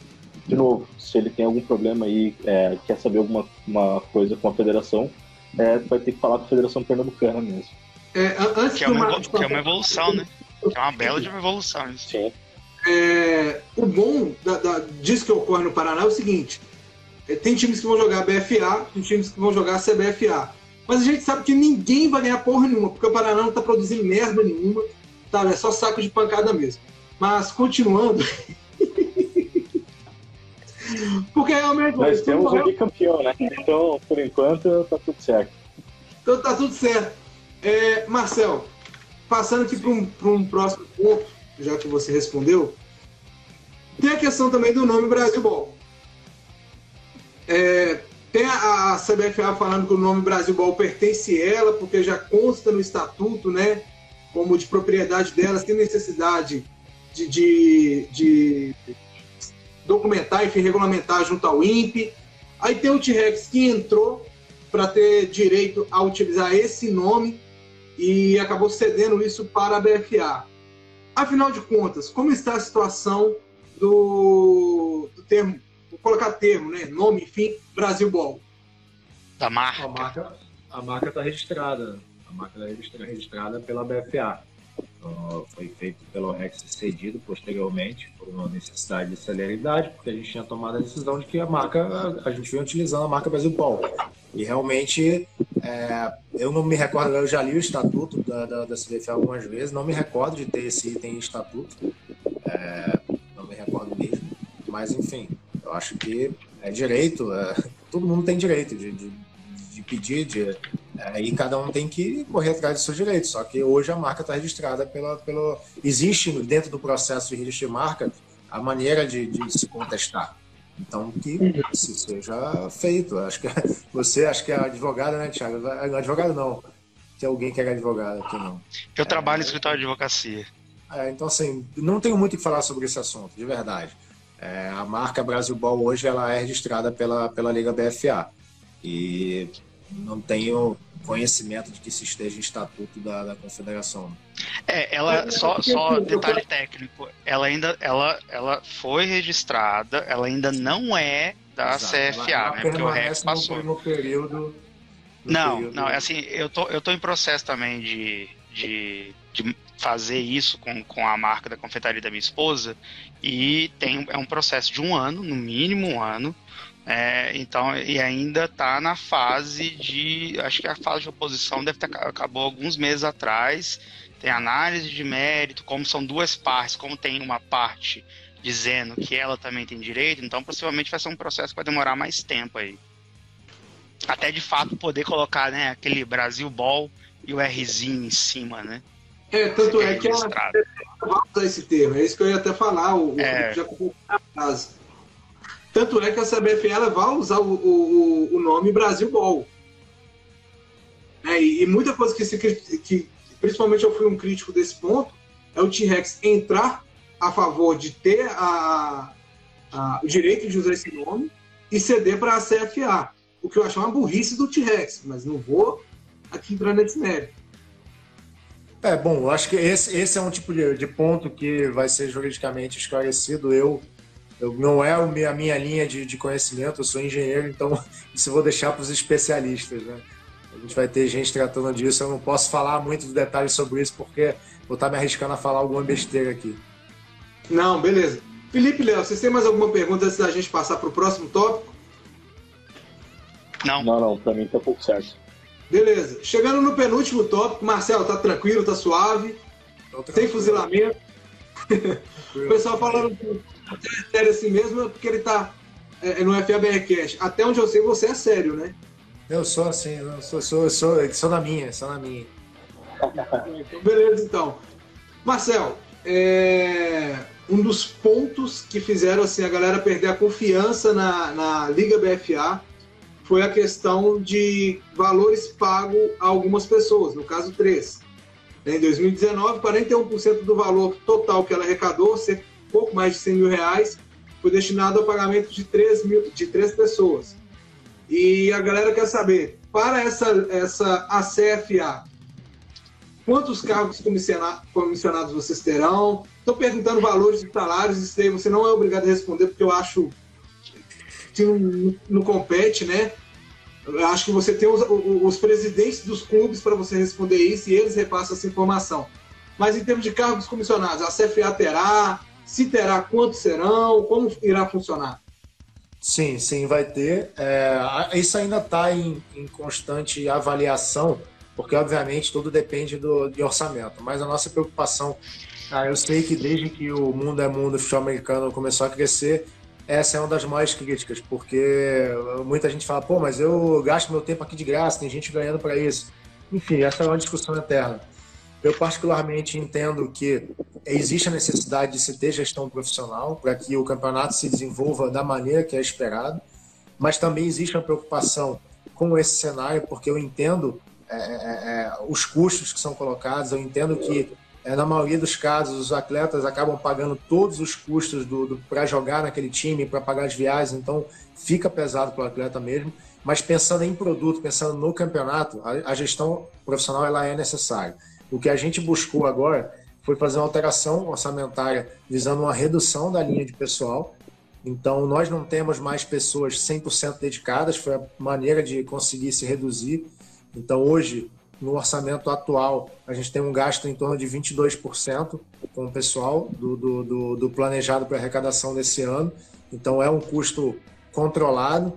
de novo, se ele tem algum problema aí, é, quer saber alguma uma coisa com a federação, é, vai ter que falar com a Federação Pernambucana mesmo. É, antes que, é uma, que é uma evolução, né? Que é uma bela de uma evolução. Isso. Sim. É, o bom da, da, disso que ocorre no Paraná é o seguinte: é, tem times que vão jogar BFA, tem times que vão jogar CBFA. Mas a gente sabe que ninguém vai ganhar porra nenhuma, porque o Paraná não está produzindo merda nenhuma, tá? É só saco de pancada mesmo. Mas continuando. porque realmente. Nós temos um bicampeão, né? Então, por enquanto, tá tudo certo. Então tá tudo certo. É, Marcel, Passando aqui para um, um próximo ponto, já que você respondeu, tem a questão também do nome Brasil Ball. É, tem a, a, CBFA falando que o nome Brasil Ball pertence a ela, porque já consta no estatuto, né? Como de propriedade delas, tem necessidade de, de, de documentar, enfim, regulamentar junto ao INPE. Aí tem o T-Rex que entrou para ter direito a utilizar esse nome e acabou cedendo isso para a BFA. Afinal de contas, como está a situação do, do termo, vou colocar termo, né? Nome, enfim, Brasil Ball? Da marca. A marca a marca está registrada. A marca está registrada pela BFA. Uh, foi feito pelo Rex cedido posteriormente por uma necessidade de celeridade, porque a gente tinha tomado a decisão de que a marca, a gente vinha utilizando a marca Brasil Ball. E realmente, é, eu não me recordo, eu já li o estatuto da, da, da CBF algumas vezes, não me recordo de ter esse item em estatuto, é, não me recordo mesmo, mas enfim, eu acho que é direito, é, todo mundo tem direito de, de, de pedir, de, e cada um tem que correr atrás dos seus direitos. Só que hoje a marca está registrada pela, pelo. Existe dentro do processo de registro de marca a maneira de, de se contestar. Então, que isso seja feito. Acho que você, acho que é advogada, né, Thiago? Advogado não. Tem alguém que é advogado aqui, não. Eu trabalho no escritório de advocacia. É, então, assim, não tenho muito o que falar sobre esse assunto, de verdade. É, a marca Brasil Ball hoje ela é registrada pela, pela Liga BFA. E não tenho conhecimento de que isso esteja em estatuto da, da confederação. É, ela só, só detalhe técnico, ela ainda ela, ela foi registrada, ela ainda não é da Exato. CFA, ela, né? Porque o REC passou. No período, no não, período... não, é assim, eu tô, eu tô em processo também de, de, de fazer isso com, com a marca da confeitaria da minha esposa e tem é um processo de um ano, no mínimo um ano, é, então, e ainda está na fase de. Acho que a fase de oposição deve ter acabou alguns meses atrás. Tem análise de mérito, como são duas partes, como tem uma parte dizendo que ela também tem direito, então possivelmente vai ser um processo que vai demorar mais tempo aí. Até de fato poder colocar né, aquele Brasil Ball e o Rzinho em cima, né? É, tanto é, que ela vai usar esse termo, é isso que eu ia até falar, o, é. já a frase tanto é que a CBF ela vai usar o, o, o nome Brasil Ball. É, e, e, muita coisa que, se, que, principalmente eu fui um crítico desse ponto, é o T-Rex entrar a favor de ter a, a, o direito de usar esse nome e ceder para a CFA. O que eu acho uma burrice do T-Rex, mas não vou aqui entrar nesse mérito. É, bom, eu acho que esse, esse é um tipo de, de ponto que vai ser juridicamente esclarecido. Eu eu, não é a minha linha de, de conhecimento, eu sou engenheiro, então isso eu vou deixar para os especialistas. Né? A gente vai ter gente tratando disso, eu não posso falar muito de detalhes sobre isso, porque vou estar me arriscando a falar alguma besteira aqui. Não, beleza. Felipe Léo, vocês têm mais alguma pergunta antes da gente passar para o próximo tópico? Não. Não, não, para mim tá pouco certo. Beleza. Chegando no penúltimo tópico, Marcelo, tá tranquilo, tá suave? Sem fuzilamento. o pessoal falando é sério assim mesmo, porque ele tá é, é no FABRCast. Até onde eu sei, você é sério, né? Eu sou assim, eu sou, sou, sou, sou na minha, sou na minha. Então, beleza, então. Marcel, é, um dos pontos que fizeram assim, a galera perder a confiança na, na Liga BFA foi a questão de valores pagos a algumas pessoas, no caso três. Em 2019, 41% do valor total que ela arrecadou, pouco mais de 100 mil reais, foi destinado ao pagamento de três, mil, de três pessoas. E a galera quer saber, para essa, essa ACFA, quantos cargos comissionados vocês terão? Estou perguntando valores de salários, isso aí você não é obrigado a responder, porque eu acho que não, não compete, né? Eu acho que você tem os, os presidentes dos clubes para você responder isso e eles repassam essa informação. Mas em termos de cargos comissionados, a CFA terá, se terá, quantos serão, como irá funcionar? Sim, sim, vai ter. É, isso ainda está em, em, constante avaliação, porque obviamente tudo depende do, de orçamento. Mas a nossa preocupação, ah, eu sei que desde que o mundo é mundo, o futebol americano começou a crescer, essa é uma das maiores críticas, porque muita gente fala, pô, mas eu gasto meu tempo aqui de graça, tem gente ganhando para isso. Enfim, essa é uma discussão eterna. Eu particularmente entendo que existe a necessidade de se ter gestão profissional para que o campeonato se desenvolva da maneira que é esperado, mas também existe uma preocupação com esse cenário, porque eu entendo é, é, é os custos que são colocados, eu entendo que é, na maioria dos casos os atletas acabam pagando todos os custos do, do para jogar naquele time, para pagar as viagens, então fica pesado para o atleta mesmo. Mas pensando em produto, pensando no campeonato, a, a gestão profissional ela é necessária. O que a gente buscou agora foi fazer uma alteração orçamentária visando uma redução da linha de pessoal. Então, nós não temos mais pessoas 100% dedicadas, foi a maneira de conseguir se reduzir. Então, hoje, no orçamento atual, a gente tem um gasto em torno de 22% com o pessoal do, do, do, do planejado para arrecadação desse ano. Então, é um custo controlado.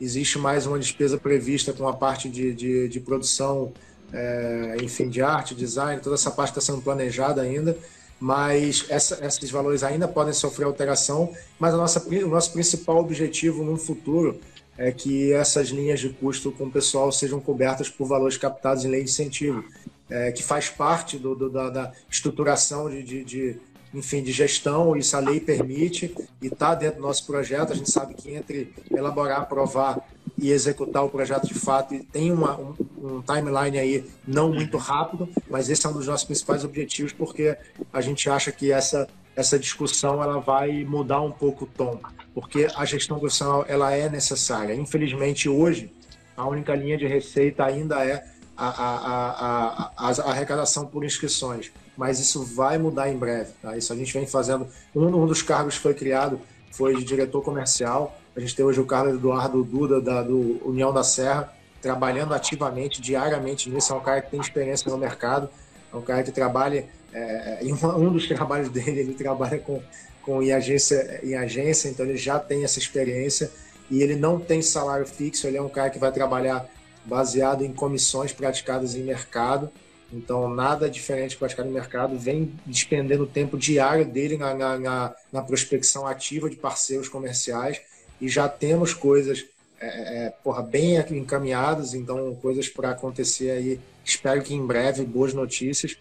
Existe mais uma despesa prevista com a parte de, de, de produção, é, enfim, de arte, design, toda essa parte está sendo planejada ainda mas essa, esses valores ainda podem sofrer alteração, mas a nossa, o nosso principal objetivo no futuro é que essas linhas de custo com o pessoal sejam cobertas por valores captados em lei de incentivo, é, que faz parte do, do, da, da, estruturação de, de, de, enfim, de gestão, isso a lei permite e está dentro do nosso projeto. A gente sabe que entre elaborar, aprovar e executar o projeto de fato tem uma, um, um timeline aí não muito rápido, mas esse é um dos nossos principais objetivos, porque a gente acha que essa essa discussão ela vai mudar um pouco o tom, porque a gestão profissional ela é necessária. Infelizmente hoje a única linha de receita ainda é a, a, a, a, arrecadação por inscrições, mas isso vai mudar em breve. Tá? Isso a gente vem fazendo. Um, um dos cargos que foi criado foi de diretor comercial. A gente tem hoje o Carlos Eduardo Duda da do União da Serra trabalhando ativamente, diariamente nisso. É um cara que tem experiência no mercado, é um cara que trabalha é, em um dos trabalhos dele, ele trabalha com, com em, agência, em agência, então ele já tem essa experiência. E ele não tem salário fixo, ele é um cara que vai trabalhar baseado em comissões praticadas em mercado, então nada diferente praticado em mercado, vem despendendo tempo diário dele na, na, na, na prospecção ativa de parceiros comerciais e já temos coisas é, é, porra, bem encaminhadas, então coisas para acontecer aí, espero que em breve, boas notícias.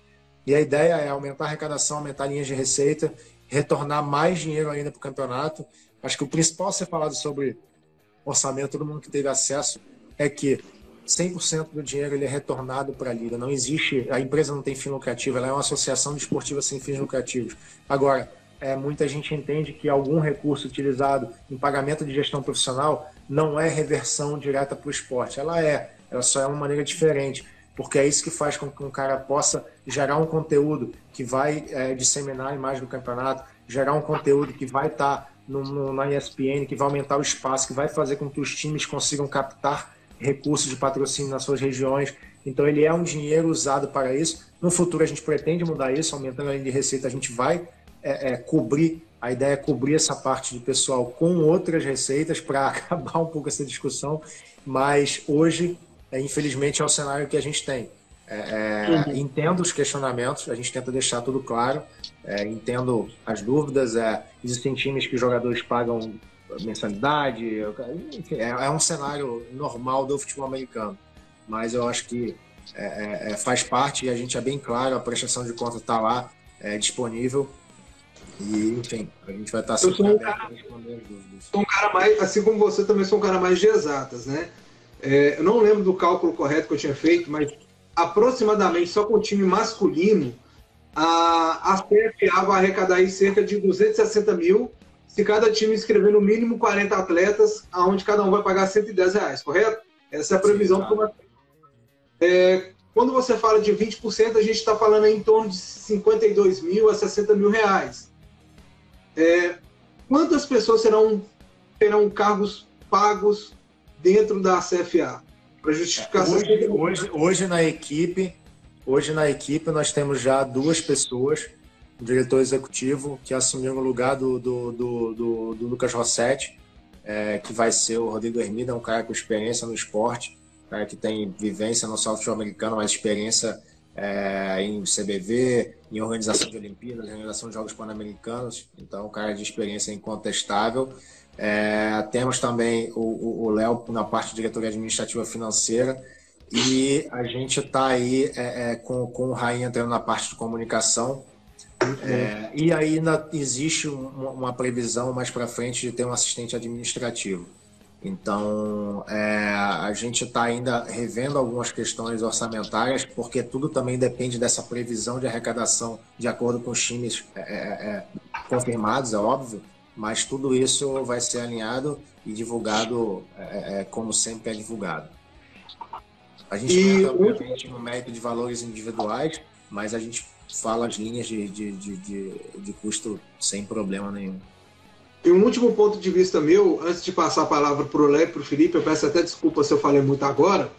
E a ideia é aumentar a arrecadação, aumentar linhas de receita, retornar mais dinheiro ainda para o campeonato. Acho que o principal ser falado sobre orçamento, todo mundo que teve acesso, é que 100% do dinheiro ele é retornado para a liga. Não existe, a empresa não tem fim lucrativo, ela é uma associação desportiva sem fins lucrativos. Agora, é, muita gente entende que algum recurso utilizado em pagamento de gestão profissional não é reversão direta para o esporte. Ela é, ela só é uma maneira diferente porque é isso que faz com que um cara possa gerar um conteúdo que vai é, disseminar a imagem do campeonato, gerar um conteúdo que vai estar tá no, na ESPN, que vai aumentar o espaço, que vai fazer com que os times consigam captar recursos de patrocínio nas suas regiões. Então ele é um dinheiro usado para isso. No futuro a gente pretende mudar isso, aumentando a linha de receita, a gente vai é, é, cobrir, a ideia é cobrir essa parte de pessoal com outras receitas para acabar um pouco essa discussão. Mas hoje é, infelizmente é o cenário que a gente tem. É, é, uhum. Entendo os questionamentos, a gente tenta deixar tudo claro, é, entendo as dúvidas. É, existem times que os jogadores pagam mensalidade, enfim, é, é, um cenário normal do futebol americano, mas eu acho que é, faz parte e a gente é bem claro, a prestação de conta está lá, disponível. E, enfim, a gente vai estar sempre um cara. Sou um cara mais, assim como você, também sou um cara mais de exatas, né? É, eu não lembro do cálculo correto que eu tinha feito, mas aproximadamente só com o time masculino, a, a CFA vai arrecadar aí cerca de 260 mil se cada time inscrever no mínimo 40 atletas, aonde cada um vai pagar 110 reais, correto? Essa é a previsão Sim, tá. é, Quando você fala de 20%, a gente está falando em torno de 52 mil a 60 mil reais. É, quantas pessoas serão terão cargos pagos dentro da CFA. Para justificação. Hoje, hoje, hoje, na equipe, hoje na equipe nós temos já duas pessoas, o diretor executivo que assumiu o lugar do, do, do, do, do Lucas Rossetti, é, que vai ser o Rodrigo Hermida, um cara com experiência no esporte, cara que tem vivência no software americano, mas experiência é, em CBV, em organização de Olimpíadas, em organização de Jogos Pan-Americanos, então um cara de experiência incontestável. É, temos também o Léo na parte de diretoria administrativa financeira e a gente está aí é, é, com, com o Rainha entrando na parte de comunicação. É, e ainda existe uma, uma previsão mais para frente de ter um assistente administrativo. Então, é, a gente está ainda revendo algumas questões orçamentárias, porque tudo também depende dessa previsão de arrecadação de acordo com os times é, é, confirmados, é óbvio mas tudo isso vai ser alinhado e divulgado é, é, como sempre é divulgado. A gente e obviamente, no mérito de valores individuais, mas a gente fala as linhas de, de, de, de, de custo sem problema nenhum. E um último ponto de vista meu, antes de passar a palavra para o Léo e para o Felipe, eu peço até desculpa se eu falei muito agora.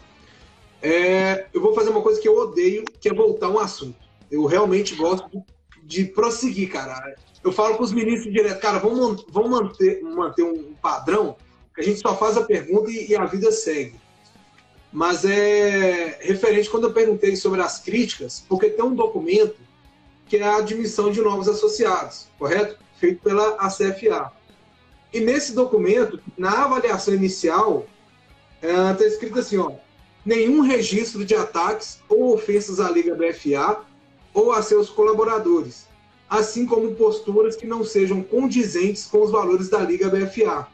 É, eu vou fazer uma coisa que eu odeio, que é voltar um assunto. Eu realmente gosto de, prosseguir, cara. Eu falo com os ministros direto, cara, vamos, vamos manter, manter um padrão que a gente só faz a pergunta e, e a vida segue. Mas é referente quando eu perguntei sobre as críticas, porque tem um documento que é a admissão de novos associados, correto? Feito pela ACFA. E nesse documento, na avaliação inicial, está é, escrito assim, ó, nenhum registro de ataques ou ofensas à Liga BFA ou a seus colaboradores, assim como posturas que não sejam condizentes com os valores da Liga BFA.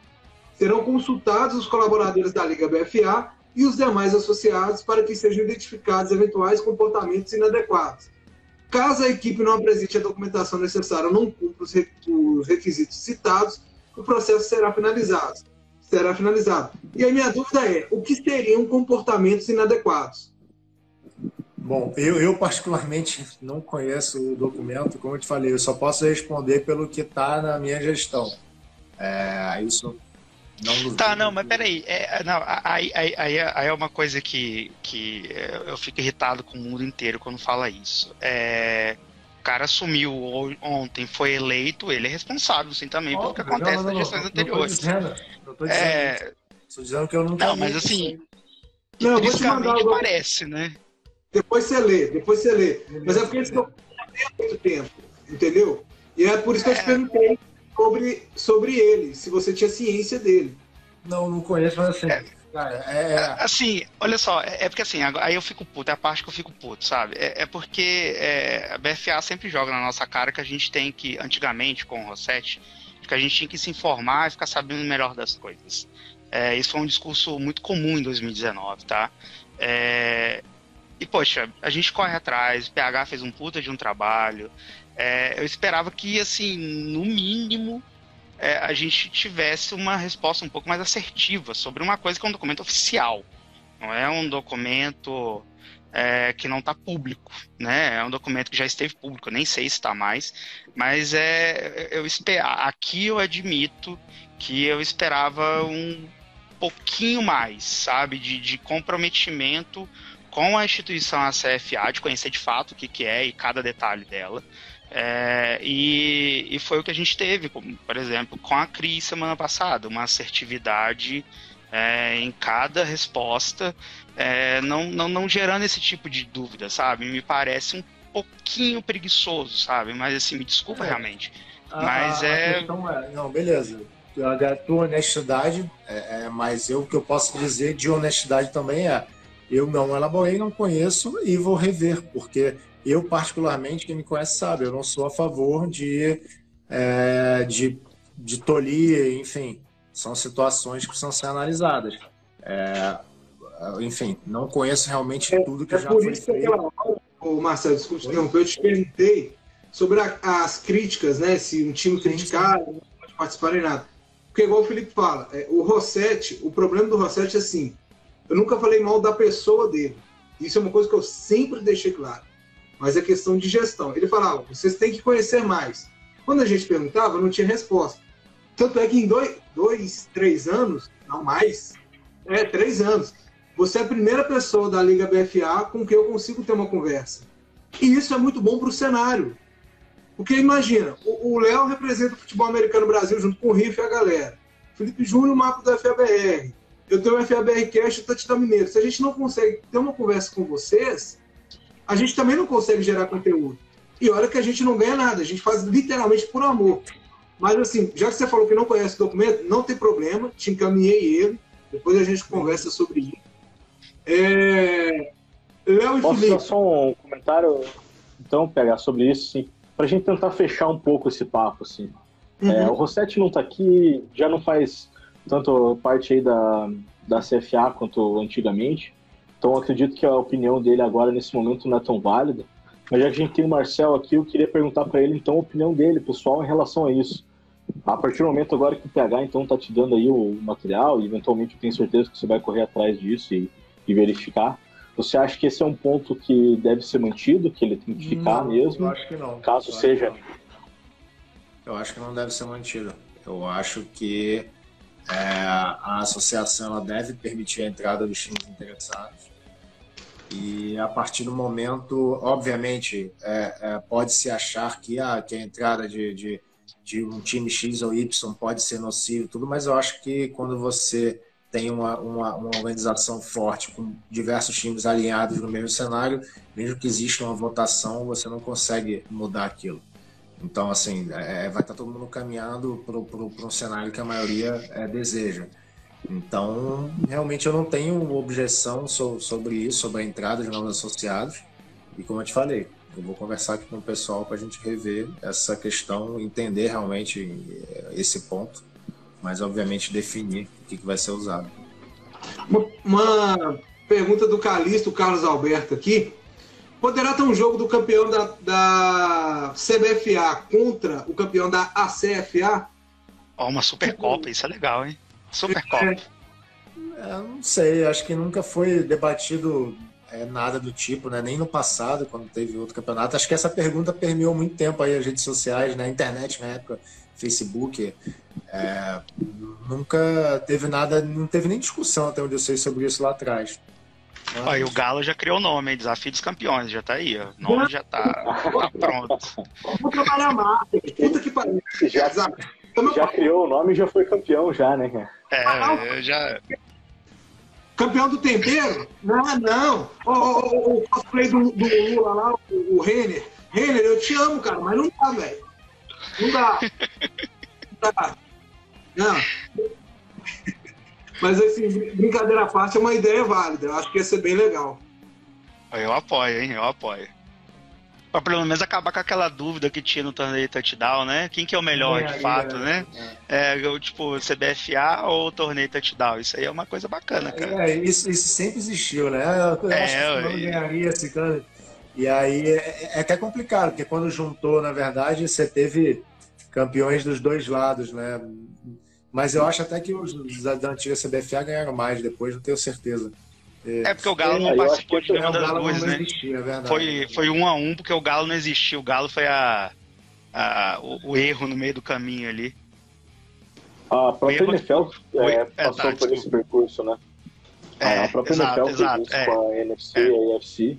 Serão consultados os colaboradores da Liga BFA e os demais associados para que sejam identificados eventuais comportamentos inadequados. Caso a equipe não apresente a documentação necessária ou não cumpra os requisitos citados, o processo será finalizado será finalizado. E a minha dúvida é, o que seriam comportamentos inadequados? Bom, eu, eu particularmente não conheço o documento, como eu te falei, eu só posso responder pelo que está na minha gestão. É, isso não Tá, não, mas peraí. É, não, aí, aí, aí, aí, é uma coisa que, que eu fico irritado com o mundo inteiro quando fala isso. É, cara assumiu ontem, foi eleito, ele é responsável, sim, também, pelo que acontece não, não, nas gestões anteriores. Não tô dizendo, não tô dizendo é... Estou dizendo que eu não Não, mas assim, não, vou te mandar parece, né? Depois você lê, depois você lê. Mas é porque eles não tem muito tempo, entendeu? E é por isso que eu te é. perguntei sobre, sobre ele, se você tinha ciência dele. Não, não conheço, mas assim. É. Cara, é, é... Assim, olha só, é, é porque assim, aí eu fico puto, é a parte que eu fico puto, sabe? É, é porque é, a BFA sempre joga na nossa cara que a gente tem que, antigamente, com o Rossetti, que a gente tinha que se informar e ficar sabendo melhor das coisas. É, isso foi um discurso muito comum em 2019, tá? É, e, poxa, a gente corre atrás, o PH fez um puta de um trabalho. É, eu esperava que, assim, no mínimo, é, a gente tivesse uma resposta um pouco mais assertiva sobre uma coisa que é um documento oficial. Não é um documento é, que não está público, né? É um documento que já esteve público, nem sei se está mais, mas é eu esper, aqui eu admito que eu esperava um pouquinho mais, sabe, de, de comprometimento com a instituição ACFA, de conhecer de fato o que, que é e cada detalhe dela. É, e, e, foi o que a gente teve, como, por exemplo, com a Cris semana passada, uma assertividade é, em cada resposta, é, não, não, não gerando esse tipo de dúvida, sabe? Me parece um pouquinho preguiçoso, sabe? Mas assim, me desculpa é. realmente. A, mas a, é... É. Não, beleza. A tua honestidade, é, é, mas eu o que eu posso dizer de honestidade também é eu não elaborei, não conheço e vou rever, porque eu, particularmente, quem me conhece sabe, eu não sou a favor de, é, de, de tolir, enfim, são situações que precisam ser analisadas. É, enfim, não conheço realmente é, tudo que é já por foi isso feito. Que Ô, Marcelo, desculpe interromper, eu te perguntei sobre a, as críticas, né? Se um time criticar, não pode participar em nada. Porque, igual o Felipe fala, é, o Rossetti, o problema do Rossetti é assim: eu nunca falei mal da pessoa dele. Isso é uma coisa que eu sempre deixei claro mas é questão de gestão. Ele falava, vocês têm que conhecer mais. Quando a gente perguntava, não tinha resposta. Tanto é que em dois, dois três anos, não mais, é, três anos, você é a primeira pessoa da Liga BFA com quem eu consigo ter uma conversa. E isso é muito bom para o cenário. Porque imagina, o Léo representa o futebol americano Brasil junto com o Riff e a galera. Felipe Júnior, o mapa do FABR. Eu tenho o FABR Cash e o Tatita Mineiro. Se a gente não consegue ter uma conversa com vocês, a gente também não consegue gerar conteúdo. E olha que a gente não ganha nada, a gente faz literalmente por amor. Mas assim, já que você falou que não conhece o documento, não tem problema, te encaminhei ele, depois a gente conversa sobre isso. É... Léo e Posso Felipe. só um comentário, então, pegar sobre isso, sim, para a gente tentar fechar um pouco esse papo, assim. Uhum. É, o Rossetti não está aqui, já não faz tanto parte aí da, da CFA quanto antigamente. Então acredito que a opinião dele agora nesse momento não é tão válida. Mas já que a gente tem o Marcel aqui, eu queria perguntar para ele então a opinião dele, pessoal, em relação a isso. A partir do momento agora que o PH então tá te dando aí o material e eventualmente eu tenho certeza que você vai correr atrás disso e, e verificar. Você acha que esse é um ponto que deve ser mantido, que ele tem que ficar não, mesmo? Eu acho que não. Caso eu seja. Eu acho que não deve ser mantido. Eu acho que é, a associação ela deve permitir a entrada dos times interessados E a partir do momento, obviamente, é, é, pode-se achar que a, que a entrada de, de, de, um time X ou Y pode ser nocivo, tudo, mas eu acho que quando você tem uma, uma, uma, organização forte, com diversos times alinhados no mesmo cenário, mesmo que exista uma votação, você não consegue mudar aquilo. Então, assim, é, vai estar todo mundo caminhando para um cenário que a maioria é, deseja. Então, realmente eu não tenho objeção sobre isso, sobre a entrada de novos associados. E como eu te falei, eu vou conversar aqui com o pessoal para a gente rever essa questão, entender realmente eh, esse ponto, mas obviamente definir o que, que vai ser usado. Uma, uma pergunta do Calixto, Carlos Alberto aqui. Poderá ter um jogo do campeão da, da CBFA contra o campeão da ACFA? Ó, oh, uma Supercopa, isso é legal, hein? Supercopa. É, é, não sei, acho que nunca foi debatido é, nada do tipo, né? Nem no passado, quando teve outro campeonato. Acho que essa pergunta permeou muito tempo aí as redes sociais, na né? internet na época, Facebook. É, nunca teve nada, não teve nem discussão até onde eu sei sobre isso lá atrás. Mas... Ó, e o Galo já criou o nome, hein? Desafio dos Campeões, já tá aí, ó. O nome já tá, tá pronto. Vou trabalhar mais. Puta que pariu. Já, já criou o nome e já foi campeão, já, né? É, eu já. Campeão do tempero? Não, não. O, o, o cosplay do, do Lula lá, o, o Renner. Renner, eu te amo, cara, mas não dá, velho. Não dá. Não dá. Não. Mas assim, brincadeira à parte é uma ideia válida. Eu acho que ia ser bem legal. Eu apoio, hein? Eu apoio. Pra pelo menos acabar com aquela dúvida que tinha no torneio touchdown, né? Quem que é o melhor de fato, né? É. é, tipo, CBFA ou torneio touchdown? Isso aí é uma coisa bacana, cara. É, isso, isso sempre existiu, né? Eu é, acho que não ganharia esse cara. E aí é, é até complicado, porque quando juntou, na verdade, você teve campeões dos dois lados, né? Mas eu acho até que os da antiga CBFA ganharam mais depois, não tenho certeza. É porque o Galo não é, participou de nenhuma das duas, né? Existia, é foi, foi um a um porque o Galo não existiu. O Galo foi a, a o, o, erro no meio do caminho ali. A própria erro... NFL é, passou tá, por esse percurso, né? É, a própria exato, NFL exato, fez isso com a NFC e a AFC.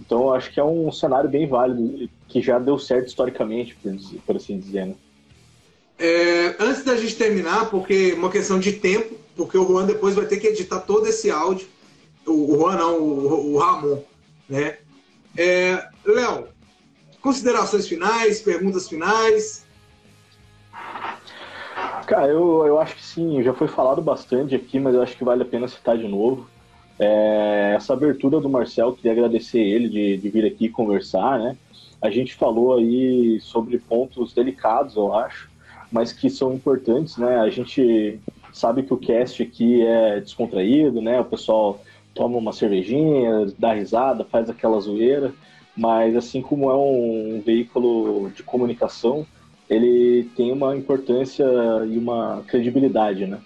Então acho que é um cenário bem válido, que já deu certo historicamente, por, por assim dizer, né? É, antes da gente terminar, porque uma questão de tempo, porque o Juan depois vai ter que editar todo esse áudio o Juan não, o, o Ramon, né? É, Léo, considerações finais, perguntas finais? Cara, eu, eu acho que sim, já foi falado bastante aqui, mas eu acho que vale a pena citar de novo. É, essa abertura do Marcel, queria agradecer ele de, de vir aqui conversar, né? A gente falou aí sobre pontos delicados, eu acho, mas que são importantes, né? A gente sabe que o cast aqui é descontraído, né? O pessoal toma uma cervejinha, dá risada, faz aquela zoeira, mas assim como é um veículo de comunicação, ele tem uma importância e uma credibilidade, né?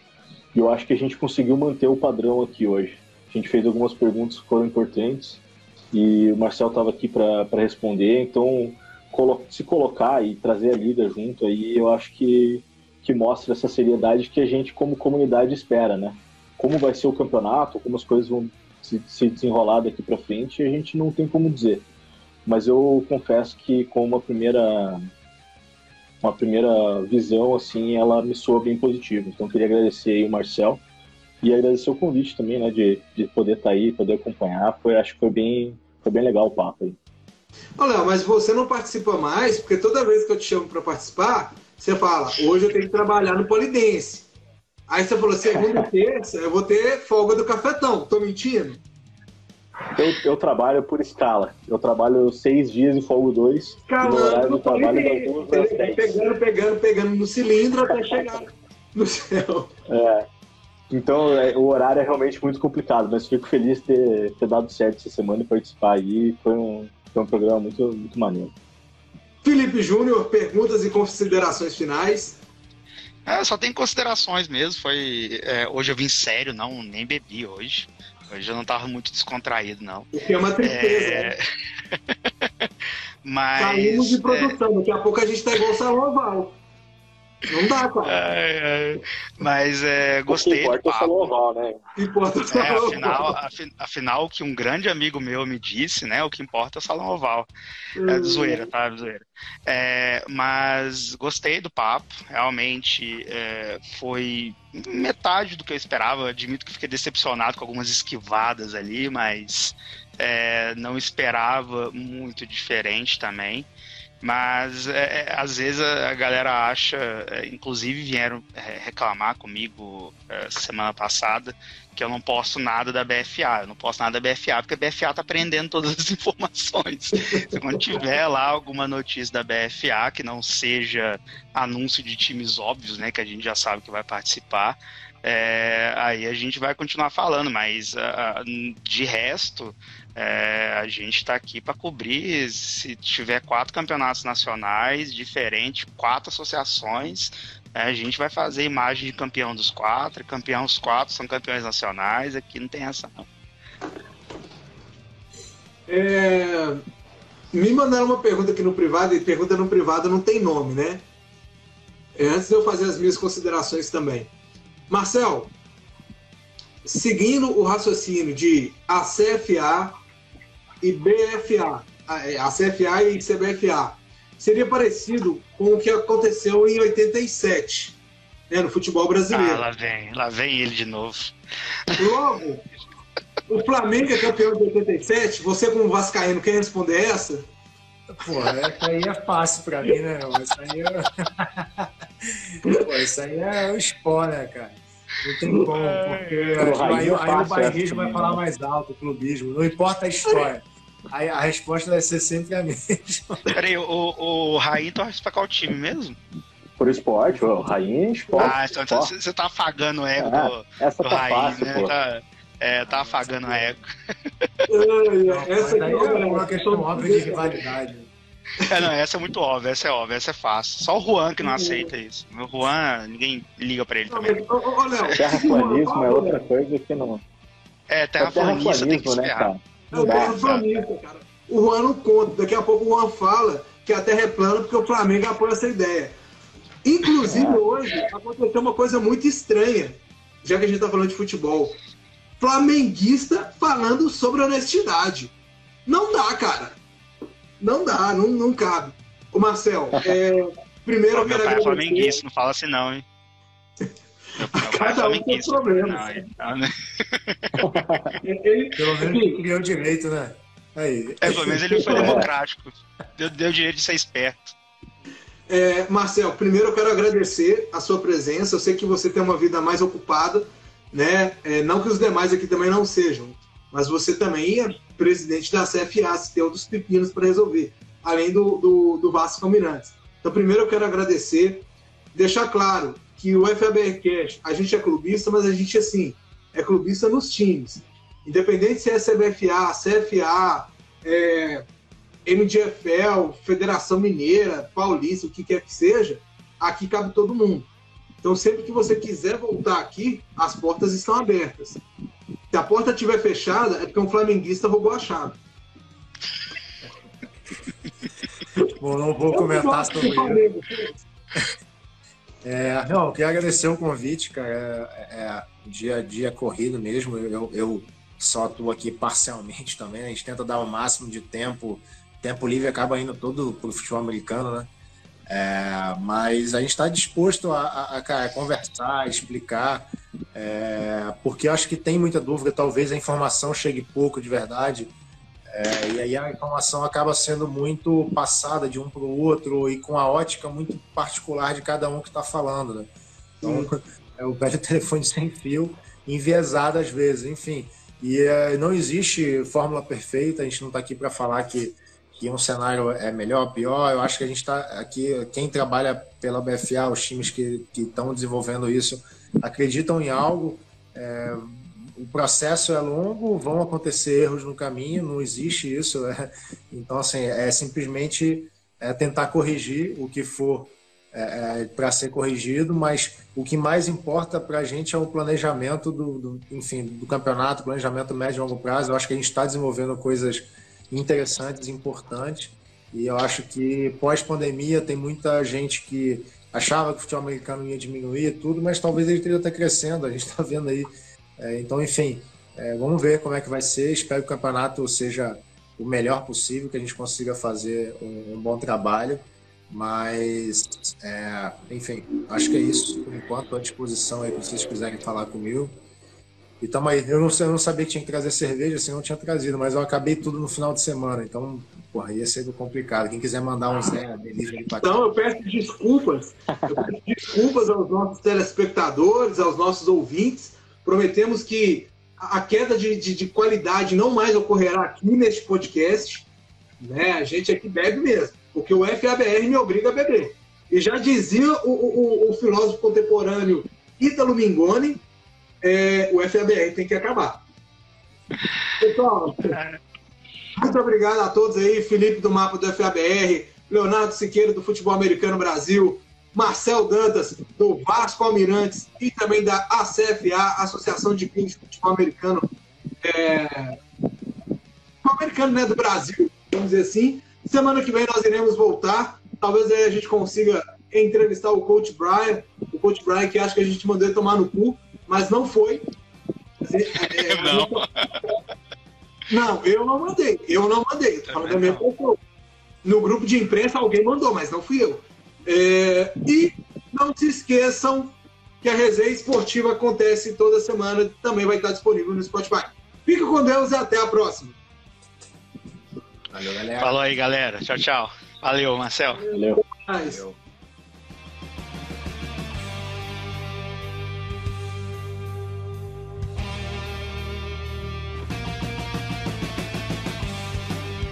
E eu acho que a gente conseguiu manter o padrão aqui hoje. A gente fez algumas perguntas que foram importantes e o Marcel estava aqui para responder, então se colocar e trazer a Liga junto aí, eu acho que, que mostra essa seriedade que a gente como comunidade espera, né? Como vai ser o campeonato, como as coisas vão se, se desenrolar daqui para frente, a gente não tem como dizer. Mas eu confesso que com uma primeira uma primeira visão assim, ela me soa bem positiva. Então queria agradecer aí o Marcel e agradecer o convite também, né, de, de poder estar tá aí, poder acompanhar. Foi, acho que foi bem, foi bem legal o papo aí. Léo, mas você não participa mais, porque toda vez que eu te chamo para participar, você fala, hoje eu tenho que trabalhar no Polidense. Aí você falou, segunda e terça, eu vou ter folga do cafetão. Tô mentindo? Eu, eu, trabalho por escala. Eu trabalho seis dias e folgo dois. Calma, no horário do trabalho das duas às dez. Pegando, pegando, pegando no cilindro até chegar no céu. É. Então, é, o horário é realmente muito complicado, mas fico feliz de ter, ter dado certo essa semana e participar aí. Foi um, foi um programa muito, muito maneiro. Felipe Júnior, perguntas e considerações finais. É, só tem considerações mesmo. Foi é, hoje eu vim sério, não nem bebi hoje. Hoje eu não tava muito descontraído, não. O que é uma tristeza. É... Mas. Saímos de produção, é... daqui a pouco a gente tá igual o Salão Oval. Não dá, cara. É, é. Mas é, gostei do papo. O oval, né? Importa o é, afinal, afinal, o que um grande amigo meu me disse, né? O que importa é o salão oval. É hum. zoeira, tá? Zoeira. É, mas gostei do papo. Realmente é, foi metade do que eu esperava. Admito que fiquei decepcionado com algumas esquivadas ali, mas é, não esperava muito diferente também. Mas é, é, às vezes a galera acha, é, inclusive vieram é, reclamar comigo é, semana passada que eu não posto nada da BFA. Eu não posto nada da BFA porque a BFA tá prendendo todas as informações. Se quando tiver lá alguma notícia da BFA que não seja anúncio de times óbvios, né, que a gente já sabe que vai participar, é, aí a gente vai continuar falando, mas uh, de resto, é, a gente está aqui para cobrir. Se tiver quatro campeonatos nacionais diferentes, quatro associações, é, a gente vai fazer imagem de campeão dos quatro. Campeão os quatro são campeões nacionais. Aqui não tem essa não. É, me mandaram uma pergunta aqui no privado e pergunta no privado não tem nome, né? É, antes de eu fazer as minhas considerações também. Marcel, seguindo o raciocínio de a CFA e BFA, a CFA e CBFA, seria parecido com o que aconteceu em 87, né, no futebol brasileiro. Ah, lá vem, lá vem ele de novo. Logo, o Flamengo é campeão de 87, você como vascaíno quer responder essa? Pô, essa aí é fácil pra mim, né? Isso aí é... Pô, isso aí é o sport, né, cara? Não tem como, porque aí, aí, aí o bairrismo vai falar mais alto, o clubismo. Não importa a história. Aí a resposta vai ser sempre a mesma. Peraí, o, o Raí torce pra qual time mesmo? Por esporte, o Raí é esporte. Ah, então esporte. você tá afagando o ego é, do, essa do tá Raí, fácil, né? Tá, é, tá afagando o ego. essa aqui é uma questão óbvia de rivalidade. É, não, essa é muito óbvia, essa é óbvia, essa é fácil. Só o Juan que não aceita isso. O Juan, ninguém liga pra ele também. Terraplanismo é outra coisa que não. É, terraplanista tem que né, ferrar. É o terraplanista, cara. O Juan não conta. Daqui a pouco o Juan fala que a Terra é plana porque o Flamengo apoia essa ideia. Inclusive, é. hoje aconteceu uma coisa muito estranha, já que a gente está falando de futebol. Flamenguista falando sobre honestidade. Não dá, cara. Não dá, não, não cabe. Ô, Marcel, é, primeiro eu quero agradecer... é flamenguista, não fala assim não, hein? Meu Cada um tem problema. Não, né? ele, Pelo menos ele criou direito, né? Aí. É, pelo menos ele foi democrático. Deu, deu direito de ser esperto. É, Marcel, primeiro eu quero agradecer a sua presença. Eu sei que você tem uma vida mais ocupada, né? É, não que os demais aqui também não sejam, mas você também é presidente da CFA, se tem outros pepinos para resolver, além do, do, do Vasco Caminantes. Então, primeiro eu quero agradecer, deixar claro que o FABR Cash, a gente é clubista, mas a gente, assim, é clubista nos times. Independente se é CBFA, CFA, é, MDFL, Federação Mineira, Paulista, o que quer que seja, aqui cabe todo mundo. Então, sempre que você quiser voltar aqui, as portas estão abertas. Se a porta estiver fechada, é porque um flamenguista roubou a chave. Bom, não vou comentar sobre isso. É, não, eu queria agradecer o convite, cara. É, é, dia a dia corrido mesmo. Eu, eu só estou aqui parcialmente também. Né? A gente tenta dar o máximo de tempo. Tempo livre acaba indo todo para o futebol americano, né? É, mas a gente está disposto a, a, a, conversar, a explicar, é, porque acho que tem muita dúvida. Talvez a informação chegue pouco de verdade. É, e aí a informação acaba sendo muito passada de um para o outro e com a ótica muito particular de cada um que está falando. Né? Então, é o velho telefone sem fio, enviesado às vezes, enfim. E é, não existe fórmula perfeita, a gente não está aqui para falar que, que um cenário é melhor, pior. Eu acho que a gente está aqui, quem trabalha pela BFA, os times que estão desenvolvendo isso, acreditam em algo. É, o processo é longo, vão acontecer erros no caminho, não existe isso. É, então, assim, é simplesmente é, tentar corrigir o que for é, é para ser corrigido, mas o que mais importa para a gente é o planejamento do, do, enfim, do campeonato, planejamento médio e longo prazo. Eu acho que a gente está desenvolvendo coisas interessantes, importantes, e eu acho que pós-pandemia tem muita gente que achava que o futebol americano ia diminuir tudo, mas talvez ele esteja até crescendo, a gente está vendo aí. É, então, enfim, é, vamos ver como é que vai ser. Espero que o campeonato seja o melhor possível, que a gente consiga fazer um, um bom trabalho. Mas, é, enfim, acho que é isso. Por enquanto, à disposição aí, se vocês quiserem falar comigo. E tamo aí. Eu não, eu não sabia que tinha que trazer cerveja, assim, não tinha trazido, mas eu acabei tudo no final de semana, então, porra, ia ser complicado. Quem quiser mandar um Zé delivery pra Então, eu peço desculpas. Eu peço desculpas aos nossos telespectadores, aos nossos ouvintes. Prometemos que a queda de, de, de qualidade não mais ocorrerá aqui neste podcast. Né? A gente aqui bebe mesmo porque o FABR me obriga a beber. E já dizia o, o, o filósofo contemporâneo Ítalo Mingoni, é, o FABR tem que acabar. Pessoal, muito obrigado a todos aí, Felipe do Mapa do FABR, Leonardo Siqueira do Futebol Americano Brasil, Marcel Dantas do Vasco Almirantes e também da ACFA, Associação de Clubes de Futebol Americano, é, americano né, do Brasil, vamos dizer assim. Semana que vem nós iremos voltar. Talvez aí a gente consiga entrevistar o coach Brian. O coach Brian que acha que a gente mandou ele tomar no cu, mas não foi. É, é não. Não, eu não mandei. Eu não mandei. Tô falando da minha pessoa. No grupo de imprensa alguém mandou, mas não fui eu. É, e não se esqueçam que a resenha esportiva acontece toda semana. Também vai estar disponível no Spotify. Fica com Deus e até a próxima. Valeu, galera. Falou aí, galera. Tchau, tchau. Valeu, Marcel. Valeu. Valeu.